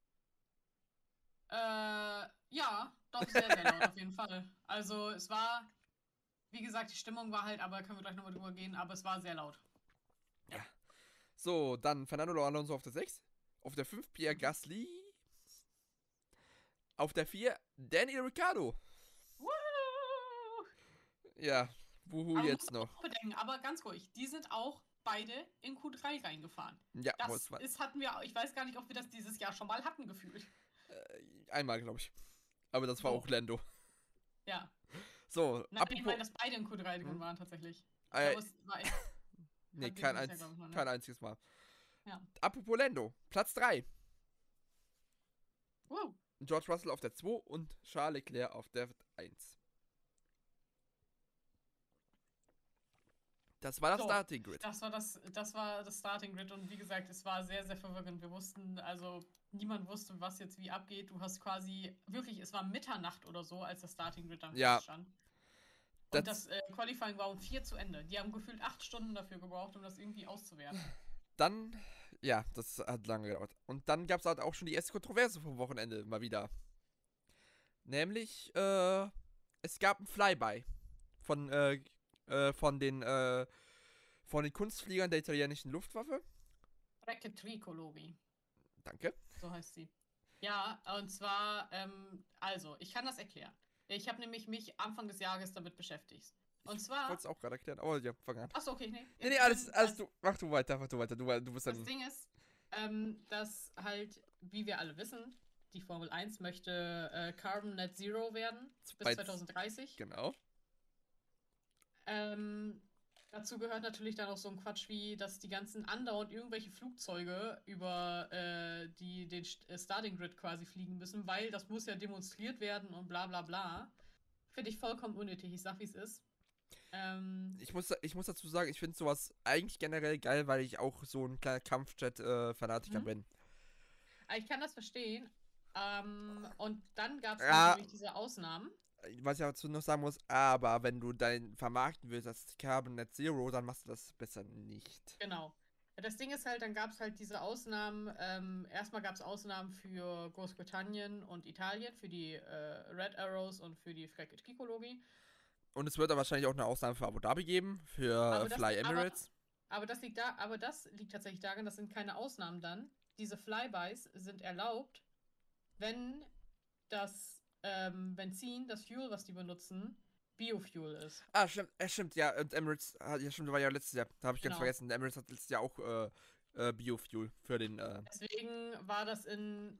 Äh, ja, doch sehr, sehr laut auf jeden Fall. Also es war wie gesagt, die Stimmung war halt, aber können wir gleich nochmal drüber gehen, aber es war sehr laut. Ja. So, dann Fernando Alonso auf der 6. Auf der 5 Pierre mhm. Gasly. Auf der 4 Daniel Ricciardo. Woo! Ja, wuhu aber jetzt noch. Bedenken, aber ganz ruhig, die sind auch beide in Q3 reingefahren. Ja, das ist, hatten wir, ich weiß gar nicht, ob wir das dieses Jahr schon mal hatten, gefühlt. Äh, einmal, glaube ich. Aber das war oh. auch Lando. Ja. So, Nein, apropos, ich meine, dass beide in Q3 drin hm? waren tatsächlich. Äh, glaube, war echt, nee, kein, einz ja, ne? kein einziges Mal. Ja. Apropos Lando, Platz 3. Wow. George Russell auf der 2 und Charles Leclerc auf der 1. Das war das so, Starting Grid. Das war das, das war das Starting Grid und wie gesagt, es war sehr, sehr verwirrend. Wir wussten, also niemand wusste, was jetzt wie abgeht. Du hast quasi, wirklich, es war Mitternacht oder so, als das Starting Grid dann ja. stand. Und das, das äh, Qualifying war um vier zu Ende. Die haben gefühlt acht Stunden dafür gebraucht, um das irgendwie auszuwerten. Dann, ja, das hat lange gedauert. Und dann gab es halt auch schon die erste Kontroverse vom Wochenende mal wieder. Nämlich, äh, es gab ein Flyby von, äh, äh, von den, äh, von den Kunstfliegern der italienischen Luftwaffe. Recke Tricolori. Danke. So heißt sie. Ja, und zwar, ähm, also, ich kann das erklären. Ich habe nämlich mich Anfang des Jahres damit beschäftigt. Und zwar. Ich wollte es auch gerade erklären, aber ja, fang an. Achso, okay, nee. Nee, nee, alles, alles, du, mach du weiter, mach du weiter. Du, du bist dann. Das Ding ist, ähm, dass halt, wie wir alle wissen, die Formel 1 möchte äh, Carbon Net Zero werden bis 2030. Genau. Ähm, Dazu gehört natürlich dann auch so ein Quatsch wie, dass die ganzen andauernd irgendwelche Flugzeuge über äh, die, den äh, Starting Grid quasi fliegen müssen, weil das muss ja demonstriert werden und bla bla bla. Finde ich vollkommen unnötig. Ich sag, wie es ist. Ähm, ich, muss, ich muss dazu sagen, ich finde sowas eigentlich generell geil, weil ich auch so ein kleiner Kampfjet-Fanatiker äh, bin. Ich kann das verstehen. Ähm, und dann gab es ja, natürlich diese Ausnahmen. Was ich dazu noch sagen muss, aber wenn du dein vermarkten willst als Carbon Net Zero, dann machst du das besser nicht. Genau. Das Ding ist halt, dann gab es halt diese Ausnahmen. Ähm, erstmal gab es Ausnahmen für Großbritannien und Italien, für die äh, Red Arrows und für die Frecket Kikologie. Und es wird dann wahrscheinlich auch eine Ausnahme für Abu Dhabi geben, für Fly Emirates. Aber, aber, das liegt da, aber das liegt tatsächlich daran, das sind keine Ausnahmen dann. Diese Flybys sind erlaubt, wenn das ähm, Benzin, das Fuel, was die benutzen, Biofuel ist. Ah, stimmt, äh, stimmt, ja, und Emirates, ja, stimmt, war ja letztes Jahr, da habe ich genau. ganz vergessen, Emirates hat letztes Jahr auch äh, äh, Biofuel für den. Äh Deswegen war das in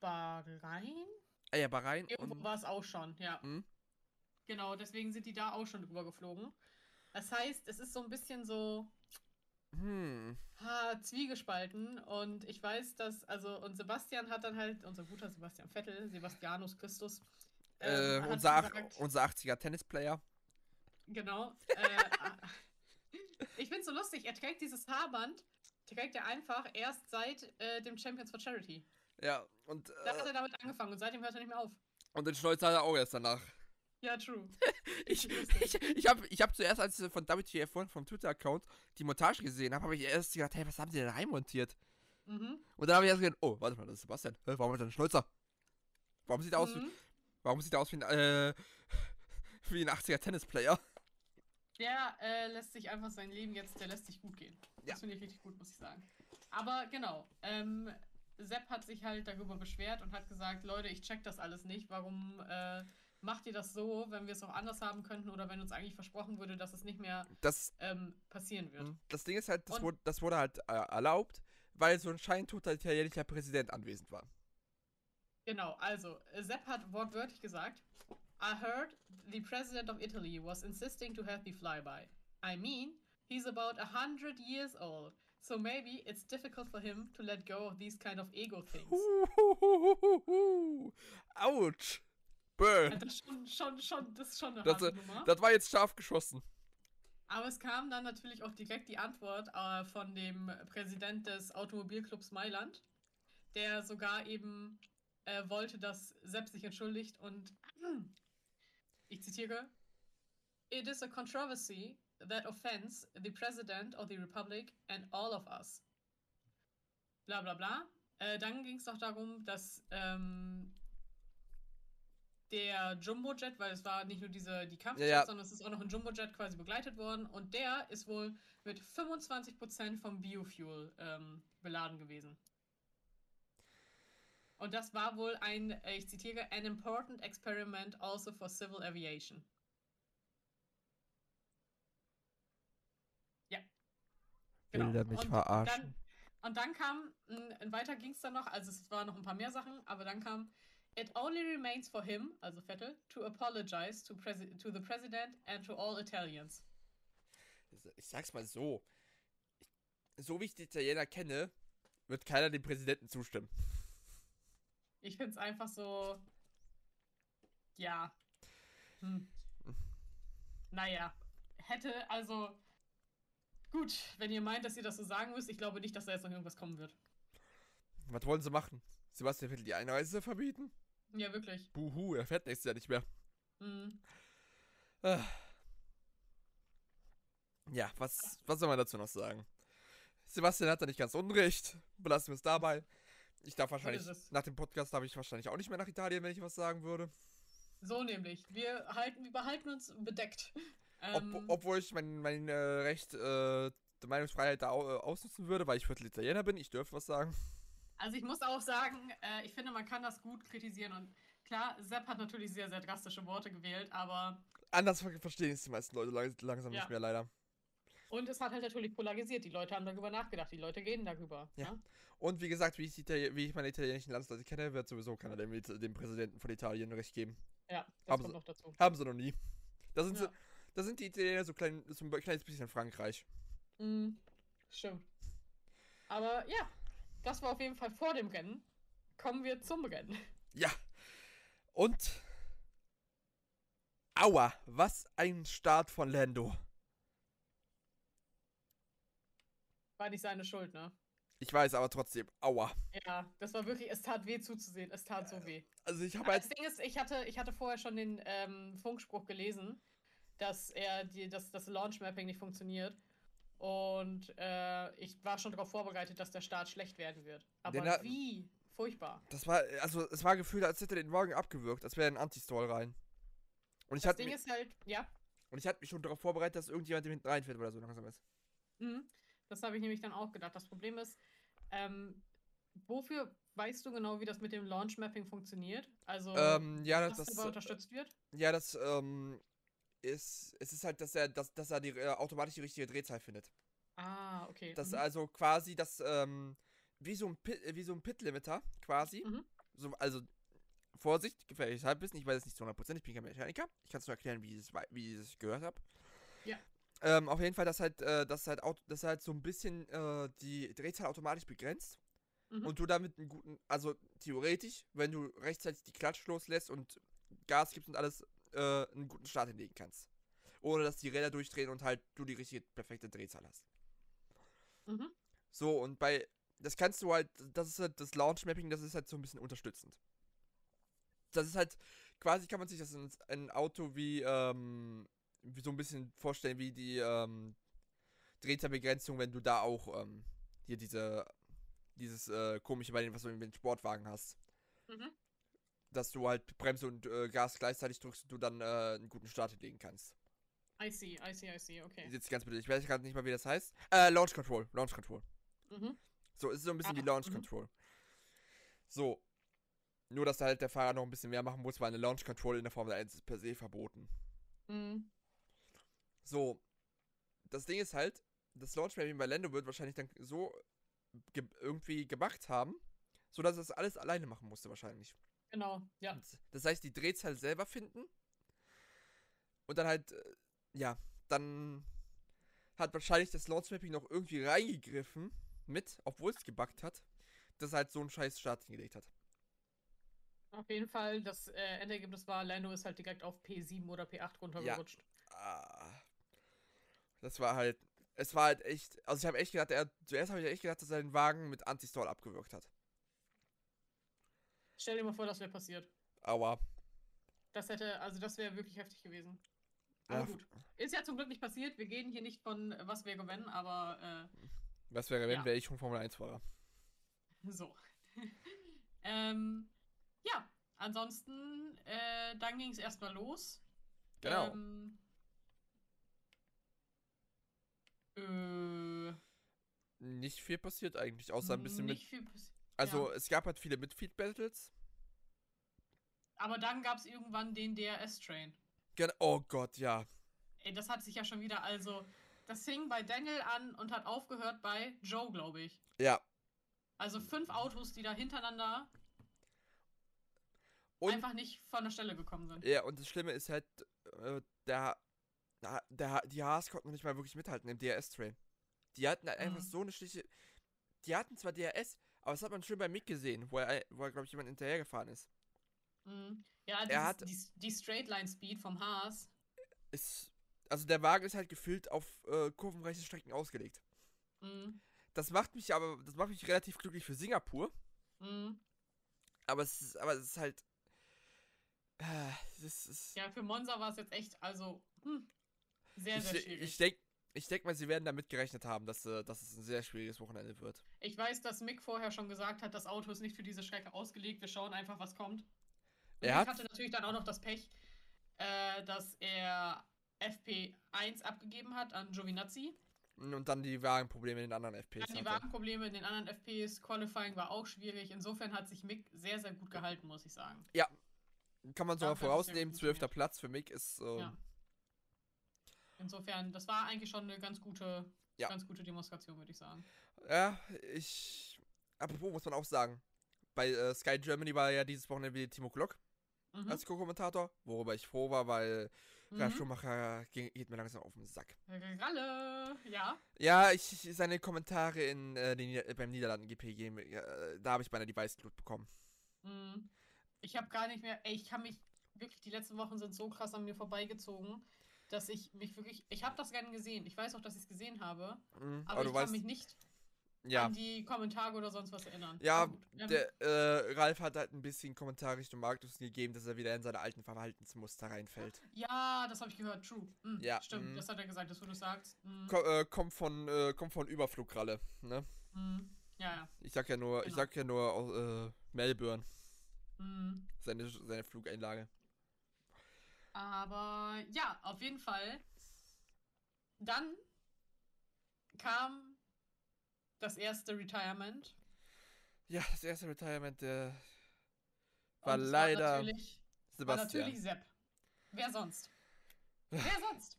Bahrain? Ah ja, Bahrain. Irgendwo war es auch schon, ja. Hm? Genau, deswegen sind die da auch schon drüber geflogen. Das heißt, es ist so ein bisschen so. Hm. Ha, zwiegespalten und ich weiß, dass, also, und Sebastian hat dann halt, unser guter Sebastian Vettel, Sebastianus Christus, ähm, äh, unser, gesagt, unser 80er Tennisplayer. Genau. Äh, ich find's so lustig, er trägt dieses Haarband, trägt er einfach erst seit äh, dem Champions for Charity. Ja, und. da hat er damit angefangen und seitdem hört er nicht mehr auf. Und den Schnäuzer hat er auch erst danach. Ja, true. ich ich, ich habe ich hab zuerst, als ich von WTF1 vom Twitter-Account die Montage gesehen habe, habe ich erst gedacht, hey, was haben sie denn reinmontiert? Mhm. Und dann habe ich erst gedacht, oh, warte mal, das ist Sebastian. Warum hat er einen Schnäuzer? Warum sieht er aus, mhm. warum sieht er aus wie ein, äh, wie ein 80er Tennisplayer? Der äh, lässt sich einfach sein Leben jetzt, der lässt sich gut gehen. Das ja. finde ich richtig gut, muss ich sagen. Aber genau, ähm, Sepp hat sich halt darüber beschwert und hat gesagt, Leute, ich check das alles nicht, warum äh, macht ihr das so, wenn wir es auch anders haben könnten oder wenn uns eigentlich versprochen würde, dass es nicht mehr das, ähm, passieren wird. Hm, das Ding ist halt, das, wurde, das wurde, halt äh, erlaubt, weil so ein scheintoter italienischer Präsident anwesend war. Genau, also Sepp hat wortwörtlich gesagt, I heard the president of Italy was insisting to have the flyby. I mean, he's about a hundred years old. So maybe it's difficult for him to let go of these kind of ego things. Ouch! Bäh. Das ist schon, schon, schon, das ist schon eine das, Nummer. Das war jetzt scharf geschossen. Aber es kam dann natürlich auch direkt die Antwort äh, von dem Präsident des Automobilclubs Mailand, der sogar eben äh, wollte, dass Sepp sich entschuldigt und ich zitiere: It is a controversy that offends the President of the Republic and all of us. Bla bla bla. Äh, dann ging es noch darum, dass ähm, der Jumbojet, weil es war nicht nur diese, die Kampfjet, ja, ja. sondern es ist auch noch ein Jumbojet quasi begleitet worden und der ist wohl mit 25% vom Biofuel ähm, beladen gewesen. Und das war wohl ein, äh, ich zitiere, an important experiment also for civil aviation. Ja. Genau. Will der mich und verarschen? Dann, und dann kam, weiter ging es dann noch, also es waren noch ein paar mehr Sachen, aber dann kam, It only remains for him, also Vettel, to apologize to, to the president and to all Italians. Ich sag's mal so. so wie ich die Italiener kenne, wird keiner dem Präsidenten zustimmen. Ich find's einfach so. Ja. Hm. Naja. Hätte, also. Gut, wenn ihr meint, dass ihr das so sagen müsst, ich glaube nicht, dass da jetzt noch irgendwas kommen wird. Was wollen sie machen? Sebastian Vettel die Einreise verbieten? Ja, wirklich. Buhu, er fährt nächstes Jahr nicht mehr. Mhm. Äh. Ja, was, was soll man dazu noch sagen? Sebastian hat da nicht ganz unrecht. Belassen wir es dabei. Ich darf wahrscheinlich, nach dem Podcast darf ich wahrscheinlich auch nicht mehr nach Italien, wenn ich was sagen würde. So nämlich. Wir, halten, wir behalten uns bedeckt. Ob, ähm, obwohl ich mein, mein äh, Recht äh, der Meinungsfreiheit da äh, ausnutzen würde, weil ich Viertel Italiener bin. Ich dürfte was sagen. Also ich muss auch sagen, äh, ich finde, man kann das gut kritisieren und klar, Sepp hat natürlich sehr, sehr drastische Worte gewählt, aber. Anders verstehen es die meisten Leute langsam ja. nicht mehr, leider. Und es hat halt natürlich polarisiert. Die Leute haben darüber nachgedacht, die Leute gehen darüber. Ja. ja? Und wie gesagt, wie ich, wie ich meine italienischen Landsleute kenne, wird sowieso keiner dem, dem Präsidenten von Italien recht geben. Ja, das haben kommt sie, noch dazu. Haben sie noch nie. Da sind, ja. sie, da sind die Italiener so, klein, so ein kleines bisschen Frankreich. Mhm, stimmt. Aber ja, das war auf jeden Fall vor dem Rennen. Kommen wir zum Rennen. Ja. Und Aua, was ein Start von Lando. War nicht seine Schuld, ne? Ich weiß, aber trotzdem, aua. Ja, das war wirklich, es tat weh zuzusehen. Es tat so weh. Also ich habe halt. Das Ding ist, ich hatte, ich hatte vorher schon den ähm, Funkspruch gelesen, dass er die, dass das Launch Mapping nicht funktioniert. Und äh, ich war schon darauf vorbereitet, dass der Start schlecht werden wird. Aber Den wie? Furchtbar. Das war, also es war gefühlt, als hätte er den Wagen abgewürgt, als wäre ein Anti-Stall rein. Und ich Das hatte Ding mi- ist halt, ja, und ich hatte mich schon darauf vorbereitet, dass irgendjemand dem hinten reinfährt, weil er so langsam ist. mhm. das habe ich nämlich dann auch gedacht. Das Problem ist, ähm, wofür weißt du genau, wie das mit dem Launch Mapping funktioniert? Also, Ähm, ja, was das, dabei unterstützt wird? ja, das, ähm, ist, es ist halt, dass er, dass, dass er die äh, automatisch die richtige Drehzahl findet. Ah, okay. Das mhm. also quasi das, ähm, wie so ein Pit, äh, wie so ein Pit-Limiter, quasi. Mhm. So, also, Vorsicht, gefährliches Halbwissen, ich weiß es nicht zu 100%, ich bin kein Mechaniker. Ich kann es nur erklären, wie ich es, wie ich es gehört habe. Ja. Ähm, auf jeden Fall, dass halt, äh, dass halt, dass halt so ein bisschen äh, die Drehzahl automatisch begrenzt. Mhm. Und du damit einen guten, also theoretisch, wenn du rechtzeitig die Klatsch loslässt und Gas gibst und alles, äh, einen guten Start hinlegen kannst. Ohne dass die Räder durchdrehen und halt du die richtige, perfekte Drehzahl hast. Mhm. So, und bei, das kannst du halt, das ist halt das Launch-Mapping, das ist halt so ein bisschen unterstützend. Das ist halt, quasi kann man sich das in ein Auto wie, ähm, wie so ein bisschen vorstellen, wie die, ähm, Drehzahlbegrenzung, wenn du da auch, ähm, hier diese, dieses, äh, komische bei den, was du in den Sportwagen hast. Mhm. Dass du halt Bremse und äh, Gas gleichzeitig drückst und du dann, äh, einen guten Start hinlegen kannst. I see, I see, I see, okay. Jetzt ganz bitte, ich weiß gerade nicht mal, wie das heißt. Äh, Launch Control, Launch Control. Mhm. So, es ist so ein bisschen Ah, wie Launch mhm. Control. So. Nur, dass da halt der Fahrer noch ein bisschen mehr machen muss, weil eine Launch Control in der Formel 1 ist per se verboten. Mhm. So. Das Ding ist halt, das Launch Mapping bei Lando wird wahrscheinlich dann so ge irgendwie gemacht haben, so dass es alles alleine machen musste wahrscheinlich. Genau, ja. Das heißt, die Drehzahl selber finden und dann halt, äh, ja, dann hat wahrscheinlich das Launch Mapping noch irgendwie reingegriffen mit, obwohl es gebackt hat, dass er halt so einen scheiß Start hingelegt hat. Auf jeden Fall, das äh, Endergebnis war, Lando ist halt direkt auf P7 oder P8 runtergerutscht. Ah, das war halt, es war halt echt, also ich habe echt gedacht, er, zuerst habe ich echt gedacht, dass er den Wagen mit Anti-Stall abgewürgt hat. Stell dir mal vor, das wäre passiert. Aber, Das hätte, also das wäre wirklich heftig gewesen. ja, Aber gut. Ist ja zum Glück nicht passiert. Wir gehen hier nicht von, äh, was wir gewinnen, aber was wäre, wenn Ja. wäre ich schon Formel 1-Fahrer? äh, so. ähm, ja, ansonsten, äh, dann ging es erstmal los. Genau. Ähm, äh, Nicht viel passiert eigentlich, außer ein bisschen mit, nicht viel passiert. Also ja. es gab halt viele Midfield-Battles. Aber dann gab es irgendwann den DRS-Train. Oh Gott, ja. Ey, das hat sich ja schon wieder, also, das fing bei Daniel an und hat aufgehört bei Joe, glaube ich. Ja. Also fünf Autos, die da hintereinander Und, einfach nicht von der Stelle gekommen sind. ja, und das Schlimme ist halt, äh, der, der, die Haas konnten nicht mal wirklich mithalten im DRS-Train. Die hatten halt einfach Mhm. so eine schlichte, die hatten zwar DRS, aber das hat man schön bei Mick gesehen, wo er, wo er glaube ich, jemand hinterhergefahren ist. Mhm. Ja, Er dieses, hat- die, die Straightline-Speed vom Haas. Ist, also der Wagen ist halt gefühlt auf äh, kurvenreiche Strecken ausgelegt. Mhm. Das macht mich aber, das macht mich relativ glücklich für Singapur. Mhm. Aber es ist, aber es ist halt. Äh, es ist, Ja, für Monza war es jetzt echt, also, hm, sehr, ich, sehr schwierig. ich denke, ich denk mal, sie werden damit gerechnet haben, dass, äh, dass es ein sehr schwieriges Wochenende wird. Ich weiß, dass Mick vorher schon gesagt hat, das Auto ist nicht für diese Strecke ausgelegt. Wir schauen einfach, was kommt. Und Er Mick hat- hatte natürlich dann auch noch das Pech, äh, dass er FP1 abgegeben hat an Giovinazzi. Und dann die Wagenprobleme in den anderen FPs. Dann die. Wagenprobleme in den anderen FPs. Qualifying war auch schwierig. Insofern hat sich Mick sehr, sehr gut gehalten, muss ich sagen. Kann man so Dafür mal hat es sehr vorausnehmen, zwölfter. Platz für Mick ist. ähm, Ja. Insofern, das war eigentlich schon eine ganz gute, Ja. ganz gute Demonstration, würde ich sagen. Ja, ich. Apropos muss man auch sagen, bei äh, Sky Germany war ja dieses Wochenende wieder Timo Glock Mhm. als Co-Kommentator, worüber ich froh war, weil Ralf Mhm. Schumacher ging, geht mir langsam auf den Sack. Ralle, ja. Ja, ich, ich- seine Kommentare in, äh, den, Nieder- beim Niederlanden-GP, äh, da habe ich beinahe die Weißglut bekommen. Mhm. Ich habe gar nicht mehr, ey, ich kann mich wirklich, die letzten Wochen sind so krass an mir vorbeigezogen, dass ich mich wirklich. Ich habe das Rennen gesehen. Ich weiß auch, dass ich es gesehen habe. Mhm, aber, aber ich kann weißt, mich nicht ja. an die Kommentare oder sonst was erinnern. Ja, der äh, Ralf hat halt ein bisschen Kommentare Richtung Markus gegeben, dass er wieder in seine alten Verhaltensmuster reinfällt. Ja, das habe ich gehört. True. Mhm, ja. Stimmt, mhm. das hat er gesagt, dass du das sagst. Mhm. Ko äh, kommt von äh, kommt von Überflugralle, ne? Mhm. Ja, ja. Ich sag ja nur, genau. ich sag ja nur äh, Melbourne. Mhm. Seine, seine Flugeinlage. Aber ja, auf jeden Fall. Dann kam das erste Retirement. Ja, das erste Retirement der war leider war natürlich, Sebastian. War natürlich Sepp. Wer sonst? Wer sonst?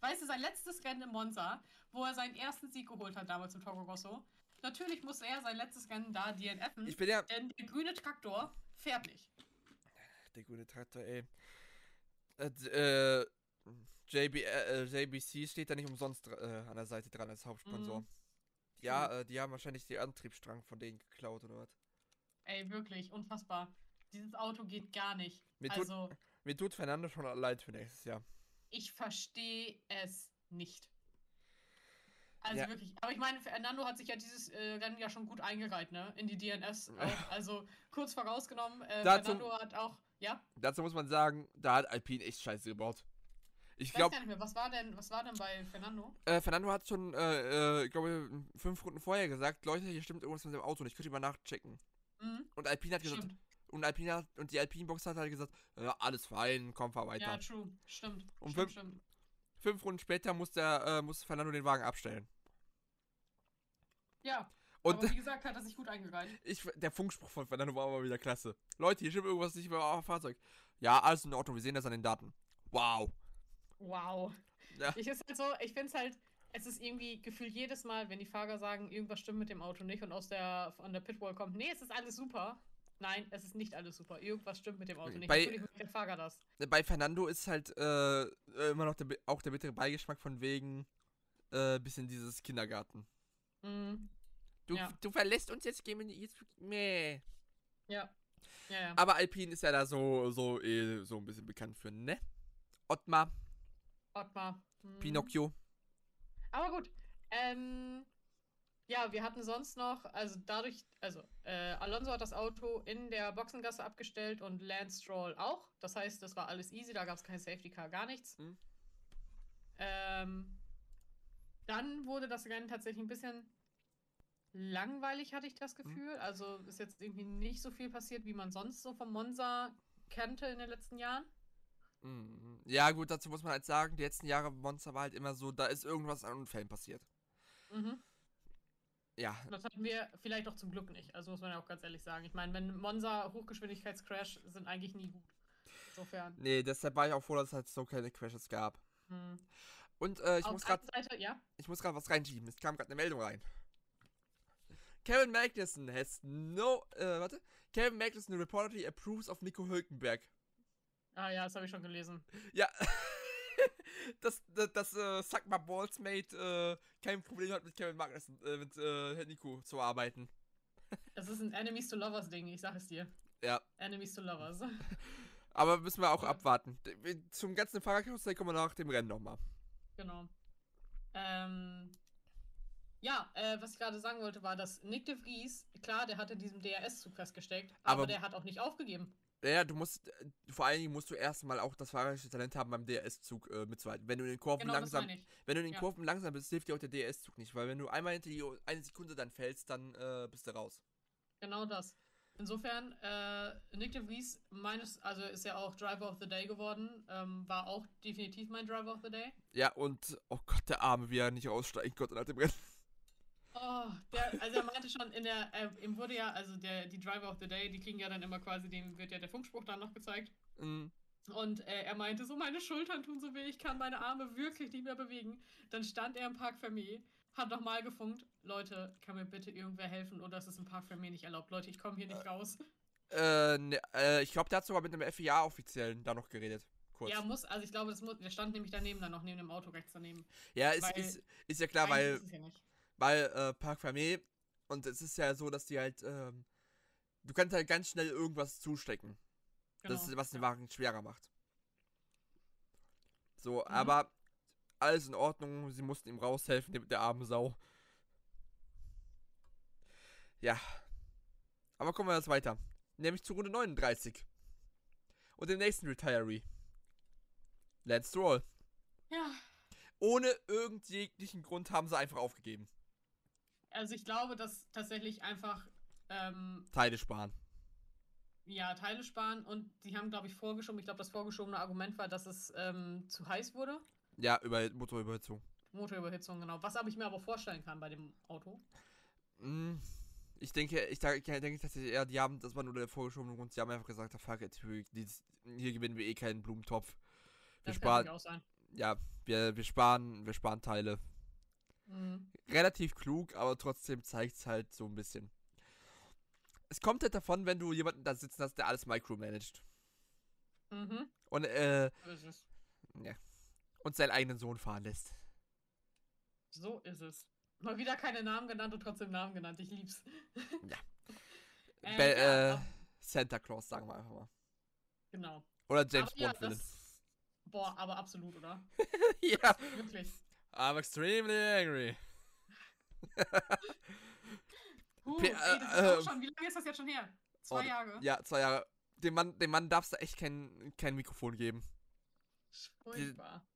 Weißt du, sein letztes Rennen in Monza, wo er seinen ersten Sieg geholt hat damals im Toro Rosso. Natürlich musste er sein letztes Rennen da DNFen. Ich bin ja. Denn der grüne Traktor fährt nicht. Der grüne Traktor, ey. Äh, äh JB, äh, JBC steht da nicht umsonst äh, an der Seite dran als Hauptsponsor. Mhm. Ja, äh, die haben wahrscheinlich den Antriebsstrang von denen geklaut oder was. Ey, wirklich, unfassbar. Dieses Auto geht gar nicht. Mir also, tut, mir tut Fernando schon leid für nächstes Jahr. Ich verstehe es nicht. Also ja. wirklich. Aber ich meine, Fernando hat sich ja dieses äh, Rennen ja schon gut eingereiht, ne? In die DNS. Auch. Also kurz vorausgenommen, äh, Fernando hat auch. Ja? Dazu muss man sagen, da hat Alpine echt scheiße gebaut. Ich glaube. Was war denn, was war denn bei Fernando? Äh, Fernando hat schon, äh, äh, ich glaube, fünf Runden vorher gesagt, Leute, hier stimmt irgendwas mit dem Auto und ich könnte mal nachchecken. Mhm. Und Alpine hat gesagt, stimmt. und Alpine hat, und die Alpine-Box hat halt gesagt, ja, alles fein, komm, fahr weiter. Ja, true, stimmt. Und stimmt, fünf, stimmt. fünf Runden später musste, äh, musste Fernando den Wagen abstellen. Ja. Und aber wie gesagt, hat er sich gut eingereiht. Ich, der Funkspruch von Fernando war aber wieder klasse. Leute, hier stimmt irgendwas nicht mehr auf dem Fahrzeug. Ja, alles in Ordnung, wir sehen das an den Daten. Wow. Wow. Ja. Ich ist halt so, ich finde es halt, es ist irgendwie gefühlt jedes Mal, wenn die Fahrer sagen, irgendwas stimmt mit dem Auto nicht und aus der von der Pitwall kommt, nee, es ist alles super. Nein, es ist nicht alles super. Irgendwas stimmt mit dem Auto nicht. Bei, Natürlich der Fahrer das. Bei Fernando ist halt äh, immer noch der, auch der bittere Beigeschmack von wegen äh, bisschen dieses Kindergarten. Mhm. Du, ja. du verlässt uns jetzt, gehen wir jetzt. Nee. Ja. Ja, ja. Aber Alpine ist ja da so, so, eh, so ein bisschen bekannt für, ne? Ottmar. Ottmar. Hm. Pinocchio. Aber gut. Ähm, ja, wir hatten sonst noch, also dadurch, also äh, Alonso hat das Auto in der Boxengasse abgestellt und Lance Stroll auch. Das heißt, das war alles easy, da gab es kein Safety Car, gar nichts. Hm. Ähm, dann wurde das Rennen tatsächlich ein bisschen langweilig, hatte ich das hm. Gefühl. Hm. Also ist jetzt irgendwie nicht so viel passiert, wie man sonst so vom Monza kannte in den letzten Jahren. Mhm. Ja, gut, dazu muss man halt sagen, die letzten Jahre Monster war halt immer so, da ist irgendwas an Unfällen passiert. Mhm. Ja. Das hatten wir vielleicht auch zum Glück nicht. Also muss man ja auch ganz ehrlich sagen. Ich meine, wenn Monza Hochgeschwindigkeitscrash sind eigentlich nie gut. Insofern. Nee, deshalb war ich auch froh, dass es halt so keine Crashes gab. Mhm. Und äh, ich, muss grad, ja? ich muss gerade was reinschieben. Es kam gerade eine Meldung rein. Kevin Magnussen has no. Äh, warte. Kevin Magnussen reportedly approves of Nico Hülkenberg. Ah ja, das habe ich schon gelesen. Ja. dass das, das äh, Suck My Balls Mate äh, kein Problem hat mit Kevin Magnussen, äh, mit äh, Nico zu arbeiten. Das ist ein Enemies to Lovers Ding, ich sag es dir. Ja. Enemies to Lovers. Aber müssen wir auch ja. abwarten. Zum ganzen Fahrerkarussell kommen wir nach dem Rennen nochmal. Genau. Ähm, ja, äh, was ich gerade sagen wollte, war, dass Nick de Vries, klar, der hatte diesem DRS-Zug festgesteckt, aber, aber, der hat auch nicht aufgegeben. Ja, du musst, äh, vor allen Dingen musst du erstmal auch das fahrerische Talent haben, beim DRS-Zug äh, mitzuhalten. Wenn du in den Kurven genau, langsam, wenn du in den ja. Kurven langsam bist, hilft dir auch der DRS-Zug nicht, weil wenn du einmal hinter die eine Sekunde dann fällst, dann äh, bist du raus. Genau das. Insofern, äh, Nick de Vries, meines, also ist ja auch Driver of the Day geworden, ähm, war auch definitiv mein Driver of the Day. Ja, und, oh Gott, der Arme, wie er nicht aussteigen konnte nach dem Rennen. Oh, der, also er meinte schon, in der, äh, ihm wurde ja, also der, die Driver of the Day, die kriegen ja dann immer quasi, dem wird ja der Funkspruch dann noch gezeigt. Mhm. Und äh, er meinte so, meine Schultern tun so weh, ich kann meine Arme wirklich nicht mehr bewegen. Dann stand er im Park Fermé, hat nochmal gefunkt, Leute, kann mir bitte irgendwer helfen oder ist es im Park Fermé nicht erlaubt? Leute, ich komme hier nicht raus. Äh, ne, äh ich glaube, der hat sogar mit einem FIA-Offiziellen da noch geredet. Kurz. Ja, muss, also ich glaube, das muss, der stand nämlich daneben dann noch, neben dem Auto rechts daneben. Ja, ist, ist, ist ja klar, weil. Ist ja nicht. Weil äh, Park Fermé, und es ist ja so, dass die halt, ähm, du kannst halt ganz schnell irgendwas zustecken. Genau. Das ist, was den Wagen schwerer macht. So, mhm. aber alles in Ordnung. Sie mussten ihm raushelfen, der, der arme Sau. Ja. Aber kommen wir jetzt weiter. Nämlich zu Runde 39. Und dem nächsten Retiree. Lance Stroll. Ja. Ohne irgendjeglichen Grund haben sie einfach aufgegeben. Also ich glaube, dass tatsächlich einfach ähm, Teile sparen. Ja, Teile sparen und die haben, glaube ich, vorgeschoben. Ich glaube, das vorgeschobene Argument war, dass es ähm, zu heiß wurde. Ja, über Motorüberhitzung. Motorüberhitzung, genau. Was aber ich mir aber vorstellen kann bei dem Auto. Mm, ich denke, ich denke tatsächlich eher, die haben, das war nur der vorgeschobene Grund, sie haben einfach gesagt, fuck it, hier gewinnen wir eh keinen Blumentopf. Wir das sparen. Kann auch sein. Ja, wir, wir sparen, wir sparen Teile. Mhm. Relativ klug, aber trotzdem zeigt es halt so ein bisschen. Es kommt halt davon, wenn du jemanden da sitzen hast, der alles micromanagt. Mhm. Und, äh. Ist es. Ja. Und seinen eigenen Sohn fahren lässt. So ist es. Mal wieder keine Namen genannt und trotzdem Namen genannt. Ich lieb's. Ja. äh, Be ja, äh, Santa Claus, sagen wir einfach mal. Genau. Oder James aber Bond ja, das, Boah, aber absolut, oder? ja. Wirklich. I'm extremely angry. uh, ey, das ist äh, schon, wie lange ist das jetzt schon her? Zwei oh, Jahre? Ja, zwei Jahre. Dem Mann, dem Mann darfst du echt kein, kein Mikrofon geben. Furchtbar.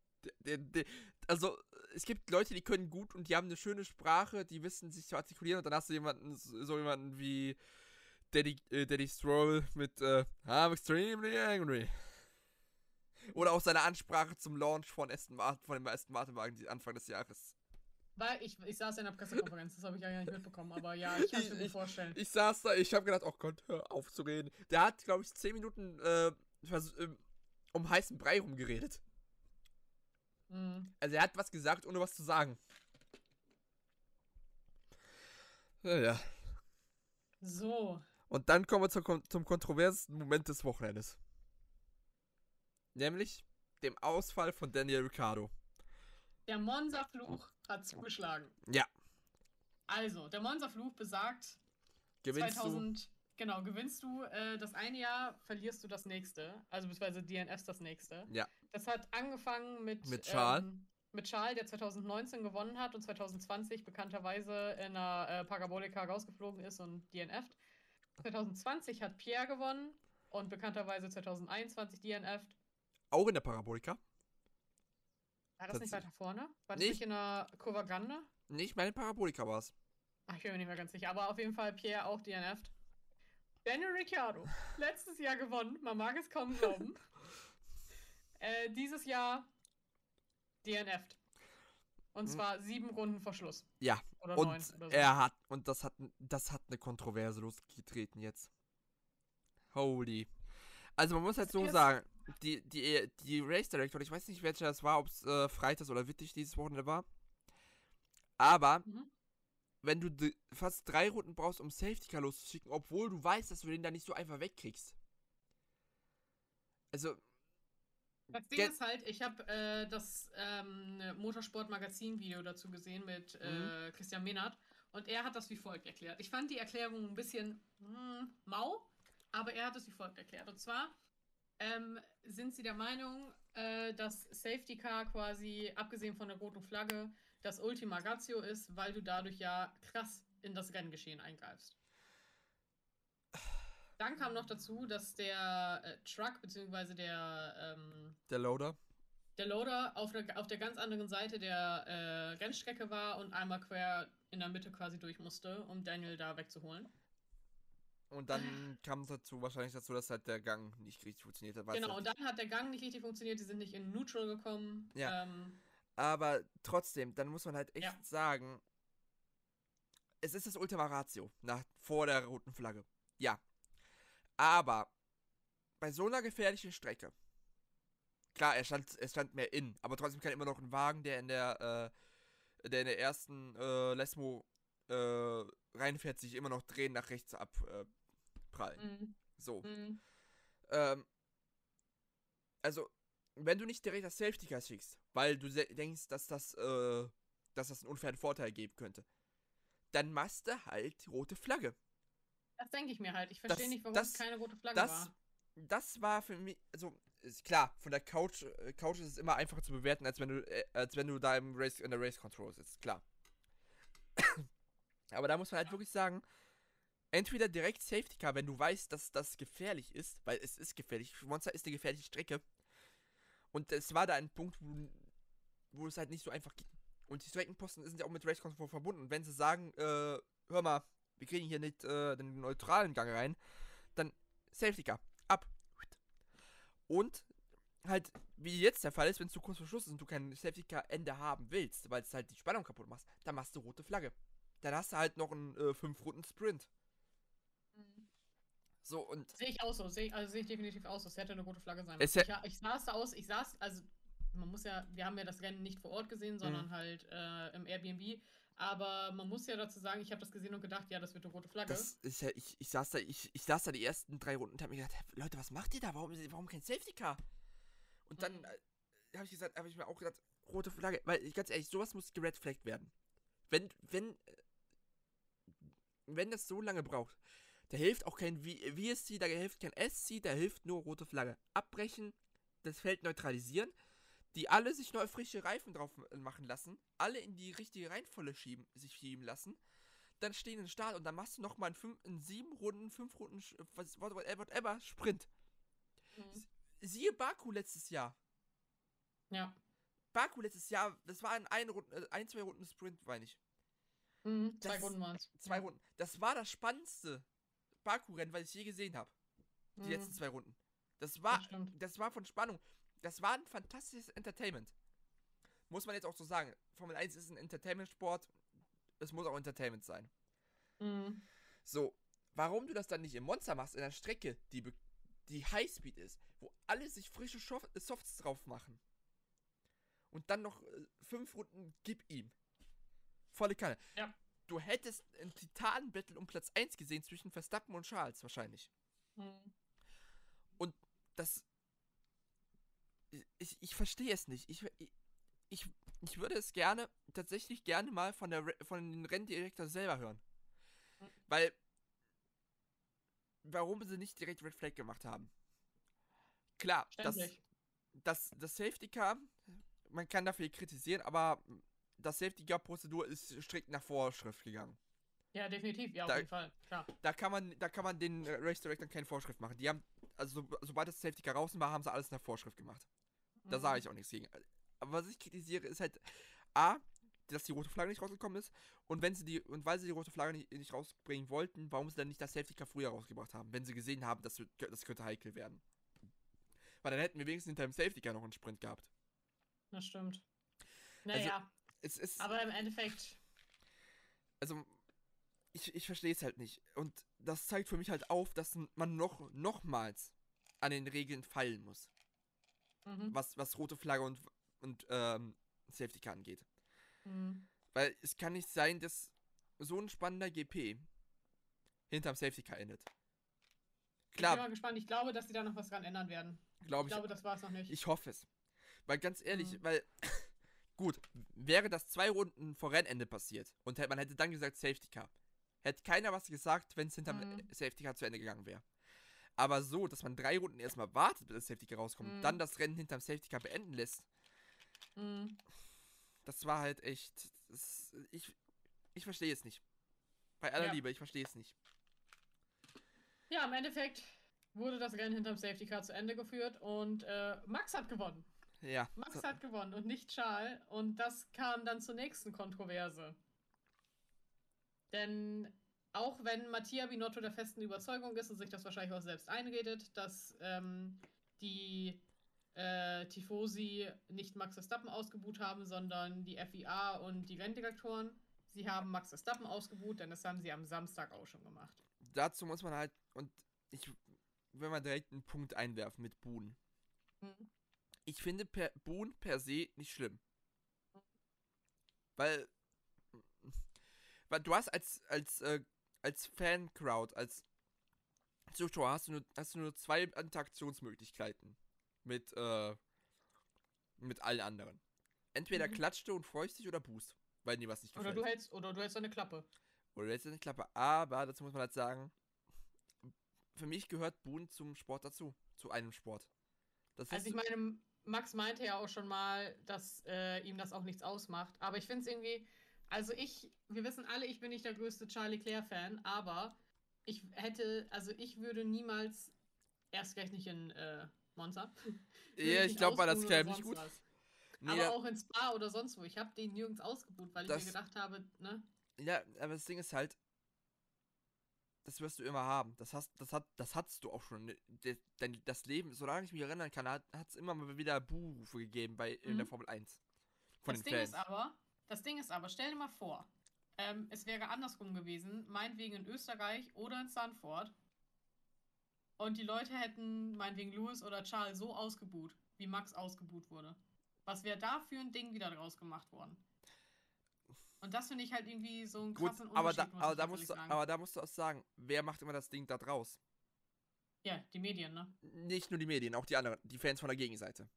Also, es gibt Leute, die können gut und die haben eine schöne Sprache, die wissen sich zu artikulieren und dann hast du jemanden, so jemanden wie Daddy, äh, Daddy Stroll mit äh, I'm extremely angry. Oder auch seine Ansprache zum Launch von Aston Martin, von dem Aston Martin Wagen Anfang des Jahres. Weil ich, ich saß in der Pressekonferenz, das habe ich ja nicht mitbekommen, aber ja, ich kann es mir vorstellen. Ich, ich, saß da, ich habe gedacht, oh Gott, hör auf zu reden. Der hat, glaube ich, 10 Minuten äh, ähm, um heißen Brei rumgeredet. Mhm. Also er hat was gesagt, ohne was zu sagen. Ja, ja. So. Und dann kommen wir zum, zum kontroversesten Moment des Wochenendes. Nämlich dem Ausfall von Daniel Ricciardo. Der Monza-Fluch hat zugeschlagen. Ja. Also, der Monza-Fluch besagt, gewinnst 2000, du? genau, gewinnst du äh, das eine Jahr, verlierst du das nächste. Also, beziehungsweise DNFs das nächste. Ja. Das hat angefangen mit. Mit Charles. Ähm, mit Charles, der 2019 gewonnen hat und 2020 bekannterweise in einer äh, Parabolika rausgeflogen ist und DNF't. 2020 hat Pierre gewonnen und bekannterweise 2021 DNF't. Auch in der Parabolika? War das, das nicht weiter vorne? War das nicht, nicht in der Kurva Grande? Nicht, meine Parabolika war es. Ach, ich bin mir nicht mehr ganz sicher. Aber auf jeden Fall Pierre auch DNF'd. Daniel Ricciardo, letztes Jahr gewonnen. Man mag es kaum glauben. äh, dieses Jahr DNF'd. Und hm. zwar sieben Runden vor Schluss. Ja. Oder und neun oder so. er hat, und das hat, das hat eine Kontroverse losgetreten jetzt. Holy. Also man muss halt so sagen, die, die, die Race Director, ich weiß nicht, welcher das war, ob es äh, Freitags oder Wittig dieses Wochenende war. Aber mhm. wenn du fast drei Runden brauchst, um Safety Car loszuschicken, obwohl du weißt, dass du den da nicht so einfach wegkriegst. Also. Das Ding ist halt, ich habe äh, das ähm, Motorsport-Magazin-Video dazu gesehen mit äh, mhm. Christian Mehnert und er hat das wie folgt erklärt. Ich fand die Erklärung ein bisschen mh, hm, mau, aber er hat es wie folgt erklärt. Und zwar ähm, sind Sie der Meinung, äh, dass Safety Car quasi, abgesehen von der roten Flagge, das Ultima Ratio ist, weil du dadurch ja krass in das Renngeschehen eingreifst? Dann kam noch dazu, dass der äh, Truck, beziehungsweise der. Ähm, der Loader. Der Loader auf der, auf der ganz anderen Seite der äh, Rennstrecke war und einmal quer in der Mitte quasi durch musste, um Daniel da wegzuholen. Und dann kam es dazu wahrscheinlich dazu, dass halt der Gang nicht richtig funktioniert hat. Genau, und dann hat der Gang nicht richtig funktioniert, die sind nicht in Neutral gekommen. Ja. Ähm, aber trotzdem, dann muss man halt echt ja. sagen, es ist das Ultima Ratio nach, vor der roten Flagge. Ja. Aber bei so einer gefährlichen Strecke, klar, er stand, er stand mehr in, aber trotzdem kann immer noch ein Wagen, der in der, äh, der in der ersten äh, Lesmo äh, reinfährt, sich immer noch drehen nach rechts ab, äh, prallen. Mhm. So. Mhm. Ähm, also, wenn du nicht direkt das Safety Car schickst, weil du denkst, dass das, äh, dass das einen unfairen Vorteil geben könnte, dann machst du halt rote Flagge. Das denke ich mir halt. Ich verstehe nicht, warum das, es keine rote Flagge das, war. das war für mich, also klar, von der Couch, äh, Couch ist es immer einfacher zu bewerten, als wenn du, äh, als wenn du da im Race, in der Race Control sitzt, klar. Aber da muss man halt wirklich sagen, entweder direkt Safety Car, wenn du weißt, dass das gefährlich ist, weil es ist gefährlich. Monster ist eine gefährliche Strecke. Und es war da ein Punkt, wo, wo es halt nicht so einfach geht. Und die Streckenposten sind ja auch mit Race Control verbunden. Und wenn sie sagen, äh, hör mal, wir kriegen hier nicht äh, den neutralen Gang rein, dann Safety Car, ab. Und halt, wie jetzt der Fall ist, wenn zu kurz vor Schluss ist und du kein Safety Car Ende haben willst, weil es halt die Spannung kaputt machst, dann machst du rote Flagge. Dann hast du halt noch einen äh, 5 Runden Sprint. Mhm. So und. Sehe ich auch so, seh, also sehe ich definitiv aus, das hätte eine rote Flagge sein müssen. Ich, ich saß da aus, ich saß, also man muss ja, wir haben ja das Rennen nicht vor Ort gesehen, sondern mhm. halt äh, im Airbnb. Aber man muss ja dazu sagen, ich habe das gesehen und gedacht, ja, das wird eine rote Flagge. Das ist ja, ich, ich saß da, ich, ich saß da die ersten drei Runden und habe mir gedacht, Leute, was macht ihr da? Warum, warum kein Safety Car? Und dann mhm. äh, habe ich gesagt, habe ich mir auch gedacht, rote Flagge, weil ganz ehrlich, sowas muss geredflaggt werden. Wenn, wenn, wenn das so lange braucht, da hilft auch kein VSC, da hilft kein SC, da hilft nur rote Flagge. Abbrechen, das Feld neutralisieren, die alle sich neu frische Reifen drauf machen lassen, alle in die richtige Reihenfolge schieben, sich schieben lassen, dann stehen in Start und dann machst du nochmal in, in sieben Runden, fünf Runden, whatever, whatever Sprint. Mhm. Siehe Baku letztes Jahr. Ja. Baku letztes Jahr, das war in ein, Runden, äh, ein zwei Runden Sprint, meine ich. Mhm, zwei Runden waren es. Zwei. Runden. Das war das spannendste Baku-Rennen, was ich je gesehen habe. Die mhm. letzten zwei Runden. Das war, das, das, war von Spannung. Das war ein fantastisches Entertainment. Muss man jetzt auch so sagen. Formel 1 ist ein Entertainment-Sport. Es muss auch Entertainment sein. Mhm. So, warum du das dann nicht im Monster machst, in einer Strecke, die, die Highspeed ist, wo alle sich frische Softs drauf machen. Und dann noch äh, fünf Runden gib ihm. Volle Kanne. Ja. Du hättest ein Titan-Battle um Platz 1 gesehen zwischen Verstappen und Charles wahrscheinlich. Mhm. Und das. Ich, ich verstehe es nicht. Ich, ich, ich würde es gerne, tatsächlich gerne mal von, der, von den Renndirektor selber hören. Mhm. Weil. Warum sie nicht direkt Red Flag gemacht haben. Klar, das, das, das Safety Car, man kann dafür kritisieren, aber das Safety Car Prozedur ist strikt nach Vorschrift gegangen. Ja, definitiv, ja, da, auf jeden Fall, klar. Da kann man, da kann man den Race Director keine Vorschrift machen. Die haben, also so, sobald das Safety Car draußen war, haben sie alles nach Vorschrift gemacht. Da mhm. sage ich auch nichts gegen. Aber was ich kritisiere, ist halt A, dass die rote Flagge nicht rausgekommen ist und wenn sie die und weil sie die rote Flagge nicht, nicht rausbringen wollten, warum sie dann nicht das Safety Car früher rausgebracht haben, wenn sie gesehen haben, dass das könnte heikel werden. Weil dann hätten wir wenigstens hinter dem Safety Car noch einen Sprint gehabt. Das stimmt. Naja. Also, es ist. Aber im Endeffekt. Also, ich, ich verstehe es halt nicht. Und das zeigt für mich halt auf, dass man noch nochmals an den Regeln feilen muss. Mhm. Was, was rote Flagge und, und ähm, Safety Car angeht. Mhm. Weil es kann nicht sein, dass so ein spannender GP hinterm Safety Car endet. Klar. Ich bin mal gespannt. Ich glaube, dass sie da noch was dran ändern werden. Glaub ich, ich glaube, das war es noch nicht. Ich hoffe es. Weil ganz ehrlich, mhm. weil gut, wäre das zwei Runden vor Rennende passiert und man hätte dann gesagt Safety Car, hätte keiner was gesagt, wenn es hinterm mhm. Safety Car zu Ende gegangen wäre. Aber so, dass man drei Runden erstmal wartet, bis das Safety Car rauskommt, mhm. dann das Rennen hinterm Safety Car beenden lässt. Mhm. Das war halt echt. Das, ich ich verstehe es nicht. Bei aller ja. Liebe, ich verstehe es nicht. Ja, im Endeffekt wurde das Rennen hinterm Safety Car zu Ende geführt und äh, Max hat gewonnen. Ja. Max hat gewonnen und nicht Charles. Und das kam dann zur nächsten Kontroverse. Denn auch wenn Mattia Binotto der festen Überzeugung ist und sich das wahrscheinlich auch selbst einredet, dass ähm, die äh, Tifosi nicht Max Verstappen ausgebuht haben, sondern die FIA und die Renndirektoren. Sie haben Max Verstappen ausgebuht, denn das haben sie am Samstag auch schon gemacht. Dazu muss man halt, und ich will mal direkt einen Punkt einwerfen mit Buhn. Mhm ich finde per Boon per se nicht schlimm. Weil, weil du hast als, als, äh, als Fan-Crowd, als Zuschauer hast du, nur, hast du nur zwei Interaktionsmöglichkeiten mit, äh, mit allen anderen. Entweder mhm. klatscht du und freust dich oder boost, weil dir was nicht gefällt. Oder du hältst, oder du hältst eine Klappe. Oder du hältst eine Klappe. Aber dazu muss man halt sagen, für mich gehört Boon zum Sport dazu. Zu einem Sport. Das also ich meine, Max meinte ja auch schon mal, dass äh, ihm das auch nichts ausmacht. Aber ich finde es irgendwie, also ich, wir wissen alle, ich bin nicht der größte Charlie Claire-Fan, aber ich hätte, also ich würde niemals, erst gleich nicht in äh, Monza. ja, ich glaube, war das Claire nicht gut. Nee, aber auch in Spa oder sonst wo. Ich habe den nirgends ausgebucht, weil ich mir gedacht habe, ne? Ja, aber das Ding ist halt, das wirst du immer haben. Das hast, das hat, das hattest du auch schon. Denn das Leben, solange ich mich erinnern kann, hat es immer mal wieder Buhrufe gegeben bei in der mhm. Formel 1. Von das den Ding Fans. ist aber, das Ding ist aber, stell dir mal vor, ähm, es wäre andersrum gewesen, meinetwegen in Österreich oder in Sanford. Und die Leute hätten meinetwegen Louis oder Charles so ausgebuht, wie Max ausgebuht wurde. Was wäre da für ein Ding wieder draus gemacht worden? Und das finde ich halt irgendwie so ein krassen Gut, aber da, aber, da musst du, aber da musst du auch sagen, wer macht immer das Ding da draus? Ja, die Medien, ne? Nicht nur die Medien, auch die anderen, die Fans von der Gegenseite.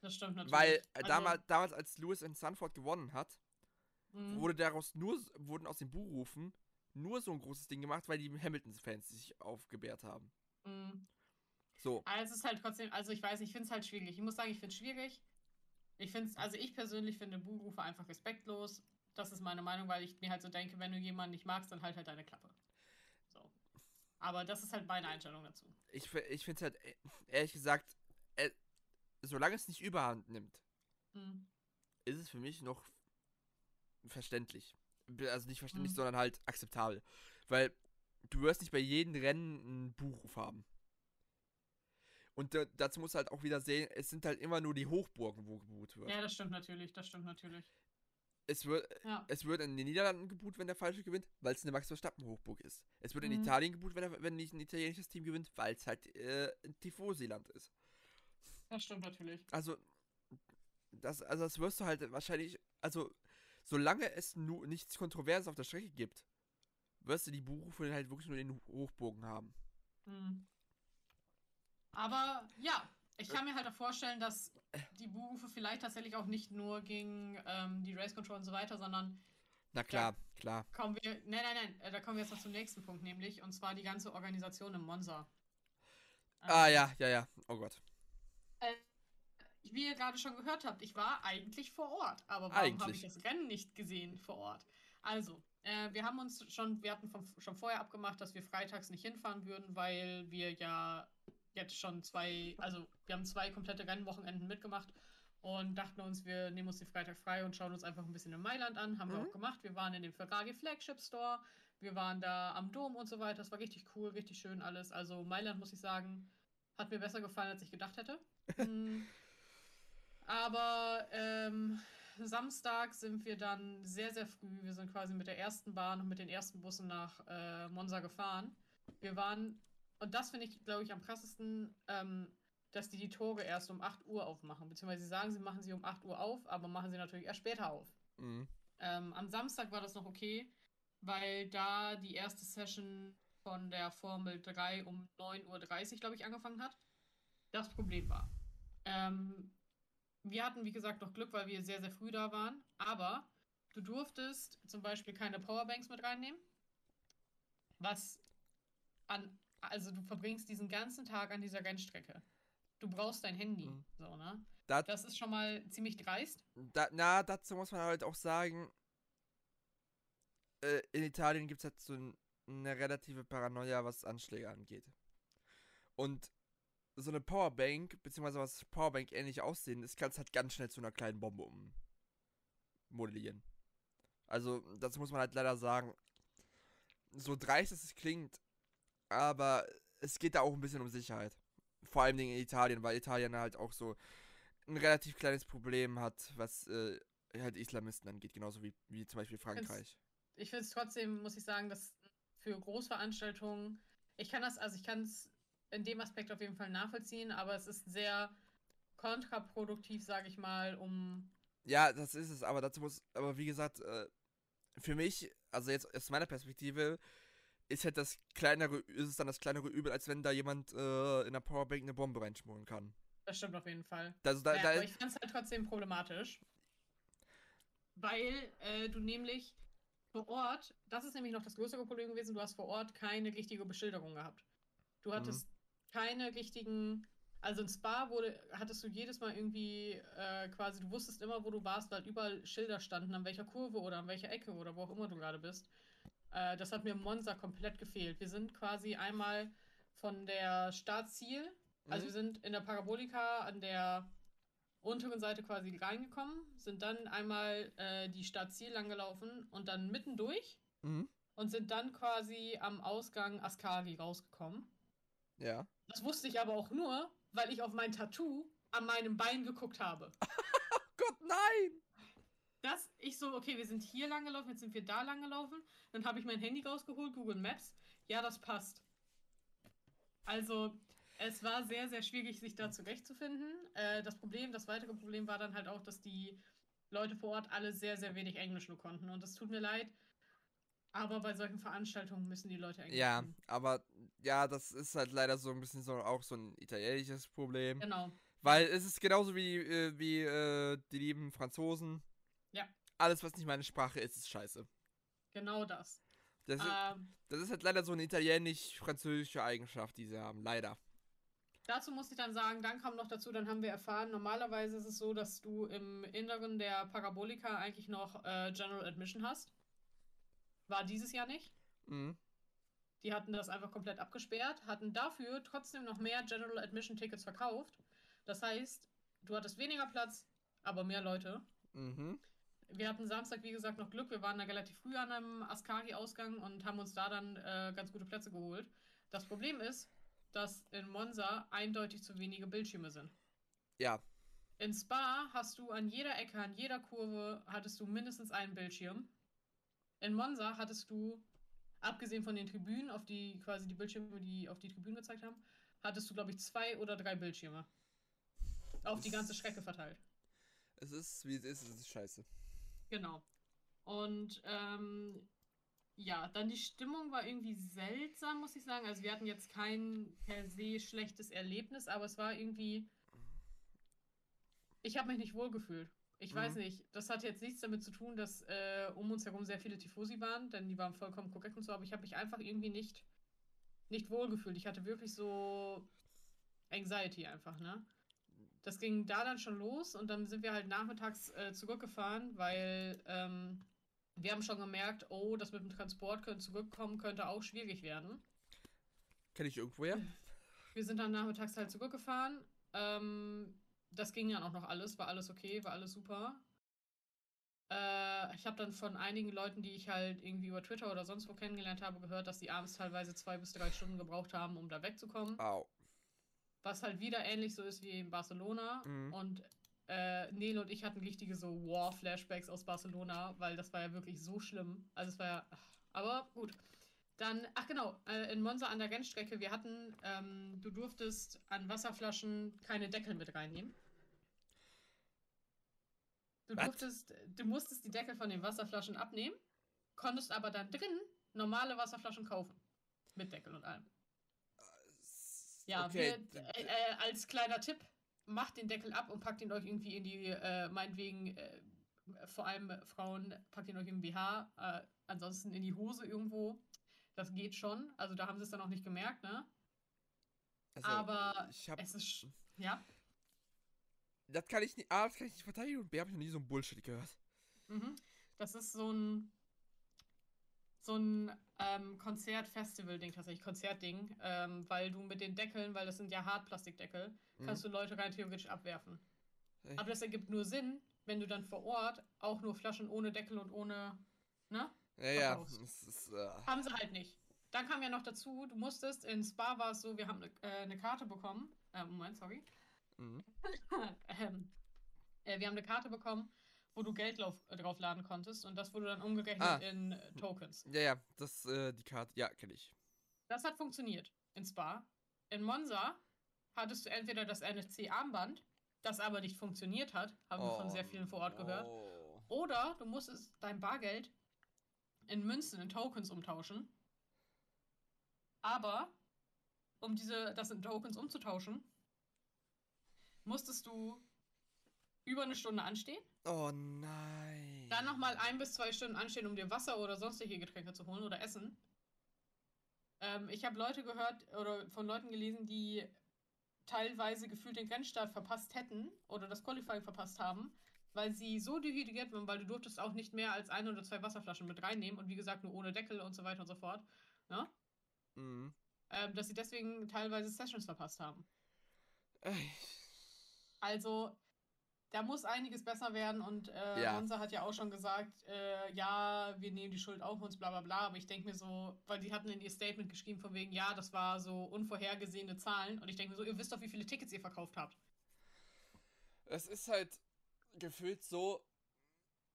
Das stimmt natürlich. Weil äh, also, damals, damals, als Lewis in Sanford gewonnen hat, mhm. wurde daraus nur, wurden aus den Buchrufen nur so ein großes Ding gemacht, weil die Hamilton-Fans sich aufgebärt haben. Mhm. So. Aber es ist halt trotzdem, also ich weiß, ich finde es halt schwierig. Ich muss sagen, ich finde es schwierig. Ich finde es, also ich persönlich finde Buchrufe einfach respektlos. Das ist meine Meinung, weil ich mir halt so denke, wenn du jemanden nicht magst, dann halt halt deine Klappe. So. Aber das ist halt meine Einstellung dazu. Ich, ich finde es halt, äh, ehrlich gesagt, äh, solange es nicht überhand nimmt, hm. ist es für mich noch verständlich. Also nicht verständlich, hm. sondern halt akzeptabel. Weil du wirst nicht bei jedem Rennen einen Buchruf haben. Und dazu musst du halt auch wieder sehen, es sind halt immer nur die Hochburgen, wo gebucht wird. Ja, das stimmt natürlich, das stimmt natürlich. Es wird, ja. es wird in den Niederlanden gebucht, wenn der Falsche gewinnt, weil es eine Max Verstappen Hochburg ist. Es wird mhm. in Italien gebucht, wenn, wenn nicht ein italienisches Team gewinnt, weil es halt äh, ein Tifosi-Land ist. Das stimmt natürlich. Also das, also das wirst du halt wahrscheinlich, also solange es nur nichts Kontroverses auf der Strecke gibt, wirst du die Buchrufe halt wirklich nur in den Hochburgen haben. Mhm. Aber ja, ich kann mir halt auch vorstellen, dass die Buchrufe vielleicht tatsächlich auch nicht nur gegen ähm, die Race Control und so weiter, sondern. Na klar, klar. Kommen wir. Nein, nein, nein, äh, da kommen wir jetzt noch zum nächsten Punkt, nämlich, und zwar die ganze Organisation im Monza. ah, ähm, ja, ja, ja. Oh Gott. Äh, wie ihr gerade schon gehört habt, ich war eigentlich vor Ort. Aber warum habe ich das Rennen nicht gesehen vor Ort? Also, äh, wir haben uns schon, wir hatten vom, schon vorher abgemacht, dass wir freitags nicht hinfahren würden, weil wir ja jetzt schon zwei, also wir haben zwei komplette Rennwochenenden mitgemacht und dachten uns, wir nehmen uns den Freitag frei und schauen uns einfach ein bisschen in Mailand an. Haben mhm. wir auch gemacht. Wir waren in dem Ferrari Flagship Store, wir waren da am Dom und so weiter. Das war richtig cool, richtig schön alles. Also Mailand, muss ich sagen, hat mir besser gefallen, als ich gedacht hätte. Hm. Aber ähm, Samstag sind wir dann sehr, sehr früh. Wir sind quasi mit der ersten Bahn und mit den ersten Bussen nach äh, Monza gefahren. Wir waren und das finde ich, glaube ich, am krassesten, ähm, dass die die Tore erst um 8 Uhr aufmachen. Beziehungsweise sie sagen, sie machen sie um 8 Uhr auf, aber machen sie natürlich erst später auf. Mhm. Ähm, am Samstag war das noch okay, weil da die erste Session von der Formel 3 um 9.30 Uhr, glaube ich, angefangen hat. Das Problem war. Ähm, wir hatten, wie gesagt, noch Glück, weil wir sehr, sehr früh da waren. Aber du durftest zum Beispiel keine Powerbanks mit reinnehmen. Was an also du verbringst diesen ganzen Tag an dieser Rennstrecke. Du brauchst dein Handy. Mhm. So, ne? Das, das, ist schon mal ziemlich dreist. Da, na, dazu muss man halt auch sagen, äh, in Italien gibt es halt so ein, eine relative Paranoia, was Anschläge angeht. Und so eine Powerbank, beziehungsweise was Powerbank ähnlich aussehen, das kannst halt ganz schnell zu einer kleinen Bombe ummodellieren. Also, das muss man halt leider sagen. So dreist es klingt, aber es geht da auch ein bisschen um Sicherheit. Vor allem in Italien, weil Italien halt auch so ein relativ kleines Problem hat, was äh, halt Islamisten angeht, genauso wie, wie zum Beispiel Frankreich. Ich finde es trotzdem, muss ich sagen, dass für Großveranstaltungen, ich kann das, also ich kann es in dem Aspekt auf jeden Fall nachvollziehen, aber es ist sehr kontraproduktiv, sage ich mal, um. Ja, das ist es, aber dazu muss, aber wie gesagt, äh, für mich, also jetzt aus meiner Perspektive, ist halt das kleinere, ist es dann das kleinere Übel, als wenn da jemand äh, in der Powerbank eine Bombe reinschmuggeln kann. Das stimmt auf jeden Fall. Also da, naja, da aber ich fand es halt trotzdem problematisch. Weil äh, du nämlich vor Ort, das ist nämlich noch das größere Problem gewesen, du hast vor Ort keine richtige Beschilderung gehabt. Du hattest mhm. keine richtigen. Also in Spa wurde, hattest du jedes Mal irgendwie äh, quasi, du wusstest immer, wo du warst, weil überall Schilder standen, an welcher Kurve oder an welcher Ecke oder wo auch immer du gerade bist. Äh, das hat mir im Monza komplett gefehlt. Wir sind quasi einmal von der Startziel, also mhm. also wir sind in der Parabolika an der unteren Seite quasi reingekommen, sind dann einmal äh, die Startziel langgelaufen und dann mittendurch mhm. und sind dann quasi am Ausgang Askari rausgekommen. Ja. Das wusste ich aber auch nur, weil ich auf mein Tattoo an meinem Bein geguckt habe. Gott, nein! Das, ich so, okay, wir sind hier lang gelaufen, jetzt sind wir da lang gelaufen. Dann habe ich mein Handy rausgeholt, Google Maps. Ja, das passt. Also, es war sehr, sehr schwierig, sich da zurechtzufinden. Äh, das Problem, das weitere Problem war dann halt auch, dass die Leute vor Ort alle sehr, sehr wenig Englisch nur konnten. Und das tut mir leid. Aber bei solchen Veranstaltungen müssen die Leute Englisch Ja, können. aber ja, das ist halt leider so ein bisschen so auch so ein italienisches Problem. Genau. Weil es ist genauso wie, äh, wie äh, die lieben Franzosen. Alles, was nicht meine Sprache ist, ist scheiße. Genau das. Das, ähm, ist, das ist halt leider so eine italienisch-französische Eigenschaft, die sie haben. Leider. Dazu muss ich dann sagen, dann kam noch dazu, dann haben wir erfahren, normalerweise ist es so, dass du im Inneren der Parabolika eigentlich noch äh, General Admission hast. War dieses Jahr nicht. Mhm. Die hatten das einfach komplett abgesperrt, hatten dafür trotzdem noch mehr General Admission Tickets verkauft. Das heißt, du hattest weniger Platz, aber mehr Leute. Mhm. Wir hatten Samstag, wie gesagt, noch Glück. Wir waren da relativ früh an einem Askari-Ausgang und haben uns da dann äh, ganz gute Plätze geholt. Das Problem ist, dass in Monza eindeutig zu wenige Bildschirme sind. Ja. In Spa hast du an jeder Ecke, an jeder Kurve hattest du mindestens einen Bildschirm. In Monza hattest du, abgesehen von den Tribünen, auf die quasi die Bildschirme, die auf die Tribünen gezeigt haben, hattest du, glaube ich, zwei oder drei Bildschirme. Auf die ganze Strecke verteilt. Es ist, wie es ist, es ist scheiße. Genau. Und ähm, ja, dann die Stimmung war irgendwie seltsam, muss ich sagen. Also wir hatten jetzt kein per se schlechtes Erlebnis, aber es war irgendwie. Ich habe mich nicht wohlgefühlt. Ich mhm. weiß nicht, das hat jetzt nichts damit zu tun, dass äh, um uns herum sehr viele Tifosi waren, denn die waren vollkommen korrekt und so, aber ich habe mich einfach irgendwie nicht, nicht wohlgefühlt. Ich hatte wirklich so Anxiety einfach, ne? Das ging da dann schon los und dann sind wir halt nachmittags äh, zurückgefahren, weil ähm, wir haben schon gemerkt, oh, das mit dem Transport können zurückkommen könnte auch schwierig werden. Kenne ich irgendwoher? Wir sind dann nachmittags halt zurückgefahren. Ähm, das ging dann auch noch alles, war alles okay, war alles super. Äh, ich habe dann von einigen Leuten, die ich halt irgendwie über Twitter oder sonst wo kennengelernt habe, gehört, dass die abends teilweise zwei bis drei Stunden gebraucht haben, um da wegzukommen. Au. Was halt wieder ähnlich so ist wie in Barcelona. Mhm. Und äh, Nele und ich hatten richtige so War-Flashbacks aus Barcelona, weil das war ja wirklich so schlimm. Also es war ja. Aber gut. Dann, ach genau, äh, in Monza an der Rennstrecke, wir hatten, ähm, du durftest an Wasserflaschen keine Deckel mit reinnehmen. Du What? durftest, du musstest die Deckel von den Wasserflaschen abnehmen, konntest aber dann drin normale Wasserflaschen kaufen. Mit Deckel und allem. Ja, okay. wir, äh, äh, als kleiner Tipp, macht den Deckel ab und packt ihn euch irgendwie in die, äh, meinetwegen, äh, vor allem Frauen, packt ihn euch im BH, äh, ansonsten in die Hose irgendwo. Das geht schon. Also da haben sie es dann auch nicht gemerkt, ne? Also, Aber hab, es ist, ja. Das kann ich nicht, A, das kann ich nicht verteidigen und B, habe ich noch nie so ein Bullshit gehört. Mhm. Das ist so ein, so ein ähm, Konzert-Festival-Ding tatsächlich, Konzertding, ähm, weil du mit den Deckeln, weil das sind ja Hartplastikdeckel, mhm. kannst du Leute rein theoretisch abwerfen. Echt? Aber das ergibt nur Sinn, wenn du dann vor Ort auch nur Flaschen ohne Deckel und ohne, ne? Ja, ja. Ist, uh... Haben sie halt nicht. Dann kam ja noch dazu, du musstest, in Spa war es so, wir haben eine, äh, eine Karte bekommen. Äh, Moment, sorry. Mhm. ähm, äh, wir haben eine Karte bekommen wo du Geld drauf, äh, draufladen konntest und das wurde dann umgerechnet ah. in äh, Tokens. Ja, ja, das, äh, die Karte, ja, kenne ich. Das hat funktioniert in Spa. In Monza hattest du entweder das NFC-Armband, das aber nicht funktioniert hat, haben oh, wir von sehr vielen vor Ort gehört. Oder du musstest dein Bargeld in Münzen, in Tokens umtauschen. Aber um diese, das in Tokens umzutauschen, musstest du über eine Stunde anstehen. Oh nein. Dann nochmal ein bis zwei Stunden anstehen, um dir Wasser oder sonstige Getränke zu holen oder Essen. Ähm, ich habe Leute gehört oder von Leuten gelesen, die teilweise gefühlt den Grenzstart verpasst hätten oder das Qualifying verpasst haben, weil sie so dehydriert waren, weil du durftest auch nicht mehr als eine oder zwei Wasserflaschen mit reinnehmen und wie gesagt nur ohne Deckel und so weiter und so fort. Ne? Mhm. Ähm, dass sie deswegen teilweise Sessions verpasst haben. Also, da muss einiges besser werden und äh, ja. Monza hat ja auch schon gesagt, äh, ja, wir nehmen die Schuld auf uns, bla bla bla, aber ich denke mir so, weil die hatten in ihr Statement geschrieben von wegen, ja, das war so unvorhergesehene Zahlen und ich denke mir so, ihr wisst doch, wie viele Tickets ihr verkauft habt. Es ist halt gefühlt so,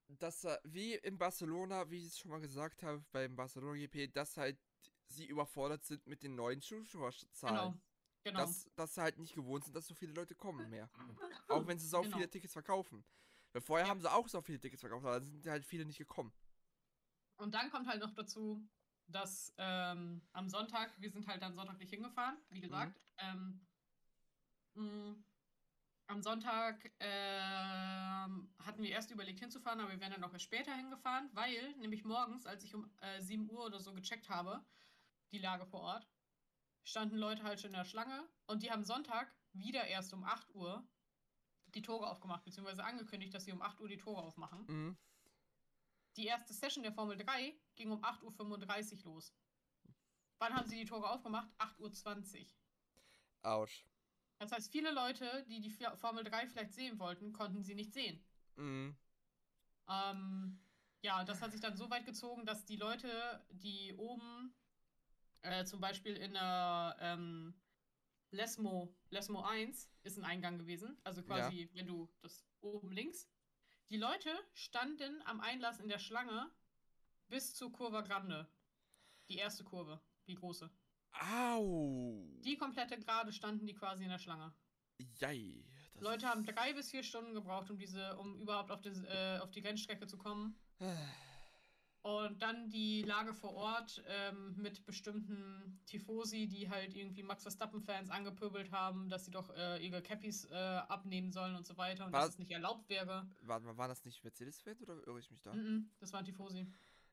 dass er, wie in Barcelona, wie ich es schon mal gesagt habe, beim Barcelona GP, dass halt sie überfordert sind mit den neuen Zuschauerzahlen. Genau. Genau. Dass, dass sie halt nicht gewohnt sind, dass so viele Leute kommen mehr. auch wenn sie so genau. viele Tickets verkaufen. Weil vorher ja. haben sie auch so viele Tickets verkauft, aber dann sind halt viele nicht gekommen. Und dann kommt halt noch dazu, dass ähm, am Sonntag, wir sind halt dann Sonntag nicht hingefahren, wie gesagt. Mhm. Ähm, mh, am Sonntag ähm, hatten wir erst überlegt hinzufahren, aber wir wären dann noch erst später hingefahren, weil nämlich morgens, als ich um äh, 7 Uhr oder so gecheckt habe, die Lage vor Ort, standen Leute halt schon in der Schlange und die haben Sonntag wieder erst um 8 Uhr die Tore aufgemacht, beziehungsweise angekündigt, dass sie um 8 Uhr die Tore aufmachen. Mhm. Die erste Session der Formel 3 ging um 8.35 Uhr los. Wann haben sie die Tore aufgemacht? 8.20 Uhr. Autsch. Das heißt, viele Leute, die die Formel 3 vielleicht sehen wollten, konnten sie nicht sehen. Mhm. Ähm, ja, das hat sich dann so weit gezogen, dass die Leute, die oben äh, zum Beispiel in der ähm, Lesmo, Lesmo 1 ist ein Eingang gewesen. Also quasi, ja. wenn du das oben links. Die Leute standen am Einlass in der Schlange bis zur Kurva Grande. Die erste Kurve, die große. Au! Die komplette Gerade standen die quasi in der Schlange. Jei. Leute haben drei bis vier Stunden gebraucht, um diese, um überhaupt auf die, äh, auf die Grenzstrecke zu kommen. Und dann die Lage vor Ort ähm, mit bestimmten Tifosi, die halt irgendwie Max Verstappen-Fans angepöbelt haben, dass sie doch äh, ihre Cappies äh, abnehmen sollen und so weiter und war, dass es nicht erlaubt wäre. War, war das nicht Mercedes-Fans oder irre ich mich da? Mm -mm, das waren Tifosi.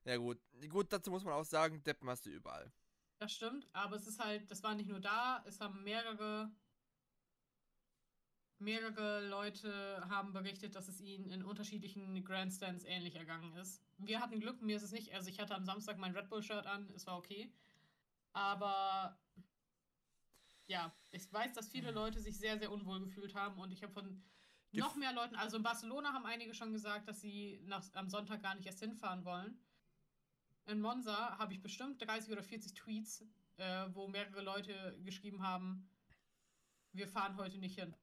Ja gut, gut, dazu muss man auch sagen, Deppen hast du überall. Das stimmt, aber es ist halt, das war nicht nur da, es haben mehrere mehrere Leute haben berichtet, dass es ihnen in unterschiedlichen Grandstands ähnlich ergangen ist. Wir hatten Glück, mir ist es nicht. Also ich hatte am Samstag mein Red Bull-Shirt an, es war okay. Aber ja, ich weiß, dass viele Leute sich sehr, sehr unwohl gefühlt haben und ich habe von Gef noch mehr Leuten, also in Barcelona haben einige schon gesagt, dass sie nach, am Sonntag gar nicht erst hinfahren wollen. In Monza habe ich bestimmt 30 oder 40 Tweets, äh, wo mehrere Leute geschrieben haben, wir fahren heute nicht hin.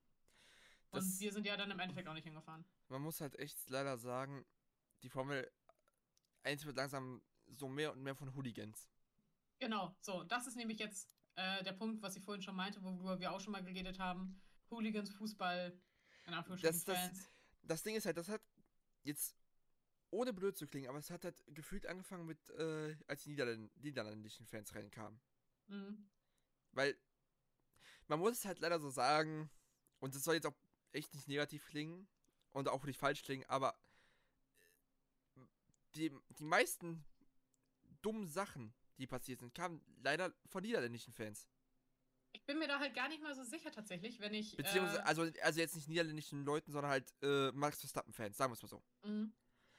Das, und wir sind ja dann im Endeffekt auch nicht hingefahren. Man muss halt echt leider sagen, die Formel 1 wird langsam so mehr und mehr von Hooligans. Genau, so. Das ist nämlich jetzt äh, der Punkt, was ich vorhin schon meinte, worüber wir auch schon mal geredet haben. Hooligans, Fußball, in Anführungsstrichen das, Fans. Das, das Ding ist halt, das hat jetzt, ohne blöd zu klingen, aber es hat halt gefühlt angefangen mit, äh, als die Niederländ niederländischen Fans reinkamen. Mhm. Weil, man muss es halt leider so sagen, und das soll jetzt auch echt nicht negativ klingen und auch nicht falsch klingen, aber die, die meisten dummen Sachen, die passiert sind, kamen leider von niederländischen Fans. Ich bin mir da halt gar nicht mal so sicher tatsächlich, wenn ich. Beziehungsweise, äh, also, also jetzt nicht niederländischen Leuten, sondern halt äh, Max Verstappen-Fans, sagen wir es mal so. Mhm.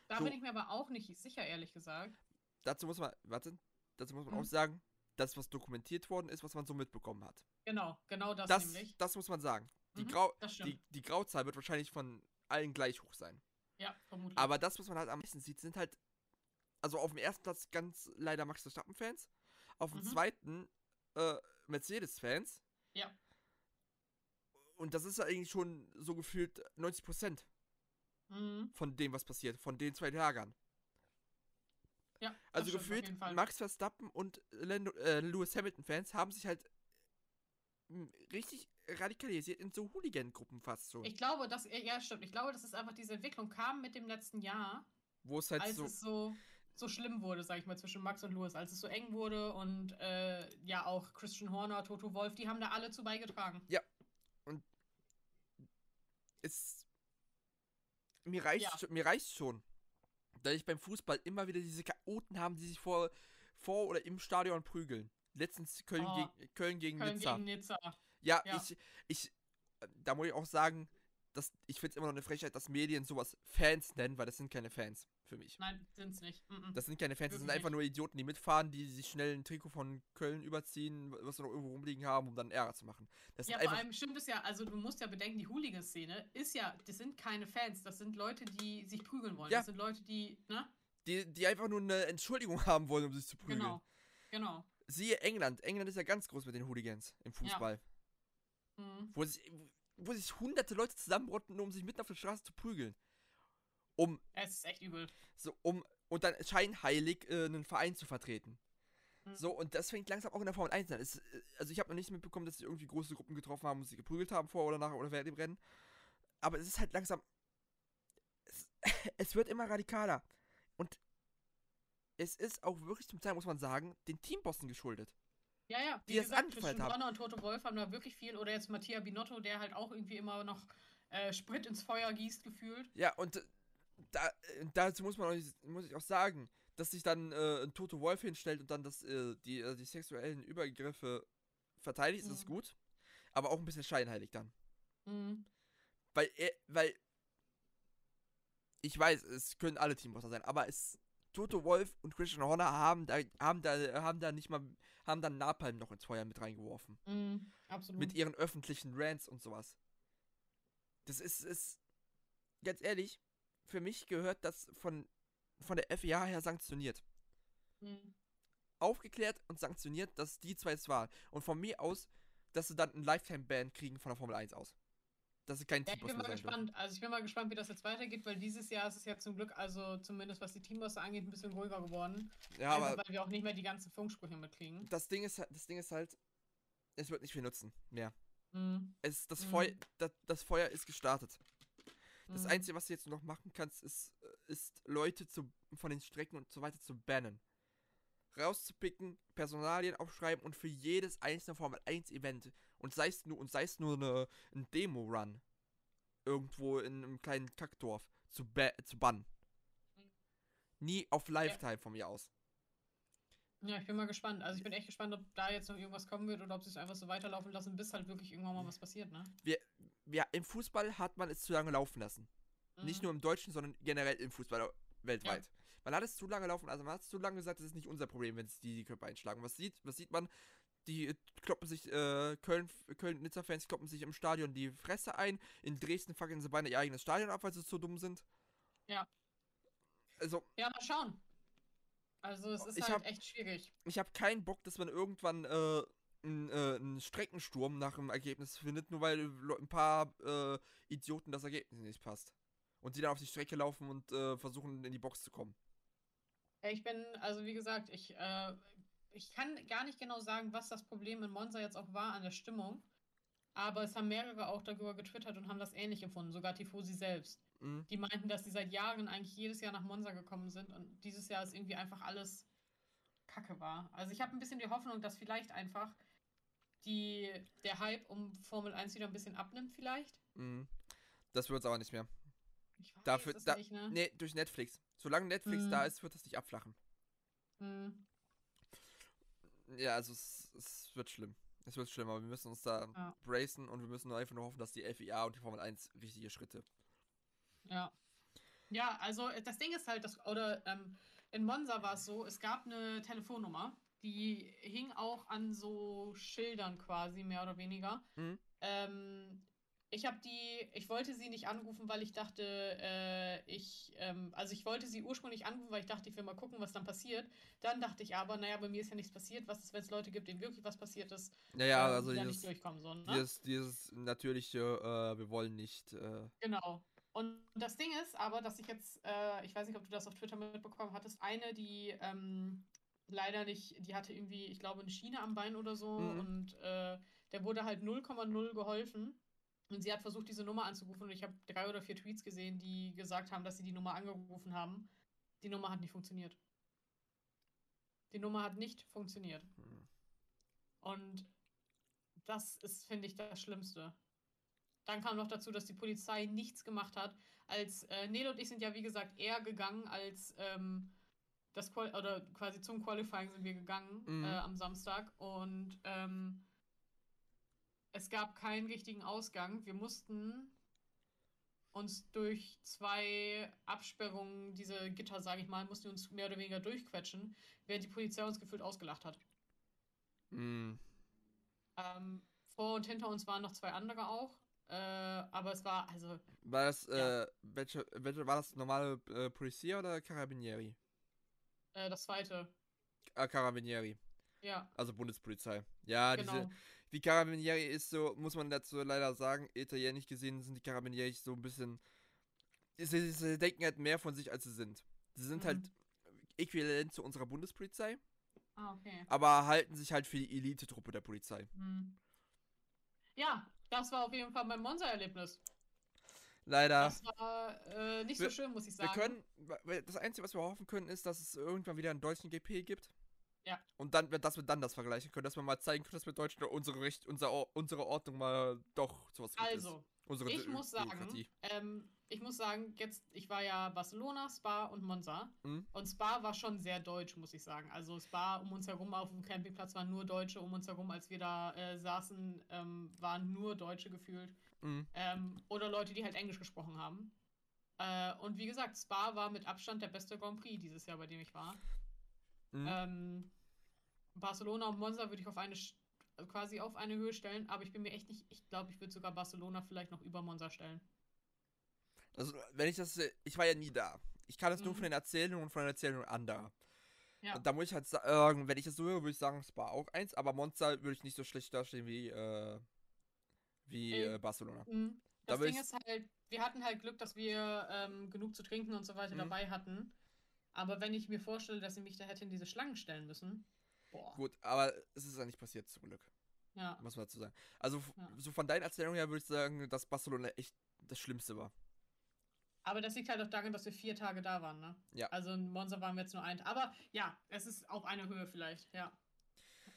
Da so. bin ich mir aber auch nicht sicher, ehrlich gesagt. Dazu muss man, warte, dazu muss man mhm. auch sagen, das, was dokumentiert worden ist, was man so mitbekommen hat. Genau, genau das, das nämlich. Das muss man sagen. Die, mhm, Grau, die, die Grauzahl wird wahrscheinlich von allen gleich hoch sein. Ja, vermutlich. Aber das, was man halt am meisten sieht, sind halt, also auf dem ersten Platz ganz leider Max Verstappen-Fans, auf dem mhm. zweiten äh, Mercedes-Fans. Ja. Und das ist ja eigentlich schon so gefühlt 90 Prozent mhm. von dem, was passiert, von den zwei Lagern. Ja, also gefühlt Max Verstappen und Lando, äh, Lewis Hamilton-Fans haben sich halt richtig radikalisiert in so Hooligan-Gruppen fast so. Ich glaube, dass, ja, stimmt. Ich glaube, dass es einfach diese Entwicklung kam mit dem letzten Jahr. Wo es halt als so. Es so so schlimm wurde, sag ich mal, zwischen Max und Louis, als es so eng wurde und äh, ja auch Christian Horner, Toto Wolf, die haben da alle zu beigetragen. Ja. Und es mir reicht ja. mir reicht schon, dass ich beim Fußball immer wieder diese Chaoten haben, die sich vor vor oder im Stadion prügeln. Letztens Köln, oh, gegen, Köln gegen Köln Nizza. Gegen Nizza. Ja, ja, ich, ich, da muss ich auch sagen, dass, ich finde es immer noch eine Frechheit, dass Medien sowas Fans nennen, weil das sind keine Fans für mich. Nein, sind es nicht. Mm -mm. Das sind keine Fans, das sind einfach nur Idioten, die mitfahren, die sich schnell ein Trikot von Köln überziehen, was sie noch irgendwo rumliegen haben, um dann Ärger zu machen. Das ja, vor allem stimmt es ja, also du musst ja bedenken, die Hooligan-Szene ist ja, das sind keine Fans, das sind Leute, die sich prügeln wollen. Ja. Das sind Leute, die, ne? Die, die einfach nur eine Entschuldigung haben wollen, um sich zu prügeln. Genau, genau. Siehe England. England ist ja ganz groß mit den Hooligans im Fußball. Ja. Mhm. Wo, sich, wo sich hunderte Leute zusammenrotten, um sich mitten auf der Straße zu prügeln. Um. Es ist echt übel. So, um. Und dann scheinheilig äh, einen Verein zu vertreten. Mhm. So, und das fängt langsam auch in der Formel 1 an. Es, äh, also, ich habe noch nicht mitbekommen, dass sie irgendwie große Gruppen getroffen haben und sich geprügelt haben vor oder nach oder während dem Rennen. Aber es ist halt langsam. Es, es wird immer radikaler. Und es ist auch wirklich zum Teil, muss man sagen, den Teambossen geschuldet. Ja, ja, wie die das angefallen haben. und Toto Wolf haben da wirklich viel. Oder jetzt Mattia Binotto, der halt auch irgendwie immer noch äh, Sprit ins Feuer gießt, gefühlt. Ja, und äh, da, äh, dazu muss man auch, muss ich auch sagen, dass sich dann äh, ein Toto Wolf hinstellt und dann das, äh, die, äh, die sexuellen Übergriffe verteidigt, mhm. ist gut. Aber auch ein bisschen scheinheilig dann. Mhm. Weil weil ich weiß, es können alle Teambosser sein, aber es Toto Wolf und Christian Horner haben da, haben da, haben da nicht mal, haben dann Napalm noch ins Feuer mit reingeworfen. Mm, absolut. Mit ihren öffentlichen Rants und sowas. Das ist, ist, ganz ehrlich, für mich gehört das von, von der FIA her sanktioniert. Mm. Aufgeklärt und sanktioniert, dass die zwei es waren. Und von mir aus, dass sie dann ein Lifetime-Ban kriegen von der Formel 1 aus dass es kein ja, Teamboss Ich bin mal gespannt. Also ich bin mal gespannt, wie das jetzt weitergeht, weil dieses Jahr ist es ja zum Glück, also zumindest was die Teambosse angeht, ein bisschen ruhiger geworden. Ja, aber weil wir auch nicht mehr die ganzen Funksprüche mitkriegen. Das Ding ist, das Ding ist halt, es wird nicht viel nutzen mehr. Mhm. Es, das, mhm. Feuer, das, das, Feuer ist gestartet. Das mhm. Einzige, was du jetzt noch machen kannst, ist, ist Leute zu, von den Strecken und so weiter zu bannen. Rauszupicken, Personalien aufschreiben und für jedes einzelne Formel 1 Event und sei es nur, und sei es nur eine, ein Demo-Run irgendwo in einem kleinen Kackdorf zu, zu bannen. Nie auf Lifetime ja. von mir aus. Ja, ich bin mal gespannt. Also ich bin echt gespannt, ob da jetzt noch irgendwas kommen wird oder ob sie es einfach so weiterlaufen lassen, bis halt wirklich irgendwann mal was passiert, ne? Wir, wir, Im Fußball hat man es zu lange laufen lassen. Mhm. Nicht nur im Deutschen, sondern generell im Fußball weltweit. Ja. Man hat es zu lange laufen, also man hat es zu lange gesagt, es ist nicht unser Problem, wenn es die, die Köpfe einschlagen. Was sieht, was sieht man? Die kloppen sich, äh, Köln, Köln-Nizza-Fans kloppen sich im Stadion die Fresse ein. In Dresden fackeln sie beinahe ihr eigenes Stadion ab, weil sie so dumm sind. Ja. Also. Ja, mal schauen. Also, es ist halt hab, echt schwierig. Ich habe keinen Bock, dass man irgendwann, äh, einen, äh, einen Streckensturm nach dem Ergebnis findet, nur weil ein paar äh, Idioten das Ergebnis nicht passt. Und die dann auf die Strecke laufen und äh, versuchen, in die Box zu kommen. Ich bin, also wie gesagt, ich äh, ich kann gar nicht genau sagen, was das Problem in Monza jetzt auch war an der Stimmung. Aber es haben mehrere auch darüber getwittert und haben das ähnlich empfunden, sogar Tifosi selbst. Mhm. Die meinten, dass sie seit Jahren eigentlich jedes Jahr nach Monza gekommen sind und dieses Jahr ist irgendwie einfach alles Kacke war. Also ich habe ein bisschen die Hoffnung, dass vielleicht einfach die, der Hype um Formel 1 wieder ein bisschen abnimmt, vielleicht. Mhm. Das wird es aber nicht mehr. Ich weiß Dafür, es da, nicht, ne? Nee, durch Netflix. Solange Netflix mhm. da ist, wird das nicht abflachen. Mhm. Ja, also es, es wird schlimm. Es wird schlimm, aber wir müssen uns da ja. bracen und wir müssen nur einfach nur hoffen, dass die FIA und die Formel 1 richtige Schritte. Ja. Ja, also äh, das Ding ist halt, dass, oder ähm, in Monza war es so, es gab eine Telefonnummer, die hing auch an so Schildern quasi, mehr oder weniger. Mhm. Ähm, ich habe die, ich wollte sie nicht anrufen, weil ich dachte, äh, ich, ähm, also ich wollte sie ursprünglich anrufen, weil ich dachte, ich will mal gucken, was dann passiert. Dann dachte ich aber, naja, bei mir ist ja nichts passiert. Was ist, wenn es Leute gibt, denen wirklich was passiert ist, naja, ähm, also die dieses, nicht durchkommen sollen. Ne? Dieses, dieses natürliche, äh, wir wollen nicht. Äh genau. Und das Ding ist aber, dass ich jetzt, äh, ich weiß nicht, ob du das auf Twitter mitbekommen hattest, eine, die ähm, leider nicht, die hatte irgendwie, ich glaube, eine Schiene am Bein oder so mhm. und äh, der wurde halt 0,0 geholfen. Und sie hat versucht, diese Nummer anzurufen und ich habe drei oder vier Tweets gesehen, die gesagt haben, dass sie die Nummer angerufen haben. Die Nummer hat nicht funktioniert. Die Nummer hat nicht funktioniert. Hm. Und das ist, finde ich, das Schlimmste. Dann kam noch dazu, dass die Polizei nichts gemacht hat. Als äh, Nele und ich sind ja, wie gesagt, eher gegangen, als ähm, das Qual oder quasi zum Qualifying sind wir gegangen mhm. äh, am Samstag und ähm, es gab keinen richtigen Ausgang. Wir mussten uns durch zwei Absperrungen, diese Gitter, sage ich mal, mussten wir uns mehr oder weniger durchquetschen, während die Polizei uns gefühlt ausgelacht hat. Mhm. Ähm, vor und hinter uns waren noch zwei andere auch. Äh, aber es war, also. War das, ja. äh, welche, welche, war das normale äh, Polizia oder Carabinieri? Äh, das zweite. Ah, Carabinieri. Ja. Also Bundespolizei. Ja, genau. diese. Die Carabinieri ist so, muss man dazu leider sagen, italienisch gesehen sind die Carabinieri so ein bisschen. Sie, sie denken halt mehr von sich, als sie sind. Sie sind halt mhm. halt äquivalent zu unserer Bundespolizei. Ah, okay. Aber halten sich halt für die Elite-Truppe der Polizei. Mhm. Ja, das war auf jeden Fall mein Monza-Erlebnis. Leider. Das war äh, nicht wir, so schön, muss ich sagen. Wir können, das Einzige, was wir hoffen können, ist, dass es irgendwann wieder einen deutschen GP gibt. Ja. Und dann, dass wir dann das vergleichen können, dass wir mal zeigen können, dass wir Deutschen unsere, Recht, unsere, unsere Ordnung mal doch sowas Also, unsere ich muss sagen, ähm, ich muss sagen, jetzt, ich war ja Barcelona, Spa und Monza. Mhm. Und Spa war schon sehr deutsch, muss ich sagen. Also Spa um uns herum auf dem Campingplatz waren nur Deutsche, um uns herum, als wir da äh, saßen, ähm, waren nur Deutsche gefühlt. Mhm. Ähm, oder Leute, die halt Englisch gesprochen haben. Äh, und wie gesagt, Spa war mit Abstand der beste Grand Prix dieses Jahr, bei dem ich war. Mhm. Ähm, Barcelona und Monza würde ich auf eine quasi auf eine Höhe stellen, aber ich bin mir echt nicht, ich glaube, ich würde sogar Barcelona vielleicht noch über Monza stellen. Also, wenn ich das, ich war ja nie da. Ich kann das mhm. nur von den Erzählungen und von den Erzählungen anderer. Ja. Und da muss ich halt sagen, wenn ich das so höre, würde ich sagen, es war auch eins, aber Monza würde ich nicht so schlecht dastehen wie, äh, wie äh, Barcelona. Mhm. Das da Ding ist halt, wir hatten halt Glück, dass wir ähm, genug zu trinken und so weiter mhm. dabei hatten. Aber wenn ich mir vorstelle, dass sie mich da hätte in diese Schlangen stellen müssen. Boah. Gut, aber es ist ja nicht passiert, zum Glück. Ja. Muss man dazu sagen. Also, ja. so von deinen Erzählungen her würde ich sagen, dass Barcelona echt das Schlimmste war. Aber das liegt halt auch daran, dass wir vier Tage da waren, ne? Ja. Also in Monza waren wir jetzt nur ein. Aber ja, es ist auf einer Höhe vielleicht, ja.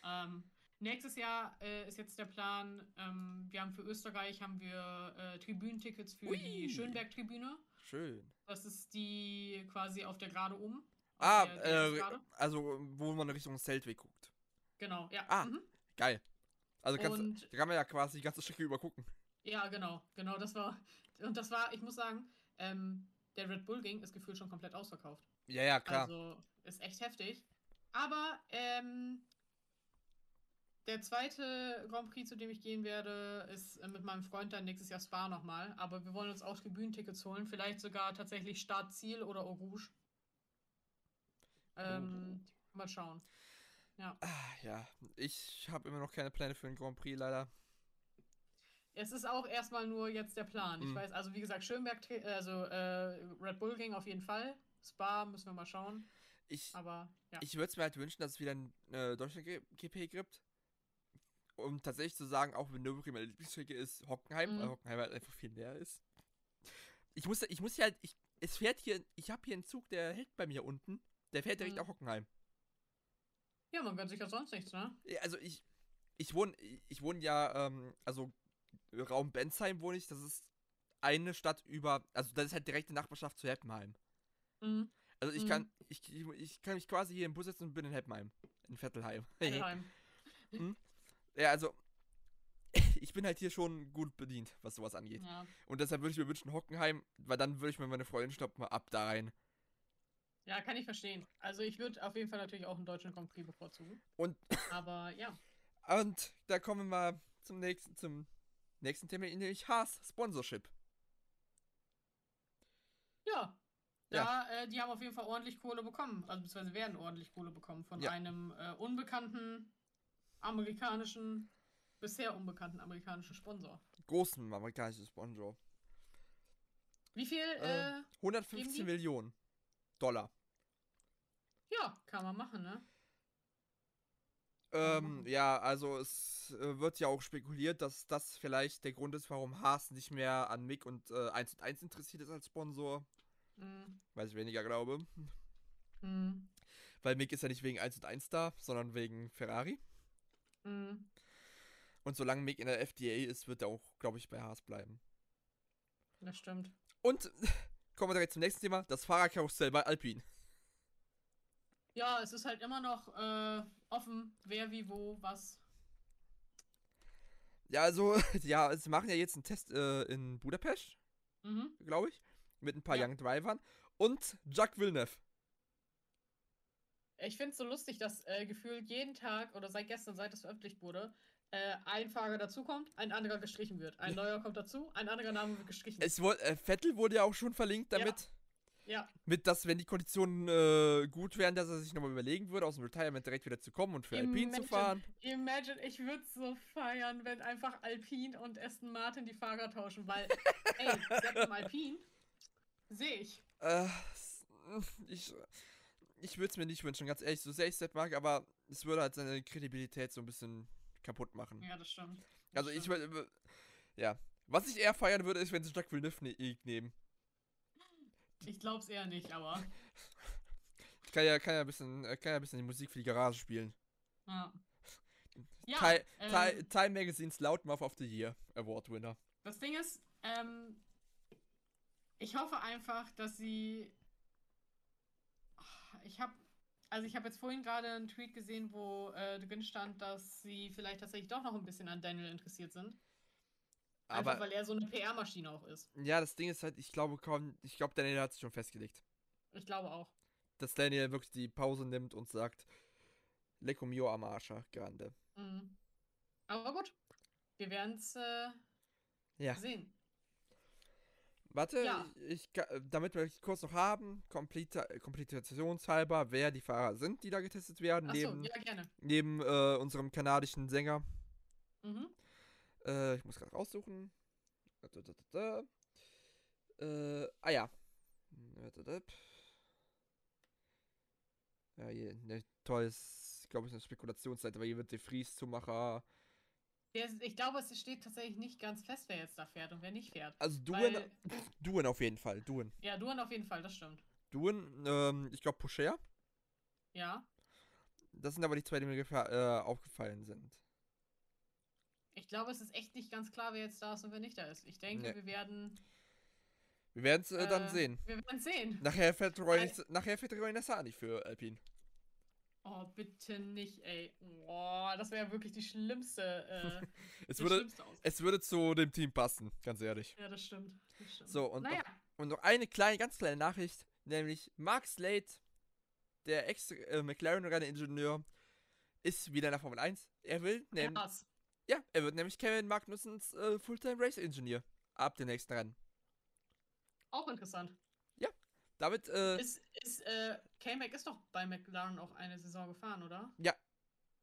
Ähm, nächstes Jahr äh, ist jetzt der Plan, ähm, wir haben für Österreich haben wir äh, Tribünentickets für Ui. die Schönberg-Tribüne. Schön. Das ist die quasi auf der Gerade um. Ah, der, der äh, also wo man Richtung Zeltweg guckt. Genau, ja. Ah, mhm. geil. Also kannst, da kann man ja quasi die ganze Strecke übergucken. Ja, genau, genau, das war, und das war, ich muss sagen, ähm, der Red Bull Gang ist gefühlt schon komplett ausverkauft. Ja, ja, klar. Also ist echt heftig. Aber ähm, der zweite Grand Prix, zu dem ich gehen werde, ist äh, mit meinem Freund dann nächstes Jahr Spa nochmal. Aber wir wollen uns auch Tribünentickets holen. Vielleicht sogar tatsächlich Startziel oder Eau Rouge. Ähm, oh. Mal schauen. Ja. Ah, ja, ich habe immer noch keine Pläne für den Grand Prix, leider. Es ist auch erstmal nur jetzt der Plan. Ich weiß, also wie gesagt, Schönberg, also äh, Red Bull ging auf jeden Fall. Spa müssen wir mal schauen. Ich, Aber, ja. ich würde es mir halt wünschen, dass es wieder ein äh, deutscher GP gibt. Um tatsächlich zu sagen, auch wenn Nürburgring meine Lieblingsstrecke ist, Hockenheim, mhm. weil Hockenheim halt einfach viel näher ist. Ich muss, ich muss hier halt, ich, es fährt hier, ich habe hier einen Zug, der hält bei mir unten. Der fährt direkt mhm. nach Hockenheim. Ja, man gönnt sich ja sonst nichts, ne? Also ich, ich wohne, ich wohne ja, ähm, also Raum Bensheim wohne ich. Das ist eine Stadt über, also das ist halt direkte Nachbarschaft zu Heppenheim. Mhm. Also ich mhm. kann, ich, ich kann mich quasi hier im Bus setzen und bin in Heppenheim. In Vettelheim. Vettelheim. hm? Ja, also ich bin halt hier schon gut bedient, was sowas angeht. Ja. Und deshalb würde ich mir wünschen Hockenheim, weil dann würde ich mir meine Freundin stoppen, ab da rein. Ja, kann ich verstehen. Also ich würde auf jeden Fall natürlich auch einen deutschen Grand Prix bevorzugen. Und aber ja. Und da kommen wir mal zum nächsten, zum nächsten Thema, in dem ich hasse, Sponsorship. Ja. Da, ja. Äh, die haben auf jeden Fall ordentlich Kohle bekommen, also beziehungsweise werden ordentlich Kohle bekommen von ja. einem äh, unbekannten amerikanischen, bisher unbekannten amerikanischen Sponsor. Großen amerikanischen Sponsor. Wie viel? Äh, 115 Millionen Dollar. Ja, kann man machen, ne? Ähm, ja, also es äh, wird ja auch spekuliert, dass das vielleicht der Grund ist, warum Haas nicht mehr an Mick und äh, 1 und 1 interessiert ist als Sponsor. Mhm. Weil ich weniger glaube. Mhm. Weil Mick ist ja nicht wegen 1 und 1 da, sondern wegen Ferrari. Mhm. Und solange Mick in der FDA ist, wird er auch, glaube ich, bei Haas bleiben. Das stimmt. Und kommen wir direkt zum nächsten Thema: das Fahrerkarussell bei Alpine. Ja, es ist halt immer noch äh, offen, wer wie wo was. Ja, also, ja, sie machen ja jetzt einen Test äh, in Budapest, mhm. glaube ich, mit ein paar ja. Young Drivern und Jacques Villeneuve. Ich finde es so lustig, dass äh, gefühlt jeden Tag oder seit gestern, seit es veröffentlicht wurde, äh, ein Fahrer dazukommt, ein anderer gestrichen wird. Ein neuer kommt dazu, ein anderer Name wird gestrichen. Es wurde, äh, Vettel wurde ja auch schon verlinkt damit. Ja. Ja. Mit, dass, wenn die Konditionen äh, gut wären, dass er sich nochmal überlegen würde, aus dem Retirement direkt wieder zu kommen und für imagine, Alpine zu fahren. Imagine, ich würde so feiern, wenn einfach Alpine und Aston Martin die Fahrer tauschen, weil, ey, Sepp Alpine sehe ich. Äh, ich ich würde es mir nicht wünschen, ganz ehrlich, so sehr ich Sepp mag, aber es würde halt seine Kredibilität so ein bisschen kaputt machen. Ja, das stimmt. Das also ich würde, ja. Was ich eher feiern würde, ist, wenn sie Jacques Villeneuve ne nehmen. Ich glaub's eher nicht, aber. Ich kann ja, kann ja, ein, bisschen, äh, kann ja ein bisschen die Musik für die Garage spielen. Ja. ja Time, ähm, Time Magazines Loudmouth of the Year Award Winner. Das Ding ist, ähm, ich hoffe einfach, dass sie. Ich habe also ich habe jetzt vorhin gerade einen Tweet gesehen, wo äh, drin stand, dass sie vielleicht tatsächlich doch noch ein bisschen an Daniel interessiert sind. Aber, Einfach weil er so eine PR-Maschine auch ist. Ja, das Ding ist halt, ich glaube kaum, ich glaube, Daniel hat sich schon festgelegt. Ich glaube auch. Dass Daniel wirklich die Pause nimmt und sagt, Lecco mio Amascha, grande. Mhm. Aber gut, wir werden es äh, ja. sehen. Warte, ja. ich, ich, damit wir es kurz noch haben, kompletationshalber, wer die Fahrer sind, die da getestet werden, Ach neben, so, ja, gerne. neben äh, unserem kanadischen Sänger. Mhm. Äh, ich muss gerade raussuchen. Äh, ah ja. Ja, hier, ne, tolles, glaube ich, eine Spekulationsseite, weil hier wird der Fries-Zumacher. Ich glaube, es steht tatsächlich nicht ganz fest, wer jetzt da fährt und wer nicht fährt. Also Duen, weil... Duen auf jeden Fall, Duen. Ja, Duen auf jeden Fall, das stimmt. Duen, ähm, ich glaube Pusher. Ja. Das sind aber die zwei, die mir äh, aufgefallen sind. Ich glaube, es ist echt nicht ganz klar, wer jetzt da ist und wer nicht da ist. Ich denke, nee. wir werden. Wir werden es äh, dann äh, sehen. Wir werden sehen. Nachher fährt Roy, Weil... nachher fährt Roy Nassani für Alpine. Oh, bitte nicht, ey. Boah, das wäre wirklich die schlimmste. Äh, es, würde, schlimmste es würde zu dem Team passen, ganz ehrlich. Ja, das stimmt. Das stimmt. So, und, naja. noch, und noch eine kleine, ganz kleine Nachricht, nämlich Mark Slade, der Ex-McLaren-Renningenieur, äh, ist wieder in der Formel 1. Er will nämlich. Ja, er wird nämlich Kevin Magnussens äh, Fulltime Race Engineer ab dem nächsten Rennen. Auch interessant. Ja, damit. Äh, ist, ist, äh, K-Mac ist doch bei McLaren auch eine Saison gefahren, oder? Ja.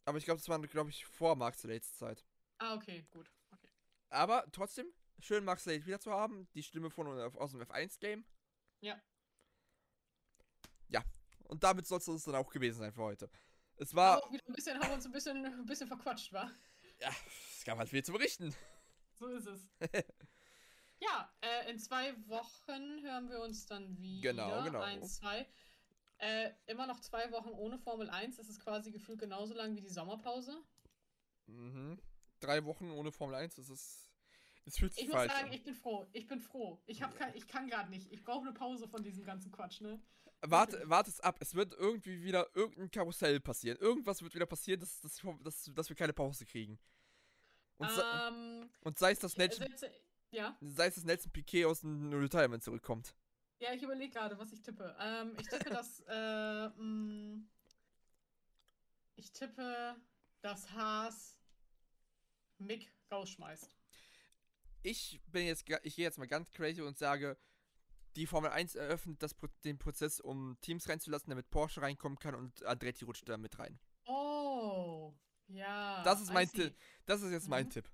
Aber ich glaube, das war, glaube ich, vor Mark Slates Zeit. Ah, okay, gut. Okay. Aber trotzdem, schön Mark Slade wieder zu haben. Die Stimme von aus dem F1-Game. Ja. Ja. Und damit soll es dann auch gewesen sein für heute. Es war. Haben, ein bisschen, haben uns ein bisschen, ein bisschen verquatscht, wa? ja, es gab halt viel zu berichten. So ist es. ja, äh, in zwei Wochen hören wir uns dann wieder. Genau, genau. Eins, zwei. Äh, immer noch zwei Wochen ohne Formel 1. Das ist quasi gefühlt genauso lang wie die Sommerpause. Mhm. Drei Wochen ohne Formel 1, das ist. Es fühlt sich ich muss sagen, an. ich bin froh. Ich bin froh. Ich, hab kein, ich kann gerade nicht. Ich brauche eine Pause von diesem ganzen Quatsch, ne? Warte, warte es ab. Es wird irgendwie wieder irgendein Karussell passieren. Irgendwas wird wieder passieren, dass, dass, dass, dass wir keine Pause kriegen. Und, um, ähm, und sei es, dass Nelson, ja? sei es, dass Nelson Piquet aus dem Retirement zurückkommt. Ja, ich überlege gerade, was ich tippe. Ähm, ich tippe, dass. Äh, mh, mm, ich tippe, dass Haas Mick rausschmeißt. Ich bin jetzt, ich gehe jetzt mal ganz crazy und sage, die Formel 1 eröffnet das, den Prozess, um Teams reinzulassen, damit Porsche reinkommen kann und Andretti rutscht da mit rein. Oh, ja. Das ist mein Tipp. Das ist jetzt mhm. mein Tipp.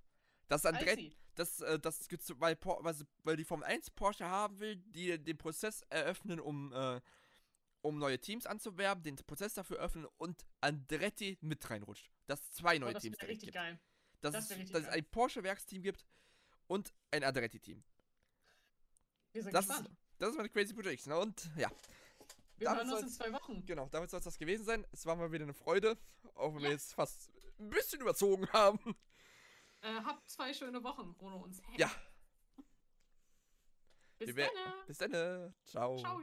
Dass Andretti, das, äh, das, weil, weil, weil die Formel 1 Porsche haben will, die den Prozess eröffnen, um, äh, um neue Teams anzuwerben, den Prozess dafür öffnen und Andretti mit reinrutscht. Dass zwei neue oh, das Teams direkt gibt. Geil. Dass, das es, dass es ein Porsche-Werksteam gibt und ein Andretti-Team. Wir sind das gespannt. Ist, das ist meine crazy Prediction. Und ja. Wir damit hören uns in zwei Wochen. Genau, damit soll es das gewesen sein. Es war mal wieder eine Freude, auch wenn ja. wir jetzt fast ein bisschen überzogen haben. Äh, habt zwei schöne Wochen ohne uns. Ja. Bis dann. Bis dann. Ciao. Ciao.